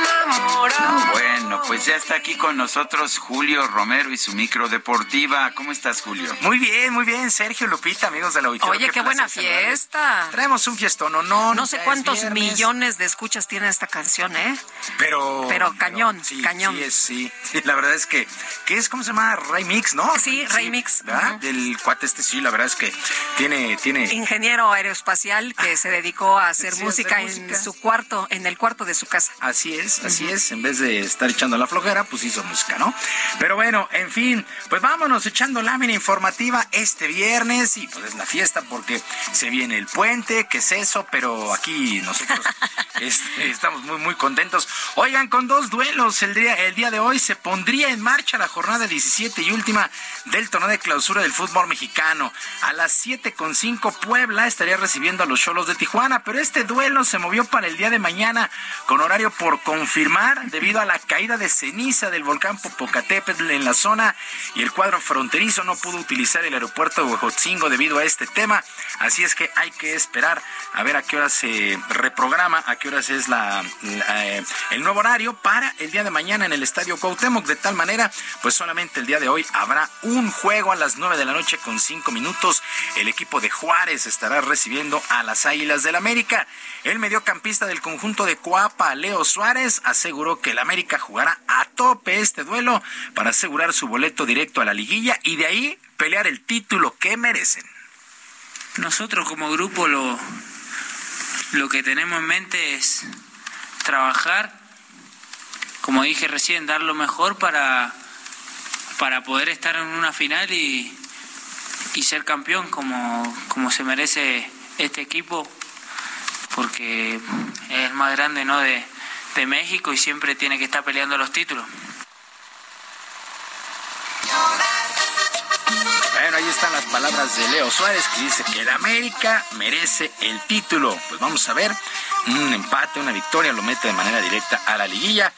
Bueno, pues ya está aquí con nosotros Julio Romero y su micro deportiva. ¿Cómo estás, Julio? Muy bien, muy bien, Sergio Lupita, amigos de la auditorio. Oye, qué, buena fiesta. Traemos un fiestón, ¿no? No, no sé cuántos millones de escuchas tiene esta canción, ¿eh? Pero pero cañón, sí, cañón. Sí, es, sí, La verdad es que ¿qué es cómo se llama? Remix, ¿no? Sí, Remix. ¿verdad? Del cuate este sí, la verdad es que tiene tiene ingeniero aeroespacial que se dedicó (laughs) a hacer, música, en su cuarto, en el cuarto de su casa. Así es, así es, en vez de estar echando la flojera, pues hizo música, ¿no? Pero bueno, en fin, pues vámonos echando lámina informativa este viernes y pues es la fiesta porque se viene el puente, ¿qué es eso? Pero aquí nosotros (laughs) este, estamos muy, muy contentos. Oigan, con dos duelos el día, el día de hoy se pondría en marcha la jornada 17 y última del torneo de clausura del fútbol mexicano. A las 7 con 5 Puebla estaría recibiendo a los Cholos de Tijuana, pero este duelo se movió para el día de mañana con horario por confirmar debido a la caída de ceniza del volcán Popocatépetl en la zona y el cuadro fronterizo no pudo utilizar el aeropuerto de Huejotzingo debido a este tema. Así es que hay que esperar a ver a qué hora se reprograma, a qué horas es la, eh, el nuevo horario para el día de mañana en el estadio Cuauhtémoc. De tal manera, pues solamente el día de hoy habrá un juego a las 9 de la noche con 5 minutos. El equipo de Juárez estará recibiendo a las Águilas del América. El mediocampista del conjunto de Coapa, Leo Suárez, aseguró que el América jugará a tope este duelo para asegurar su boleto directo a la liguilla y de ahí pelear el título que merecen. Nosotros como grupo lo, lo que tenemos en mente es trabajar, como dije recién, dar lo mejor para, para poder estar en una final y, y ser campeón como, como se merece este equipo, porque es el más grande ¿no? de, de México y siempre tiene que estar peleando los títulos. Bueno, ahí están las palabras de Leo Suárez que dice que el América merece el título. Pues vamos a ver, un empate, una victoria lo mete de manera directa a la liguilla.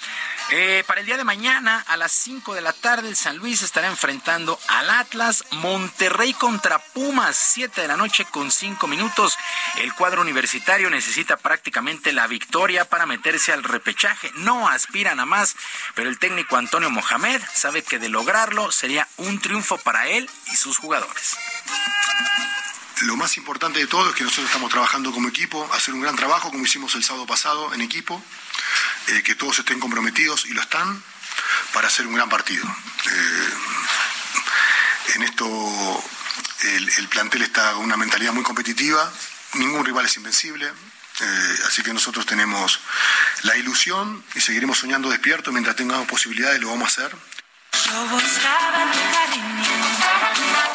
Eh, para el día de mañana, a las 5 de la tarde, el San Luis estará enfrentando al Atlas, Monterrey contra Pumas, 7 de la noche con 5 minutos. El cuadro universitario necesita prácticamente la victoria para meterse al repechaje. No aspiran a más, pero el técnico Antonio Mohamed sabe que de lograrlo sería un triunfo para él y sus jugadores. Lo más importante de todo es que nosotros estamos trabajando como equipo, hacer un gran trabajo como hicimos el sábado pasado en equipo eh, que todos estén comprometidos y lo están para hacer un gran partido. Eh, en esto el, plantel está con una mentalidad muy competitiva, ningún rival es invencible, eh, así que nosotros tenemos la ilusión y seguiremos soñando despierto mientras tengamos posibilidades, lo vamos a hacer.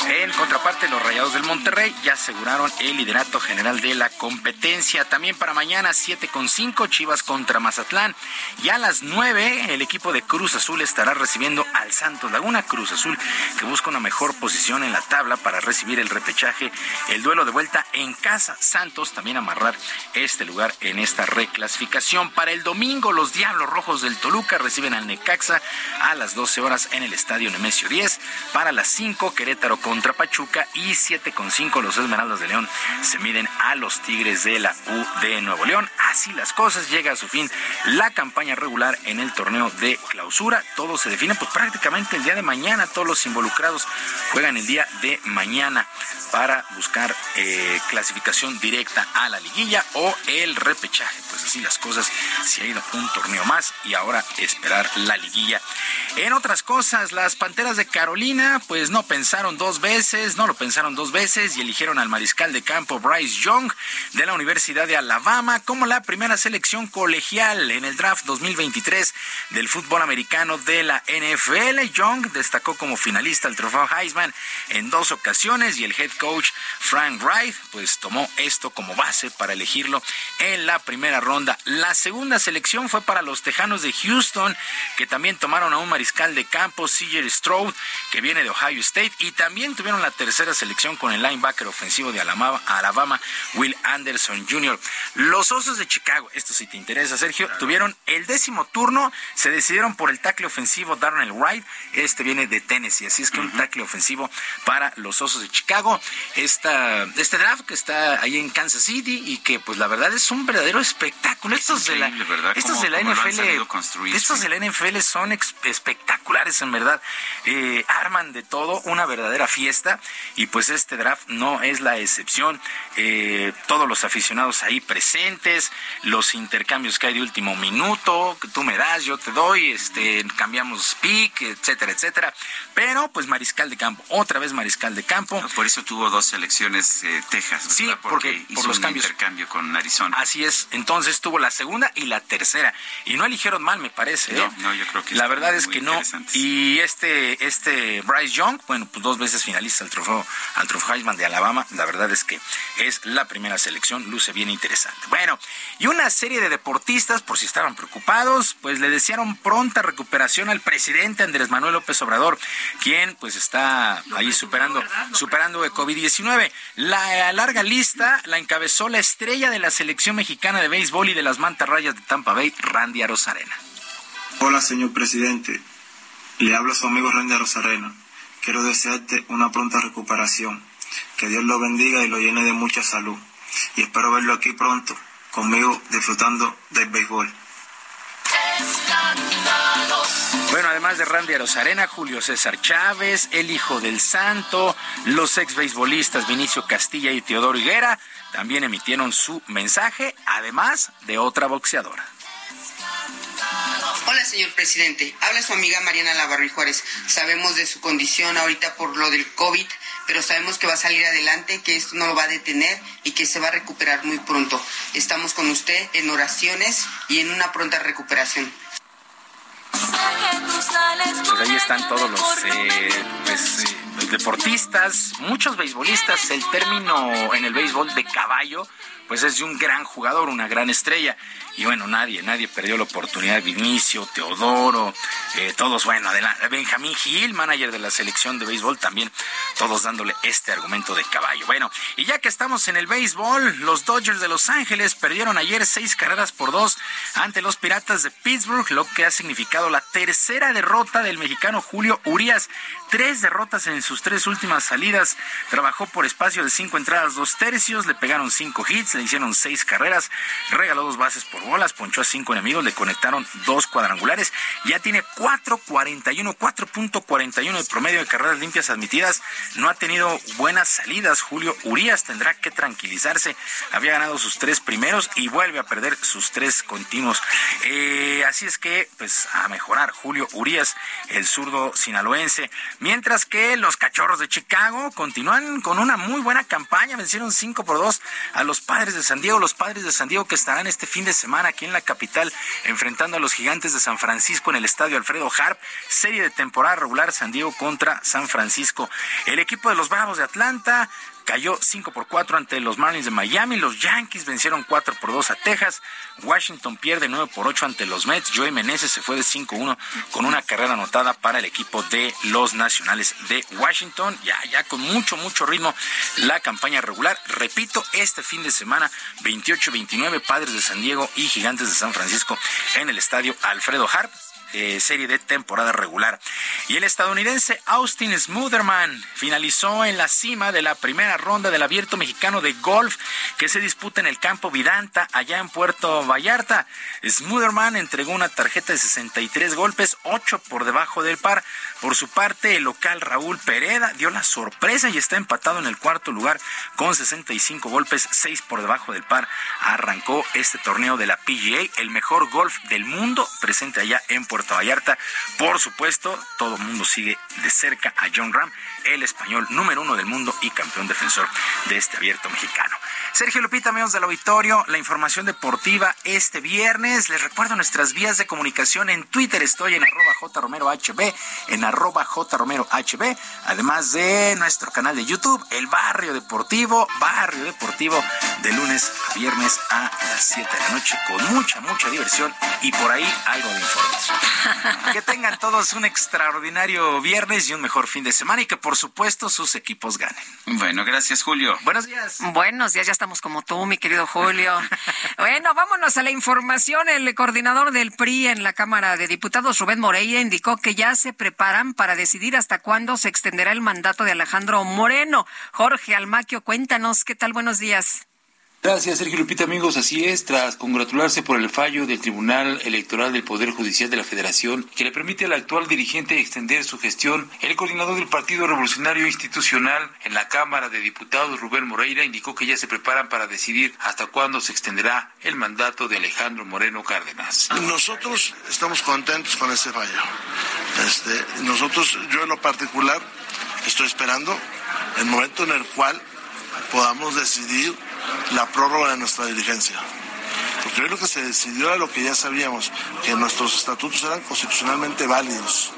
En contraparte, los Rayados del Monterrey ya aseguraron el liderato general de la competencia. También para mañana, 7 con 5, Chivas contra Mazatlán. Y a las 9, el equipo de Cruz Azul estará recibiendo al Santos Laguna. Cruz Azul que busca una mejor posición en la tabla para recibir el repechaje. El duelo de vuelta en casa. Santos también amarrar este lugar en esta reclasificación. Para el domingo, los Diablos Rojos del Toluca reciben al Necaxa a las 12 horas en el Estadio Nemesio 10. Para las 5, Querétaro contra Pachuca y 7 con 5 los Esmeraldas de León se miden a los Tigres de la U de Nuevo León. Así las cosas, llega a su fin la campaña regular en el torneo de clausura. Todo se define pues prácticamente el día de mañana. Todos los involucrados juegan el día de mañana para buscar eh, clasificación directa a la liguilla o el repechaje. Pues así las cosas, se ha ido un torneo más y ahora esperar la liguilla. En otras cosas, las Panteras de Carolina pues no pensaron dos veces, no lo pensaron dos veces y eligieron al mariscal de campo Bryce Young de la Universidad de Alabama como la primera selección colegial en el draft 2023 del fútbol americano de la NFL. Young destacó como finalista al trofeo Heisman en dos ocasiones y el head coach Frank Wright pues tomó esto como base para elegirlo en la primera ronda. La segunda selección fue para los Tejanos de Houston que también tomaron a un mariscal de campo, CJ Stroud, que viene de Ohio State y también tuvieron la tercera selección con el linebacker ofensivo de Alabama, Will Anderson Jr. Los Osos de Chicago, esto sí te interesa, Sergio, tuvieron el décimo turno, se decidieron por el tackle ofensivo Darnell Wright, este viene de Tennessee, así es que un tackle ofensivo para los Osos de Chicago. Esta, este draft que está ahí en Kansas City y que pues la verdad es un verdadero espectáculo. Estos de la, estos de la NFL, estos de la NFL son espectaculares en verdad, eh, arman de todo una verdadera fiesta y pues este draft no es la excepción. Eh, todos los aficionados ahí presentes, los intercambios que hay de último minuto, que tú me das, yo te doy, este, cambiamos pick, etcétera, etcétera. Pero pues mariscal de campo, otra vez mariscal de campo. Por eso tuvo dos selecciones eh, Texas. Sí, porque, por los cambios. intercambio con Arizona. Así es. Entonces tuvo la segunda y la tercera y no eligieron mal, me parece. No, ¿eh? no yo creo que la verdad es que no. Y este este Bryce Young, bueno, pues dos veces finalista al trofeo al trofeo Heisman de Alabama. La verdad es que es la primera selección, luce bien interesante. Bueno, y una serie de deportistas, por si estaban preocupados, pues le desearon pronta recuperación al presidente Andrés Manuel López Obrador, quien pues está ahí superando superando el COVID-19. La larga lista la encabezó la estrella de la selección mexicana de béisbol y de las mantarrayas de Tampa Bay, Randy Arozarena. Hola, señor presidente. Le hablo a su amigo Randy Arozarena. Quiero desearte una pronta recuperación. Que Dios lo bendiga y lo llene de mucha salud. Y espero verlo aquí pronto, conmigo disfrutando del béisbol. Bueno, además de Randy Arozarena, Julio César Chávez, el hijo del santo, los ex beisbolistas Vinicio Castilla y Teodoro Higuera también emitieron su mensaje, además de otra boxeadora. Hola, señor presidente. Habla su amiga Mariana Lavarri Juárez. Sabemos de su condición ahorita por lo del COVID, pero sabemos que va a salir adelante, que esto no lo va a detener y que se va a recuperar muy pronto. Estamos con usted en oraciones y en una pronta recuperación. Pues ahí están todos los eh, pues, eh, deportistas, muchos beisbolistas. El término en el béisbol de caballo pues es de un gran jugador, una gran estrella. Y bueno, nadie, nadie perdió la oportunidad. Vinicio, Teodoro, eh, todos, bueno, adelante. Benjamín Gil, manager de la selección de béisbol, también todos dándole este argumento de caballo. Bueno, y ya que estamos en el béisbol, los Dodgers de Los Ángeles perdieron ayer seis carreras por dos ante los Piratas de Pittsburgh, lo que ha significado la tercera derrota del mexicano Julio Urias. Tres derrotas en sus tres últimas salidas. Trabajó por espacio de cinco entradas, dos tercios, le pegaron cinco hits, le hicieron seis carreras, regaló dos bases por bolas, ponchó a cinco enemigos, le conectaron dos cuadrangulares. Ya tiene 4.41, 4.41 de promedio de carreras limpias admitidas. No ha tenido buenas salidas. Julio Urias tendrá que tranquilizarse. Había ganado sus tres primeros y vuelve a perder sus tres continuos. Eh, así es que, pues, a mejorar Julio Urias, el zurdo sinaloense. Mientras que los cachorros de Chicago continúan con una muy buena campaña, vencieron 5 por 2 a los padres de San Diego, los padres de San Diego que estarán este fin de semana aquí en la capital enfrentando a los gigantes de San Francisco en el estadio Alfredo Harp, serie de temporada regular San Diego contra San Francisco. El equipo de los Bravos de Atlanta cayó 5 por 4 ante los Marlins de Miami. Los Yankees vencieron 4 por 2 a Texas. Washington pierde 9 por 8 ante los Mets. Joey Meneses se fue de 5-1 con una carrera anotada para el equipo de los Nacionales de Washington. Ya, ya con mucho, mucho ritmo la campaña regular. Repito, este fin de semana, 28-29, Padres de San Diego y Gigantes de San Francisco en el estadio Alfredo Harp. Eh, serie de temporada regular. Y el estadounidense Austin Smotherman finalizó en la cima de la primera ronda del abierto mexicano de golf que se disputa en el campo Vidanta, allá en Puerto Vallarta. Smotherman entregó una tarjeta de 63 golpes, 8 por debajo del par. Por su parte, el local Raúl Pereda dio la sorpresa y está empatado en el cuarto lugar con 65 golpes, 6 por debajo del par. Arrancó este torneo de la PGA, el mejor golf del mundo, presente allá en Puerto Vallarta. Por supuesto, todo el mundo sigue de cerca a John Ram, el español número uno del mundo y campeón defensor de este abierto mexicano. Sergio Lupita, amigos del auditorio, la información deportiva este viernes. Les recuerdo nuestras vías de comunicación en Twitter. Estoy en arroba jromerohb, en arroba jromerohb, además de nuestro canal de YouTube, El Barrio Deportivo, Barrio Deportivo, de lunes a viernes a las 7 de la noche, con mucha, mucha diversión y por ahí algo de información. (laughs) que tengan todos un extraordinario viernes y un mejor fin de semana y que por supuesto sus equipos ganen. Bueno, gracias Julio. Buenos días. Buenos días, ya estamos como tú, mi querido Julio. (laughs) bueno, vámonos a la información. El coordinador del PRI en la Cámara de Diputados, Rubén Moreira, indicó que ya se preparan para decidir hasta cuándo se extenderá el mandato de Alejandro Moreno. Jorge Almaquio, cuéntanos, ¿qué tal? Buenos días. Gracias, Sergio Lupita, amigos. Así es, tras congratularse por el fallo del Tribunal Electoral del Poder Judicial de la Federación, que le permite al actual dirigente extender su gestión, el coordinador del Partido Revolucionario Institucional en la Cámara de Diputados, Rubén Moreira, indicó que ya se preparan para decidir hasta cuándo se extenderá el mandato de Alejandro Moreno Cárdenas. Nosotros estamos contentos con este fallo. Este, nosotros, yo en lo particular, estoy esperando el momento en el cual podamos decidir la prórroga de nuestra diligencia. Porque lo que se decidió era lo que ya sabíamos, que nuestros estatutos eran constitucionalmente válidos.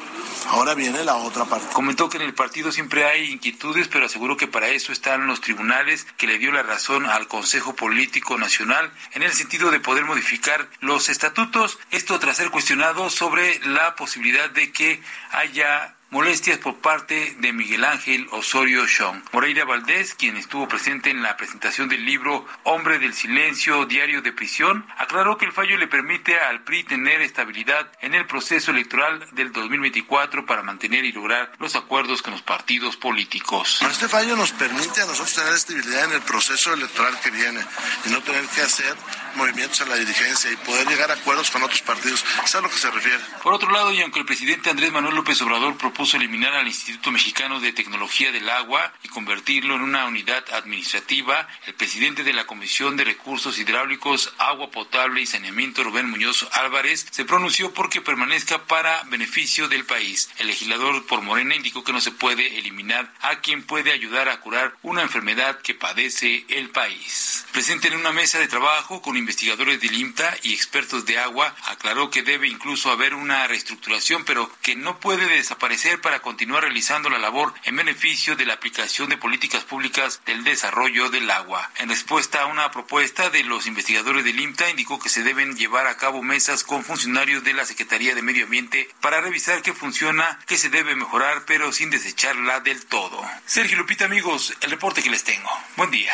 Ahora viene la otra parte. Comentó que en el partido siempre hay inquietudes, pero aseguró que para eso están los tribunales, que le dio la razón al Consejo Político Nacional en el sentido de poder modificar los estatutos. Esto tras ser cuestionado sobre la posibilidad de que haya molestias por parte de Miguel Ángel Osorio Chong. Moreira Valdés, quien estuvo presente en la presentación del libro Hombre del Silencio, Diario de Prisión, aclaró que el fallo le permite al PRI tener estabilidad en el proceso electoral del 2024 para mantener y lograr los acuerdos con los partidos políticos. Este fallo nos permite a nosotros tener estabilidad en el proceso electoral que viene y no tener que hacer movimientos en la dirigencia y poder llegar a acuerdos con otros partidos. Eso es a lo que se refiere. Por otro lado, y aunque el presidente Andrés Manuel López Obrador propuso eliminar al Instituto Mexicano de Tecnología del Agua y convertirlo en una unidad administrativa, el presidente de la Comisión de Recursos Hidráulicos, Agua Potable y Saneamiento, Rubén Muñoz Álvarez, se pronunció porque permanezca para beneficio del país. El legislador por Morena indicó que no se puede eliminar a quien puede ayudar a curar una enfermedad que padece el país. Presente en una mesa de trabajo con investigadores del IMTA y expertos de agua, aclaró que debe incluso haber una reestructuración, pero que no puede desaparecer para continuar realizando la labor en beneficio de la aplicación de políticas públicas del desarrollo del agua. En respuesta a una propuesta de los investigadores del IMTA, indicó que se deben llevar a cabo mesas con funcionarios de la Secretaría de Medio Ambiente para revisar qué funciona, qué se debe mejorar, pero sin desecharla del todo. Sergio Lupita, amigos, el reporte que les tengo. Buen día.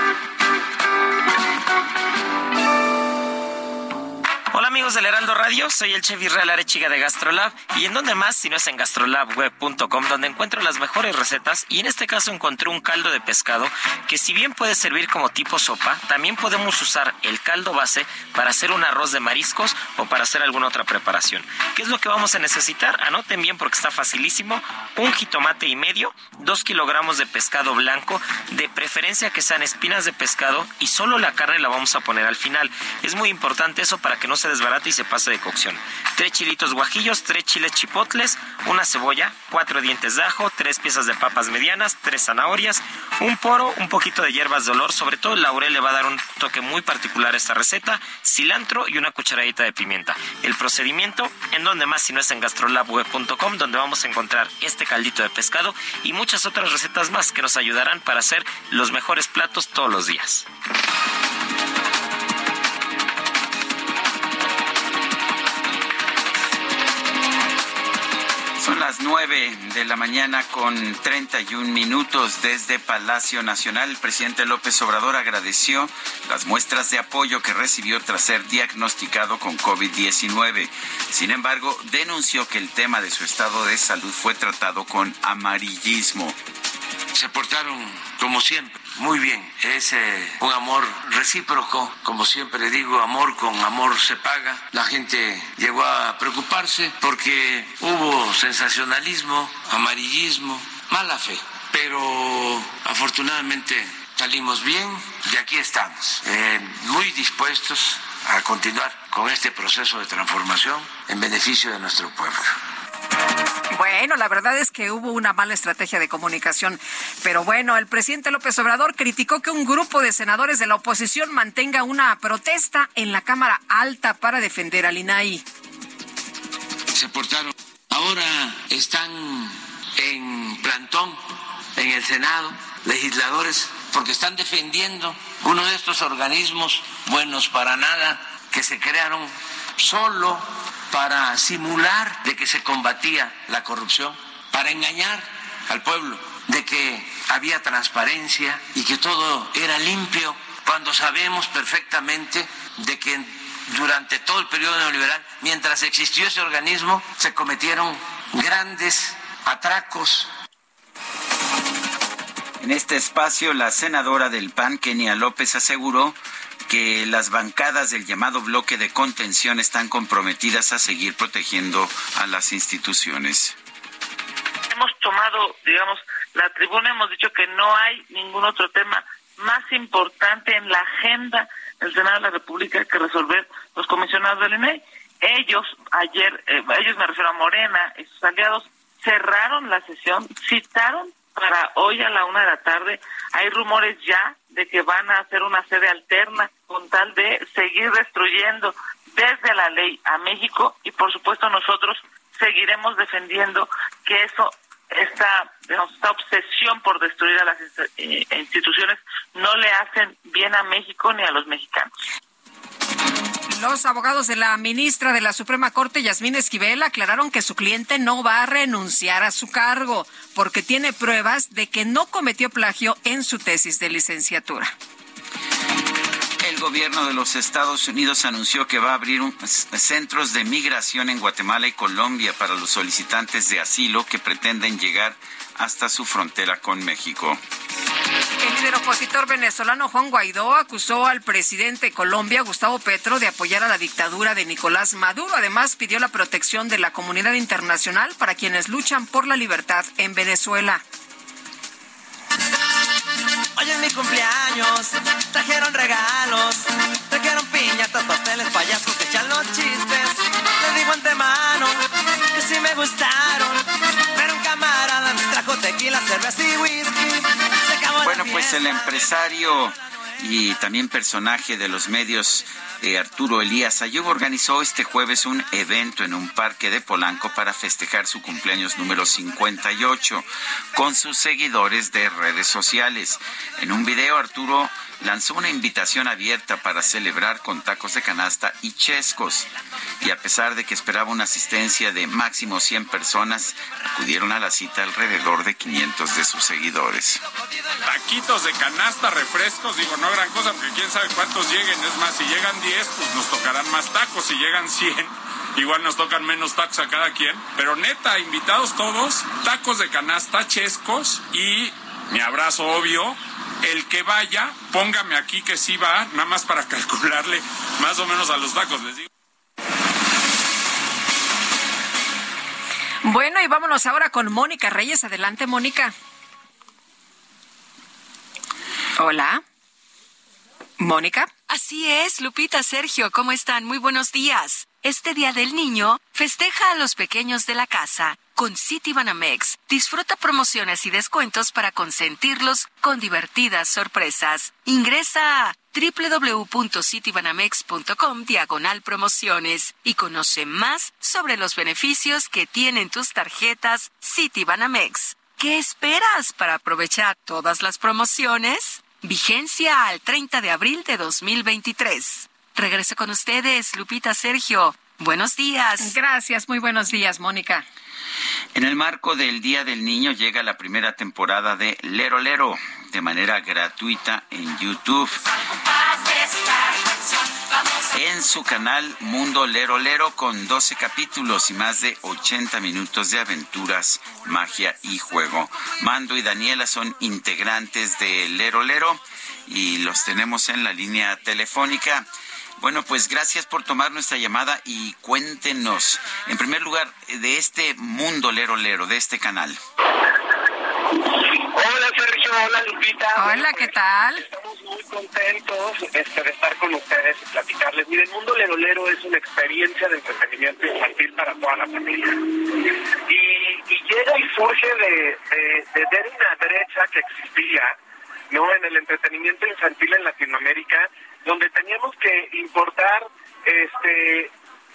Hola amigos del Heraldo Radio, soy el chef Israel Arechiga de Gastrolab y en donde más si no es en gastrolabweb.com donde encuentro las mejores recetas y en este caso encontré un caldo de pescado que si bien puede servir como tipo sopa, también podemos usar el caldo base para hacer un arroz de mariscos o para hacer alguna otra preparación. ¿Qué es lo que vamos a necesitar? Anoten bien porque está facilísimo. Un jitomate y medio, dos kilogramos de pescado blanco, de preferencia que sean espinas de pescado y solo la carne la vamos a poner al final. Es muy importante eso para que no se desbarate y se pase de cocción. Tres chilitos guajillos, tres chiles chipotles, una cebolla, cuatro dientes de ajo, tres piezas de papas medianas, tres zanahorias, un poro, un poquito de hierbas de olor, sobre todo el laurel le va a dar un toque muy particular a esta receta, cilantro y una cucharadita de pimienta. El procedimiento, en donde más si no es en gastrolabweb.com, donde vamos a encontrar este caldito de pescado y muchas otras recetas más que nos ayudarán para hacer los mejores platos todos los días. Las 9 de la mañana con 31 minutos desde Palacio Nacional. El presidente López Obrador agradeció las muestras de apoyo que recibió tras ser diagnosticado con COVID-19. Sin embargo, denunció que el tema de su estado de salud fue tratado con amarillismo. Se portaron como siempre muy bien. Es eh, un amor recíproco, como siempre digo, amor con amor se paga. La gente llegó a preocuparse porque hubo sensacionalismo, amarillismo, mala fe. Pero afortunadamente salimos bien y aquí estamos, eh, muy dispuestos a continuar con este proceso de transformación en beneficio de nuestro pueblo. Bueno, la verdad es que hubo una mala estrategia de comunicación, pero bueno, el presidente López Obrador criticó que un grupo de senadores de la oposición mantenga una protesta en la Cámara Alta para defender al INAI. Se portaron. Ahora están en plantón en el Senado legisladores porque están defendiendo uno de estos organismos buenos para nada que se crearon solo para simular de que se combatía la corrupción, para engañar al pueblo de que había transparencia y que todo era limpio, cuando sabemos perfectamente de que durante todo el periodo neoliberal, mientras existió ese organismo, se cometieron grandes atracos. En este espacio, la senadora del PAN, Kenia López, aseguró que las bancadas del llamado bloque de contención están comprometidas a seguir protegiendo a las instituciones. Hemos tomado, digamos, la tribuna, hemos dicho que no hay ningún otro tema más importante en la agenda del Senado de la República que resolver los comisionados del INE. Ellos, ayer, eh, ellos me refiero a Morena y sus aliados, cerraron la sesión, citaron para hoy a la una de la tarde. Hay rumores ya de que van a hacer una sede alterna con tal de seguir destruyendo desde la ley a México y por supuesto nosotros seguiremos defendiendo que eso esta, esta obsesión por destruir a las eh, instituciones no le hacen bien a México ni a los mexicanos. Los abogados de la ministra de la Suprema Corte, Yasmín Esquivel, aclararon que su cliente no va a renunciar a su cargo porque tiene pruebas de que no cometió plagio en su tesis de licenciatura. El gobierno de los Estados Unidos anunció que va a abrir centros de migración en Guatemala y Colombia para los solicitantes de asilo que pretenden llegar hasta su frontera con México. El líder opositor venezolano Juan Guaidó acusó al presidente de Colombia, Gustavo Petro, de apoyar a la dictadura de Nicolás Maduro. Además, pidió la protección de la comunidad internacional para quienes luchan por la libertad en Venezuela. Hoy es mi cumpleaños, trajeron regalos, trajeron piñatas, pasteles, payasos que echan los chistes. Les digo antemano que sí me gustaron, pero un camarada me trajo tequila, cerveza y whisky. Bueno, pues el empresario y también personaje de los medios eh, Arturo Elías Ayub organizó este jueves un evento en un parque de Polanco para festejar su cumpleaños número 58 con sus seguidores de redes sociales. En un video Arturo lanzó una invitación abierta para celebrar con tacos de canasta y chescos. Y a pesar de que esperaba una asistencia de máximo 100 personas, acudieron a la cita alrededor de 500 de sus seguidores. Taquitos de canasta, refrescos, digo, no gran cosa, porque quién sabe cuántos lleguen. Es más, si llegan 10, pues nos tocarán más tacos. Si llegan 100, (laughs) igual nos tocan menos tacos a cada quien. Pero neta, invitados todos, tacos de canasta, chescos y mi abrazo obvio el que vaya, póngame aquí que sí va, nada más para calcularle más o menos a los tacos, les digo. Bueno, y vámonos ahora con Mónica Reyes. Adelante, Mónica. Hola. Mónica. Así es, Lupita, Sergio, ¿cómo están? Muy buenos días. Este Día del Niño festeja a los pequeños de la casa con Citibanamex. Disfruta promociones y descuentos para consentirlos con divertidas sorpresas. Ingresa a www.citibanamex.com diagonal promociones y conoce más sobre los beneficios que tienen tus tarjetas Citibanamex. ¿Qué esperas para aprovechar todas las promociones? Vigencia al 30 de abril de 2023. Regreso con ustedes, Lupita Sergio. Buenos días. Gracias, muy buenos días, Mónica. En el marco del Día del Niño llega la primera temporada de Lero Lero de manera gratuita en YouTube. En su canal Mundo Lero Lero con 12 capítulos y más de 80 minutos de aventuras, magia y juego. Mando y Daniela son integrantes de Lero Lero y los tenemos en la línea telefónica. Bueno, pues gracias por tomar nuestra llamada y cuéntenos, en primer lugar, de este mundo lero lero, de este canal. Hola Sergio, hola Lupita. Hola, ¿qué tal? Estamos muy contentos este, de estar con ustedes y platicarles. Mire, el mundo lero lero es una experiencia de entretenimiento infantil para toda la familia. Y, llega y surge de, de, de ver una brecha que existía no en el entretenimiento infantil en Latinoamérica donde teníamos que importar este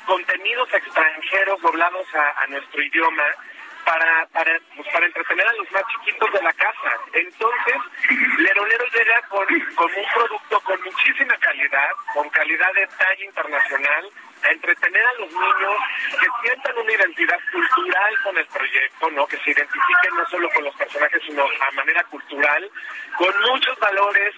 contenidos extranjeros doblados a, nuestro idioma para para pues, para entretener a los más chiquitos de la casa. Entonces, Lerolero llega con, con un producto con muchísima calidad, con calidad de talla internacional, a entretener a los niños que sientan una identidad cultural con el proyecto, ¿no? Que se identifiquen no solo con los personajes, sino a manera cultural, con muchos valores,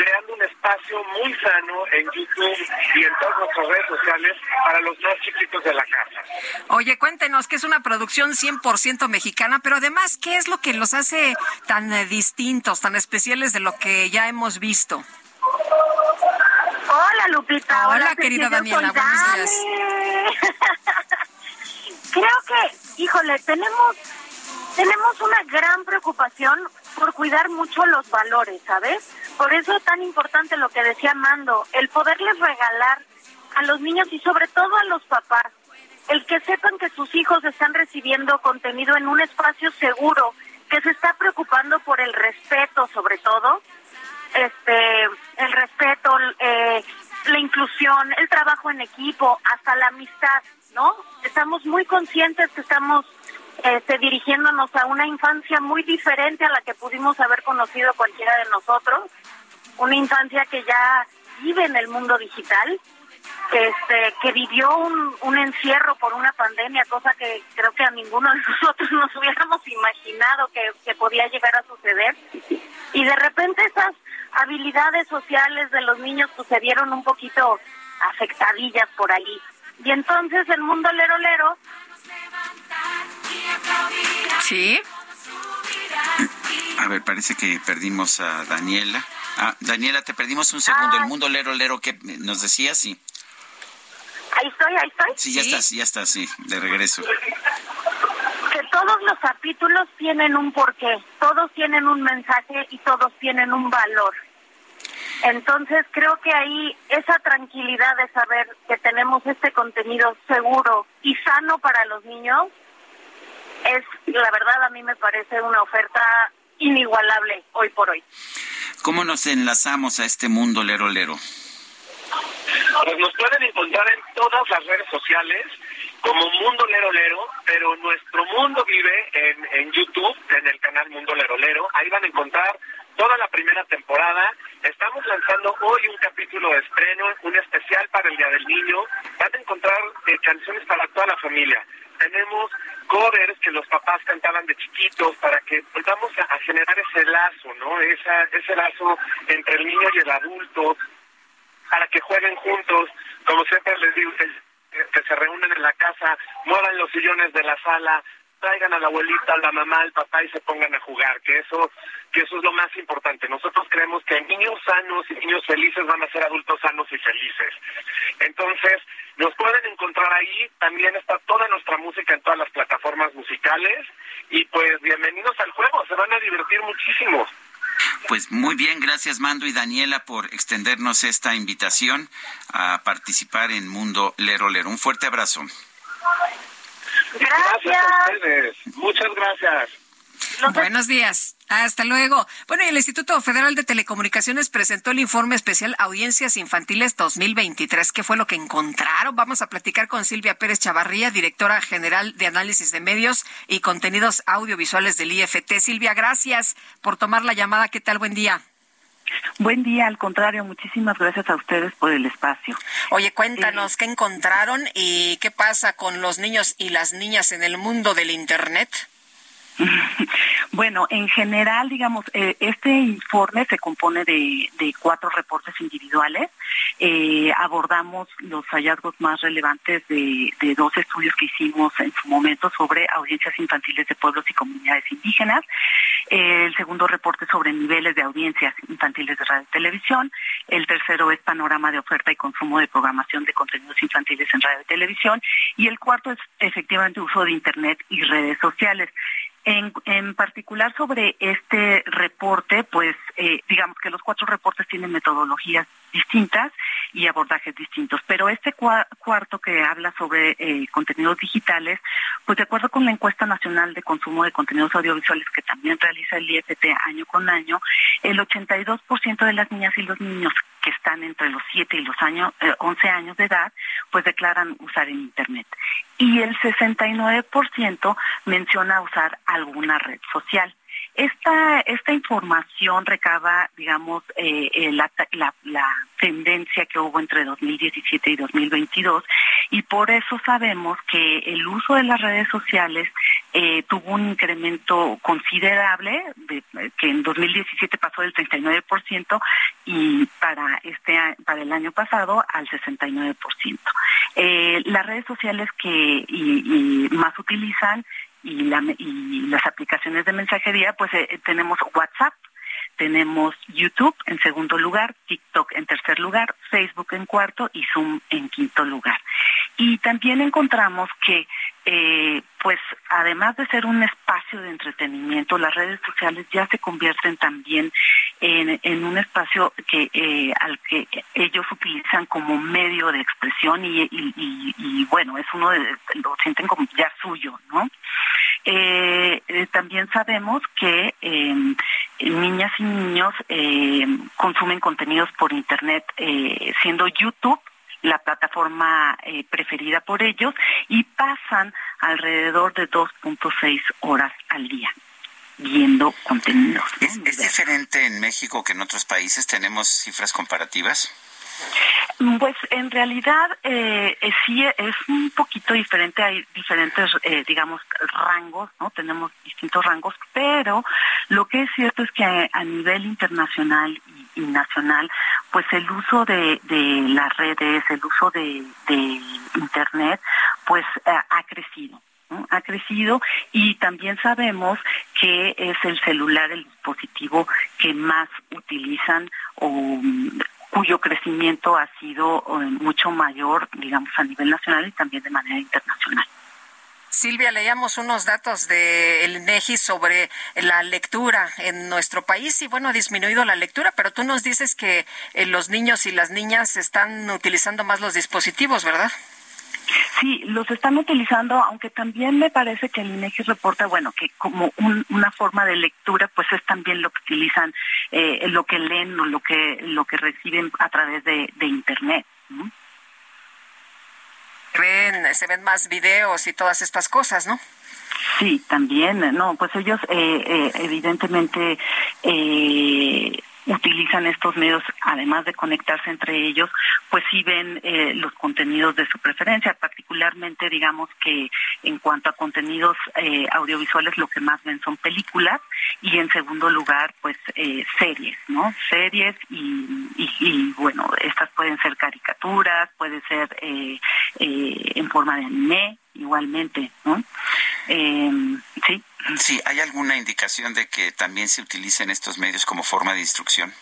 creando un espacio muy sano en YouTube y en todas nuestras redes sociales para los más chiquitos de la casa. Oye, cuéntenos que es una producción 100% mexicana, pero además, ¿qué es lo que los hace tan eh, distintos, tan especiales de lo que ya hemos visto? Hola, Lupita. Hola, querida Daniela. Buenos días. (laughs) Creo que, híjole, tenemos tenemos una gran preocupación por cuidar mucho los valores, ¿sabes? Por eso es tan importante lo que decía Mando, el poderles regalar a los niños y sobre todo a los papás, el que sepan que sus hijos están recibiendo contenido en un espacio seguro, que se está preocupando por el respeto sobre todo, este, el respeto, eh, la inclusión, el trabajo en equipo, hasta la amistad, ¿no? Estamos muy conscientes que estamos este, dirigiéndonos a una infancia muy diferente a la que pudimos haber conocido cualquiera de nosotros, una infancia que ya vive en el mundo digital, este, que vivió un, encierro por una pandemia, cosa que creo que a ninguno de (laughs) nosotros nos hubiéramos imaginado que, que podía llegar a suceder. Y de repente esas habilidades sociales de los niños pues se vieron un poquito afectadillas por ahí. Y entonces el mundo lero lero Sí. A ver, parece que perdimos a Daniela. Ah, Daniela, te perdimos un segundo. El mundo lero lero que nos decías, sí. Ahí estoy, ahí estoy. Sí, ya estás, ya estás, sí, de regreso. Que todos los capítulos tienen un porqué, todos tienen un mensaje y todos tienen un valor. Entonces creo que ahí esa tranquilidad de saber que tenemos este contenido seguro y sano para los niños es, la verdad, a mí me parece una oferta inigualable hoy por hoy. ¿Cómo nos enlazamos a este mundo lero lero? Pues nos pueden encontrar en todas las redes sociales como Mundo Lero Lero, pero nuestro mundo vive en, en YouTube, en el canal Mundo Lero Lero. Ahí van a encontrar toda la primera temporada. Estamos lanzando hoy un capítulo de estreno, un especial para el Día del Niño. Van a encontrar eh, canciones para toda la familia. Tenemos covers que los papás cantaban de chiquitos para que volvamos a, generar ese lazo, ¿no? Esa, ese lazo entre el niño y el adulto, para que jueguen juntos. Como siempre les digo, que, que se reúnen en la casa, muevan los sillones de la sala, traigan a la abuelita, a la mamá, al papá y se pongan a jugar, que eso, que eso es lo más importante. Nosotros creemos que niños sanos y niños felices van a ser adultos sanos y felices. Entonces, nos pueden encontrar ahí, también está toda nuestra música en todas las plataformas musicales y pues bienvenidos al juego, se van a divertir muchísimo. Pues muy bien, gracias Mando y Daniela por extendernos esta invitación a participar en Mundo Lero Lero. Un fuerte abrazo. Gracias. a ustedes. Muchas gracias. Buenos días. Hasta luego. Bueno, y el Instituto Federal de Telecomunicaciones presentó el informe especial Audiencias Infantiles 2023. ¿Qué fue lo que encontraron? Vamos a platicar con Silvia Pérez Chavarría, directora general de Análisis de Medios y Contenidos Audiovisuales del IFT. Silvia, gracias por tomar la llamada. ¿Qué tal? Buen día. Buen día, al contrario, muchísimas gracias a ustedes por el espacio. Oye, cuéntanos qué encontraron y qué pasa con los niños y las niñas en el mundo del Internet. (laughs) Bueno, en general, digamos, eh, este informe se compone de, cuatro reportes individuales. Eh, abordamos los hallazgos más relevantes de, dos estudios que hicimos en su momento sobre audiencias infantiles de pueblos y comunidades indígenas. El segundo reporte sobre niveles de audiencias infantiles de radio y televisión. El tercero es panorama de oferta y consumo de programación de contenidos infantiles en radio y televisión. Y el cuarto es efectivamente uso de Internet y redes sociales. En, en, particular sobre este reporte, pues eh, digamos que los cuatro reportes tienen metodologías distintas y abordajes distintos, pero este cua cuarto que habla sobre eh, contenidos digitales, pues de acuerdo con la encuesta nacional de consumo de contenidos audiovisuales que también realiza el IFT año con año, el 82% de las niñas y los niños que están entre los 7 y los años, eh, 11 años de edad, pues declaran usar en Internet. Y el 69% menciona usar alguna red social. Esta, esta información recaba, digamos, eh, eh, la, la, tendencia que hubo entre 2017 y 2022 y por eso sabemos que el uso de las redes sociales eh, tuvo un incremento considerable, de, que en 2017 pasó del 39% y para, este, para el año pasado al 69%. Eh, las redes sociales que más utilizan y, la, y las aplicaciones de mensajería, pues eh, tenemos WhatsApp, tenemos YouTube en segundo lugar, TikTok en tercer lugar, Facebook en cuarto y Zoom en quinto lugar. Y también encontramos que, eh, pues, además de ser un espacio de entretenimiento, las redes sociales ya se convierten también en, en un espacio que eh, al que ellos utilizan como medio de expresión y, bueno, es uno de lo sienten como ya suyo, ¿no? Eh, también sabemos que niñas y niños eh, consumen contenidos por Internet, eh, siendo YouTube la plataforma eh, preferida por ellos y pasan alrededor de 2.6 horas al día viendo contenidos. ¿Es, ¿Es, diferente en México que en otros países? ¿Tenemos cifras comparativas? Pues en realidad eh, eh, sí es un poquito diferente, hay diferentes, eh, digamos, rangos, ¿no? Tenemos distintos rangos, pero lo que es cierto es que a, nivel internacional y, nacional, pues el uso de, las redes, el uso de, Internet, pues ha crecido. ha crecido y también sabemos que es el celular el dispositivo que más utilizan o cuyo crecimiento ha sido eh, mucho mayor, digamos, a nivel nacional y también de manera internacional. Silvia, leíamos unos datos del INEGI sobre la lectura en nuestro país y bueno, ha disminuido la lectura, pero tú nos dices que eh, los niños y las niñas están utilizando más los dispositivos, ¿verdad? Sí, los están utilizando, aunque también me parece que el INEGI reporta, bueno, que como una forma de lectura, pues es también lo que utilizan, eh, lo que leen o lo que lo que reciben a través de, internet. Ven, se ven más videos y todas estas cosas, ¿no? Sí, también, no, pues ellos eh, eh, evidentemente eh, utilizan estos medios, además de conectarse entre ellos, pues sí ven eh, los contenidos de su preferencia, particularmente digamos que en cuanto a contenidos eh, audiovisuales lo que más ven son películas y en segundo lugar pues eh, series, ¿no? Series y, y, bueno, estas pueden ser caricaturas, puede ser en forma de anime igualmente, ¿no? sí. Sí, ¿hay alguna indicación de que también se utilicen estos medios como forma de instrucción?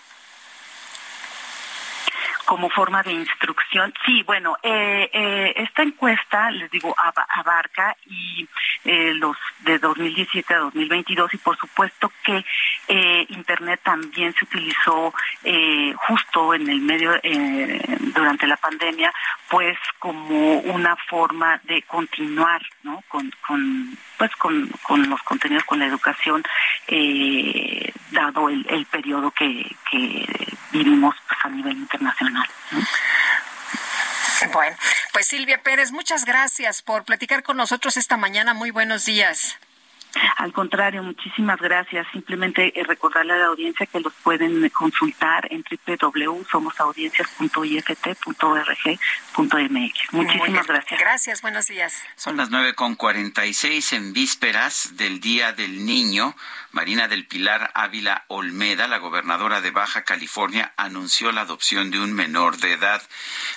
Como forma de instrucción. Sí, bueno, eh, eh, esta encuesta, les digo, abarca y eh, los de 2017 a 2022 y por supuesto que Internet también se utilizó justo en el medio durante la pandemia, pues como una forma de continuar, ¿no? Con, pues con, con los contenidos, con la educación, dado el, periodo que, que vivimos pues, a nivel internacional. Bueno, pues Silvia Pérez, muchas gracias por platicar con nosotros esta mañana. Muy buenos días. Al contrario, muchísimas gracias. Simplemente eh, recordarle a la audiencia que los pueden consultar en www.somosaudiencias.ift.org.mx. Muchísimas gracias. Gracias, buenos días. Son las nueve con cuarenta y seis en vísperas del Día del Niño. Marina del Pilar Ávila Olmeda, la gobernadora de Baja California, anunció la adopción de un menor de edad.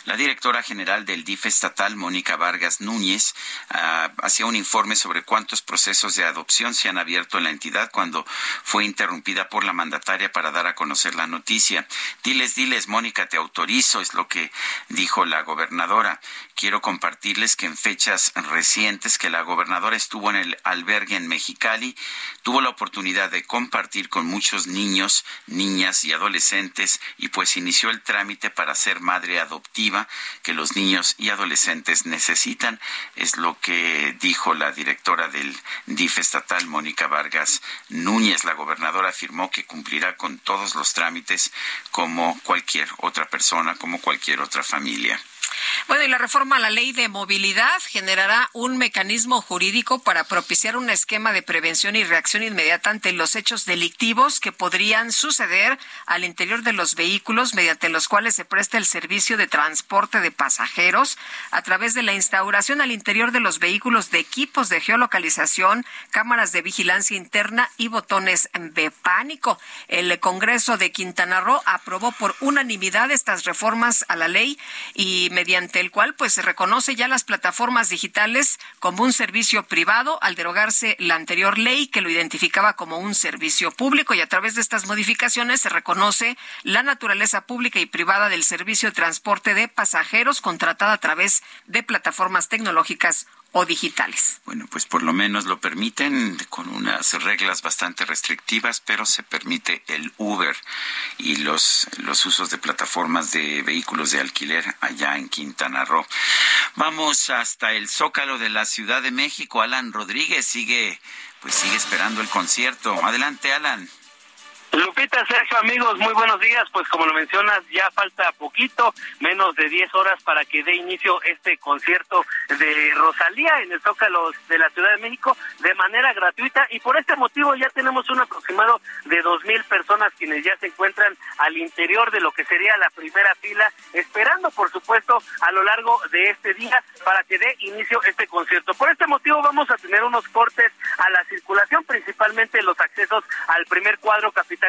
La directora general del DIF estatal, Mónica Vargas Núñez, ah, hacía un informe sobre cuántos procesos de adopción se han abierto en la entidad cuando fue interrumpida por la mandataria para dar a conocer la noticia. Diles, diles, Mónica, te autorizo, es lo que dijo la gobernadora. Quiero compartirles que en fechas recientes que la gobernadora estuvo en el albergue en Mexicali, tuvo la oportunidad de compartir con muchos niños, niñas y adolescentes y pues inició el trámite para ser madre adoptiva que los niños y adolescentes necesitan. Es lo que dijo la directora del DIF estatal, Mónica Vargas Núñez. La gobernadora afirmó que cumplirá con todos los trámites como cualquier otra persona, como cualquier otra familia. Bueno, y la reforma a la ley de movilidad generará un mecanismo jurídico para propiciar un esquema de prevención y reacción inmediata ante los hechos delictivos que podrían suceder al interior de los vehículos mediante los cuales se presta el servicio de transporte de pasajeros a través de la instauración al interior de los vehículos de equipos de geolocalización, cámaras de vigilancia interna y botones de pánico. El Congreso de Quintana Roo aprobó por unanimidad estas reformas a la ley y mediante el cual pues se reconoce ya las plataformas digitales como un servicio privado al derogarse la anterior ley que lo identificaba como un servicio público. Y a través de estas modificaciones se reconoce la naturaleza pública y privada del servicio de transporte de pasajeros contratada a través de plataformas tecnológicas o digitales. Bueno, pues por lo menos lo permiten con unas reglas bastante restrictivas, pero se permite el Uber y los, los usos de plataformas de vehículos de alquiler allá en Quintana Roo. Vamos hasta el Zócalo de la Ciudad de México. Alan Rodríguez sigue, pues sigue esperando el concierto. Adelante, Alan. Lupita, Sergio, amigos, muy buenos días. Pues como lo mencionas, ya falta poquito, menos de 10 horas para que dé inicio este concierto de Rosalía en el Zócalo de la Ciudad de México de manera gratuita y por este motivo ya tenemos un aproximado de dos mil personas quienes ya se encuentran al interior de lo que sería la primera fila, esperando por supuesto a lo largo de este día para que dé inicio este concierto. Por este motivo vamos a tener unos cortes a la circulación, principalmente los accesos al primer cuadro capital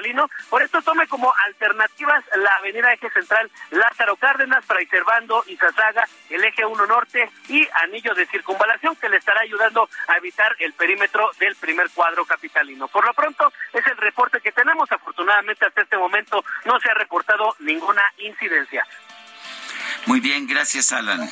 por esto tome como alternativas la avenida Eje Central Lázaro Cárdenas, Fray Servando y Zazaga, el Eje 1 Norte y Anillo de Circunvalación que le estará ayudando a evitar el perímetro del primer cuadro capitalino. Por lo pronto es el reporte que tenemos. Afortunadamente hasta este momento no se ha reportado ninguna incidencia. Muy bien, gracias Alan.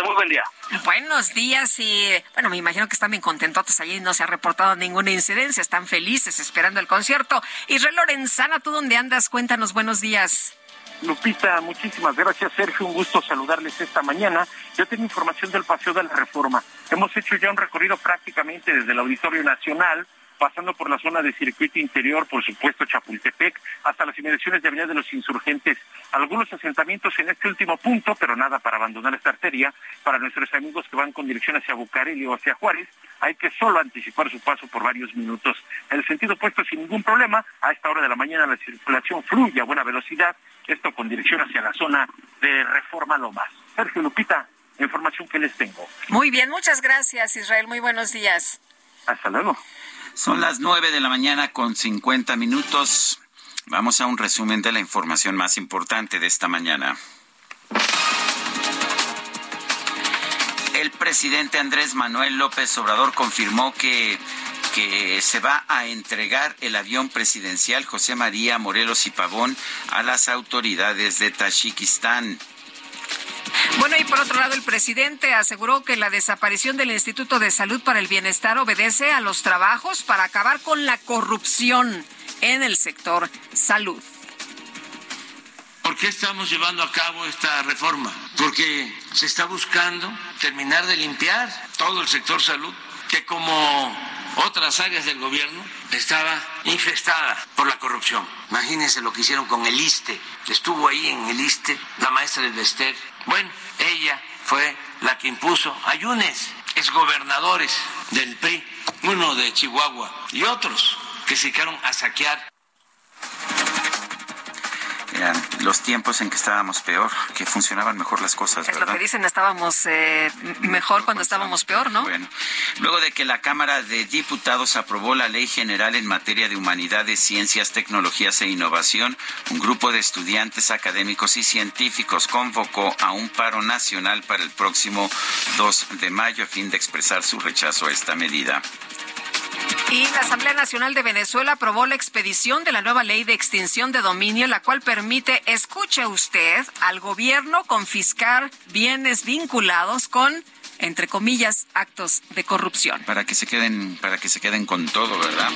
Muy buen día. Buenos días y bueno, me imagino que están bien contentos allí, no se ha reportado ninguna incidencia, están felices esperando el concierto. Israel Lorenzana, ¿tú dónde andas? Cuéntanos, buenos días. Lupita, muchísimas gracias, Sergio. Un gusto saludarles esta mañana. Yo tengo información del Paseo de la Reforma. Hemos hecho ya un recorrido prácticamente desde el Auditorio Nacional pasando por la zona de circuito interior, por supuesto Chapultepec, hasta las inmediaciones de Avenida de los Insurgentes. Algunos asentamientos en este último punto, pero nada para abandonar esta arteria. Para nuestros amigos que van con dirección hacia Bucareli o hacia Juárez, hay que solo anticipar su paso por varios minutos. En el sentido opuesto, sin ningún problema, a esta hora de la mañana la circulación fluye a buena velocidad, esto con dirección hacia la zona de Reforma Lomas. Sergio Lupita, información que les tengo. Muy bien, muchas gracias Israel, muy buenos días. Hasta luego. Son las nueve de la mañana con cincuenta minutos. Vamos a un resumen de la información más importante de esta mañana. El presidente Andrés Manuel López Obrador confirmó que que se va a entregar el avión presidencial José María Morelos y Pavón a las autoridades de Tayikistán. Bueno, y por otro lado, el presidente aseguró que la desaparición del Instituto de Salud para el Bienestar obedece a los trabajos para acabar con la corrupción en el sector salud. ¿Por qué estamos llevando a cabo esta reforma? Porque se está buscando terminar de limpiar todo el sector salud, que como otras áreas del gobierno estaba infestada por la corrupción. Imagínense lo que hicieron con el ISTE. Estuvo ahí en el ISTE la maestra del Bester. Bueno, ella fue la que impuso ayunes, exgobernadores del PRI, uno de Chihuahua y otros que se quedaron a saquear eran los tiempos en que estábamos peor, que funcionaban mejor las cosas, ¿verdad? Es lo que dicen, estábamos eh, mejor cuando estábamos peor, ¿no? Bueno, luego de que la Cámara de Diputados aprobó la Ley General en materia de humanidades, ciencias, tecnologías e innovación, un grupo de estudiantes académicos y científicos convocó a un paro nacional para el próximo 2 de mayo a fin de expresar su rechazo a esta medida. Y la Asamblea Nacional de Venezuela aprobó la expedición de la nueva ley de extinción de dominio, la cual permite, escuche usted, al gobierno confiscar bienes vinculados con entre comillas, actos de corrupción. Para que se queden, para que se queden con todo, ¿verdad?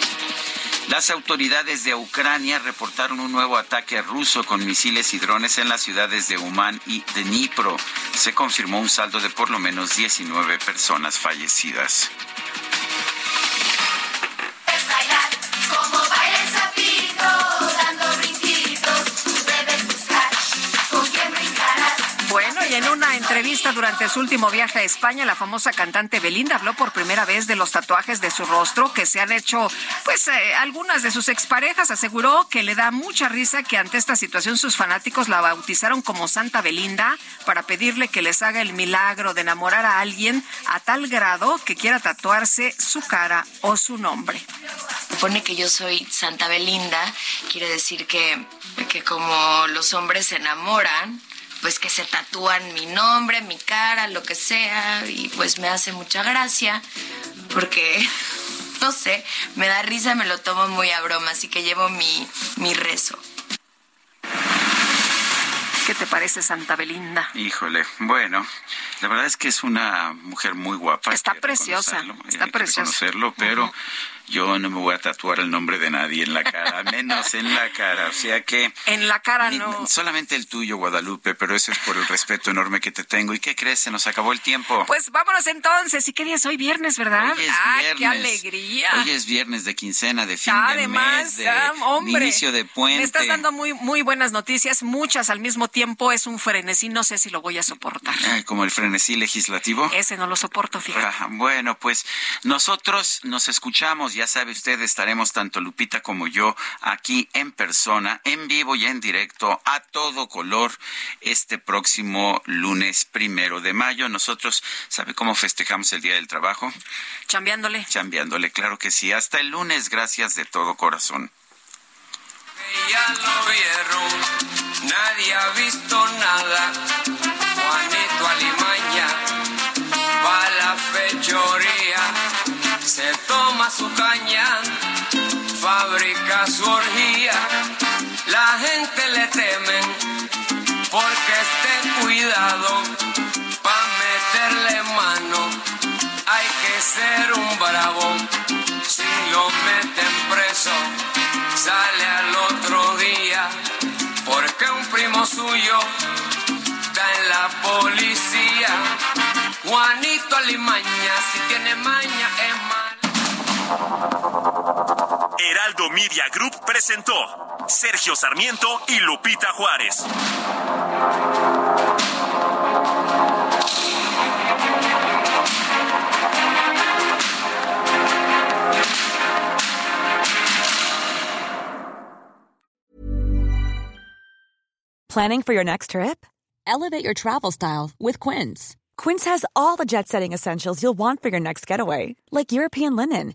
Las autoridades de Ucrania reportaron un nuevo ataque ruso con misiles y drones en las ciudades de Uman y Dnipro. Se confirmó un saldo de por lo menos 19 personas fallecidas. Entrevista durante su último viaje a España, la famosa cantante Belinda habló por primera vez de los tatuajes de su rostro que se han hecho, pues, eh, algunas de sus exparejas. Aseguró que le da mucha risa que ante esta situación sus fanáticos la bautizaron como Santa Belinda para pedirle que les haga el milagro de enamorar a alguien a tal grado que quiera tatuarse su cara o su nombre. Supone que yo soy Santa Belinda, quiere decir que, que como los hombres se enamoran, pues que se tatúan mi nombre, mi cara, lo que sea, y pues me hace mucha gracia, porque, (laughs) no sé, me da risa, me lo tomo muy a broma, así que llevo mi, mi rezo. ¿Qué te parece Santa Belinda? Híjole, bueno, La verdad es que es una mujer muy guapa. Está preciosa, está preciosa. conocerlo, pero yo no me voy a tatuar el nombre de nadie en la cara, menos en la cara. O sea que. En la cara no. Solamente el tuyo, Guadalupe, pero eso es por el respeto enorme que te tengo. ¿Y qué crees? Se nos acabó el tiempo. Pues vámonos entonces. ¿Y qué día es hoy? Viernes, ¿verdad? Hoy es ¡Ah, viernes. qué alegría! Hoy es viernes de quincena, de fin Además, de mes, de ah, hombre, inicio de puente. Me estás dando muy, muy buenas noticias, muchas al mismo tiempo. Es un frenesí, no sé si lo voy a soportar. Ay, como el frenesí legislativo. Ese no lo soporto, fíjate. Ajá, Bueno, pues nosotros nos escuchamos, ya sabe usted, estaremos tanto Lupita como yo aquí en persona, en vivo y en directo, a todo color, este próximo lunes primero de mayo. Nosotros, ¿sabe cómo festejamos el Día del Trabajo? Chambeándole. Chambeándole, claro que sí. Hasta el lunes, gracias de todo corazón. Ya lo vieron, nadie ha visto nada. Se toma su caña, fabrica su orgía. La gente le teme porque esté cuidado pa' meterle mano. Hay que ser un bravo si lo meten preso sale al otro día porque un primo suyo está en la policía. Juanito Alimaña, si tiene maña es mal. Heraldo Media Group presentó Sergio Sarmiento y Lupita Juárez. Planning for your next trip? Elevate your travel style with Quince. Quince has all the jet setting essentials you'll want for your next getaway, like European linen,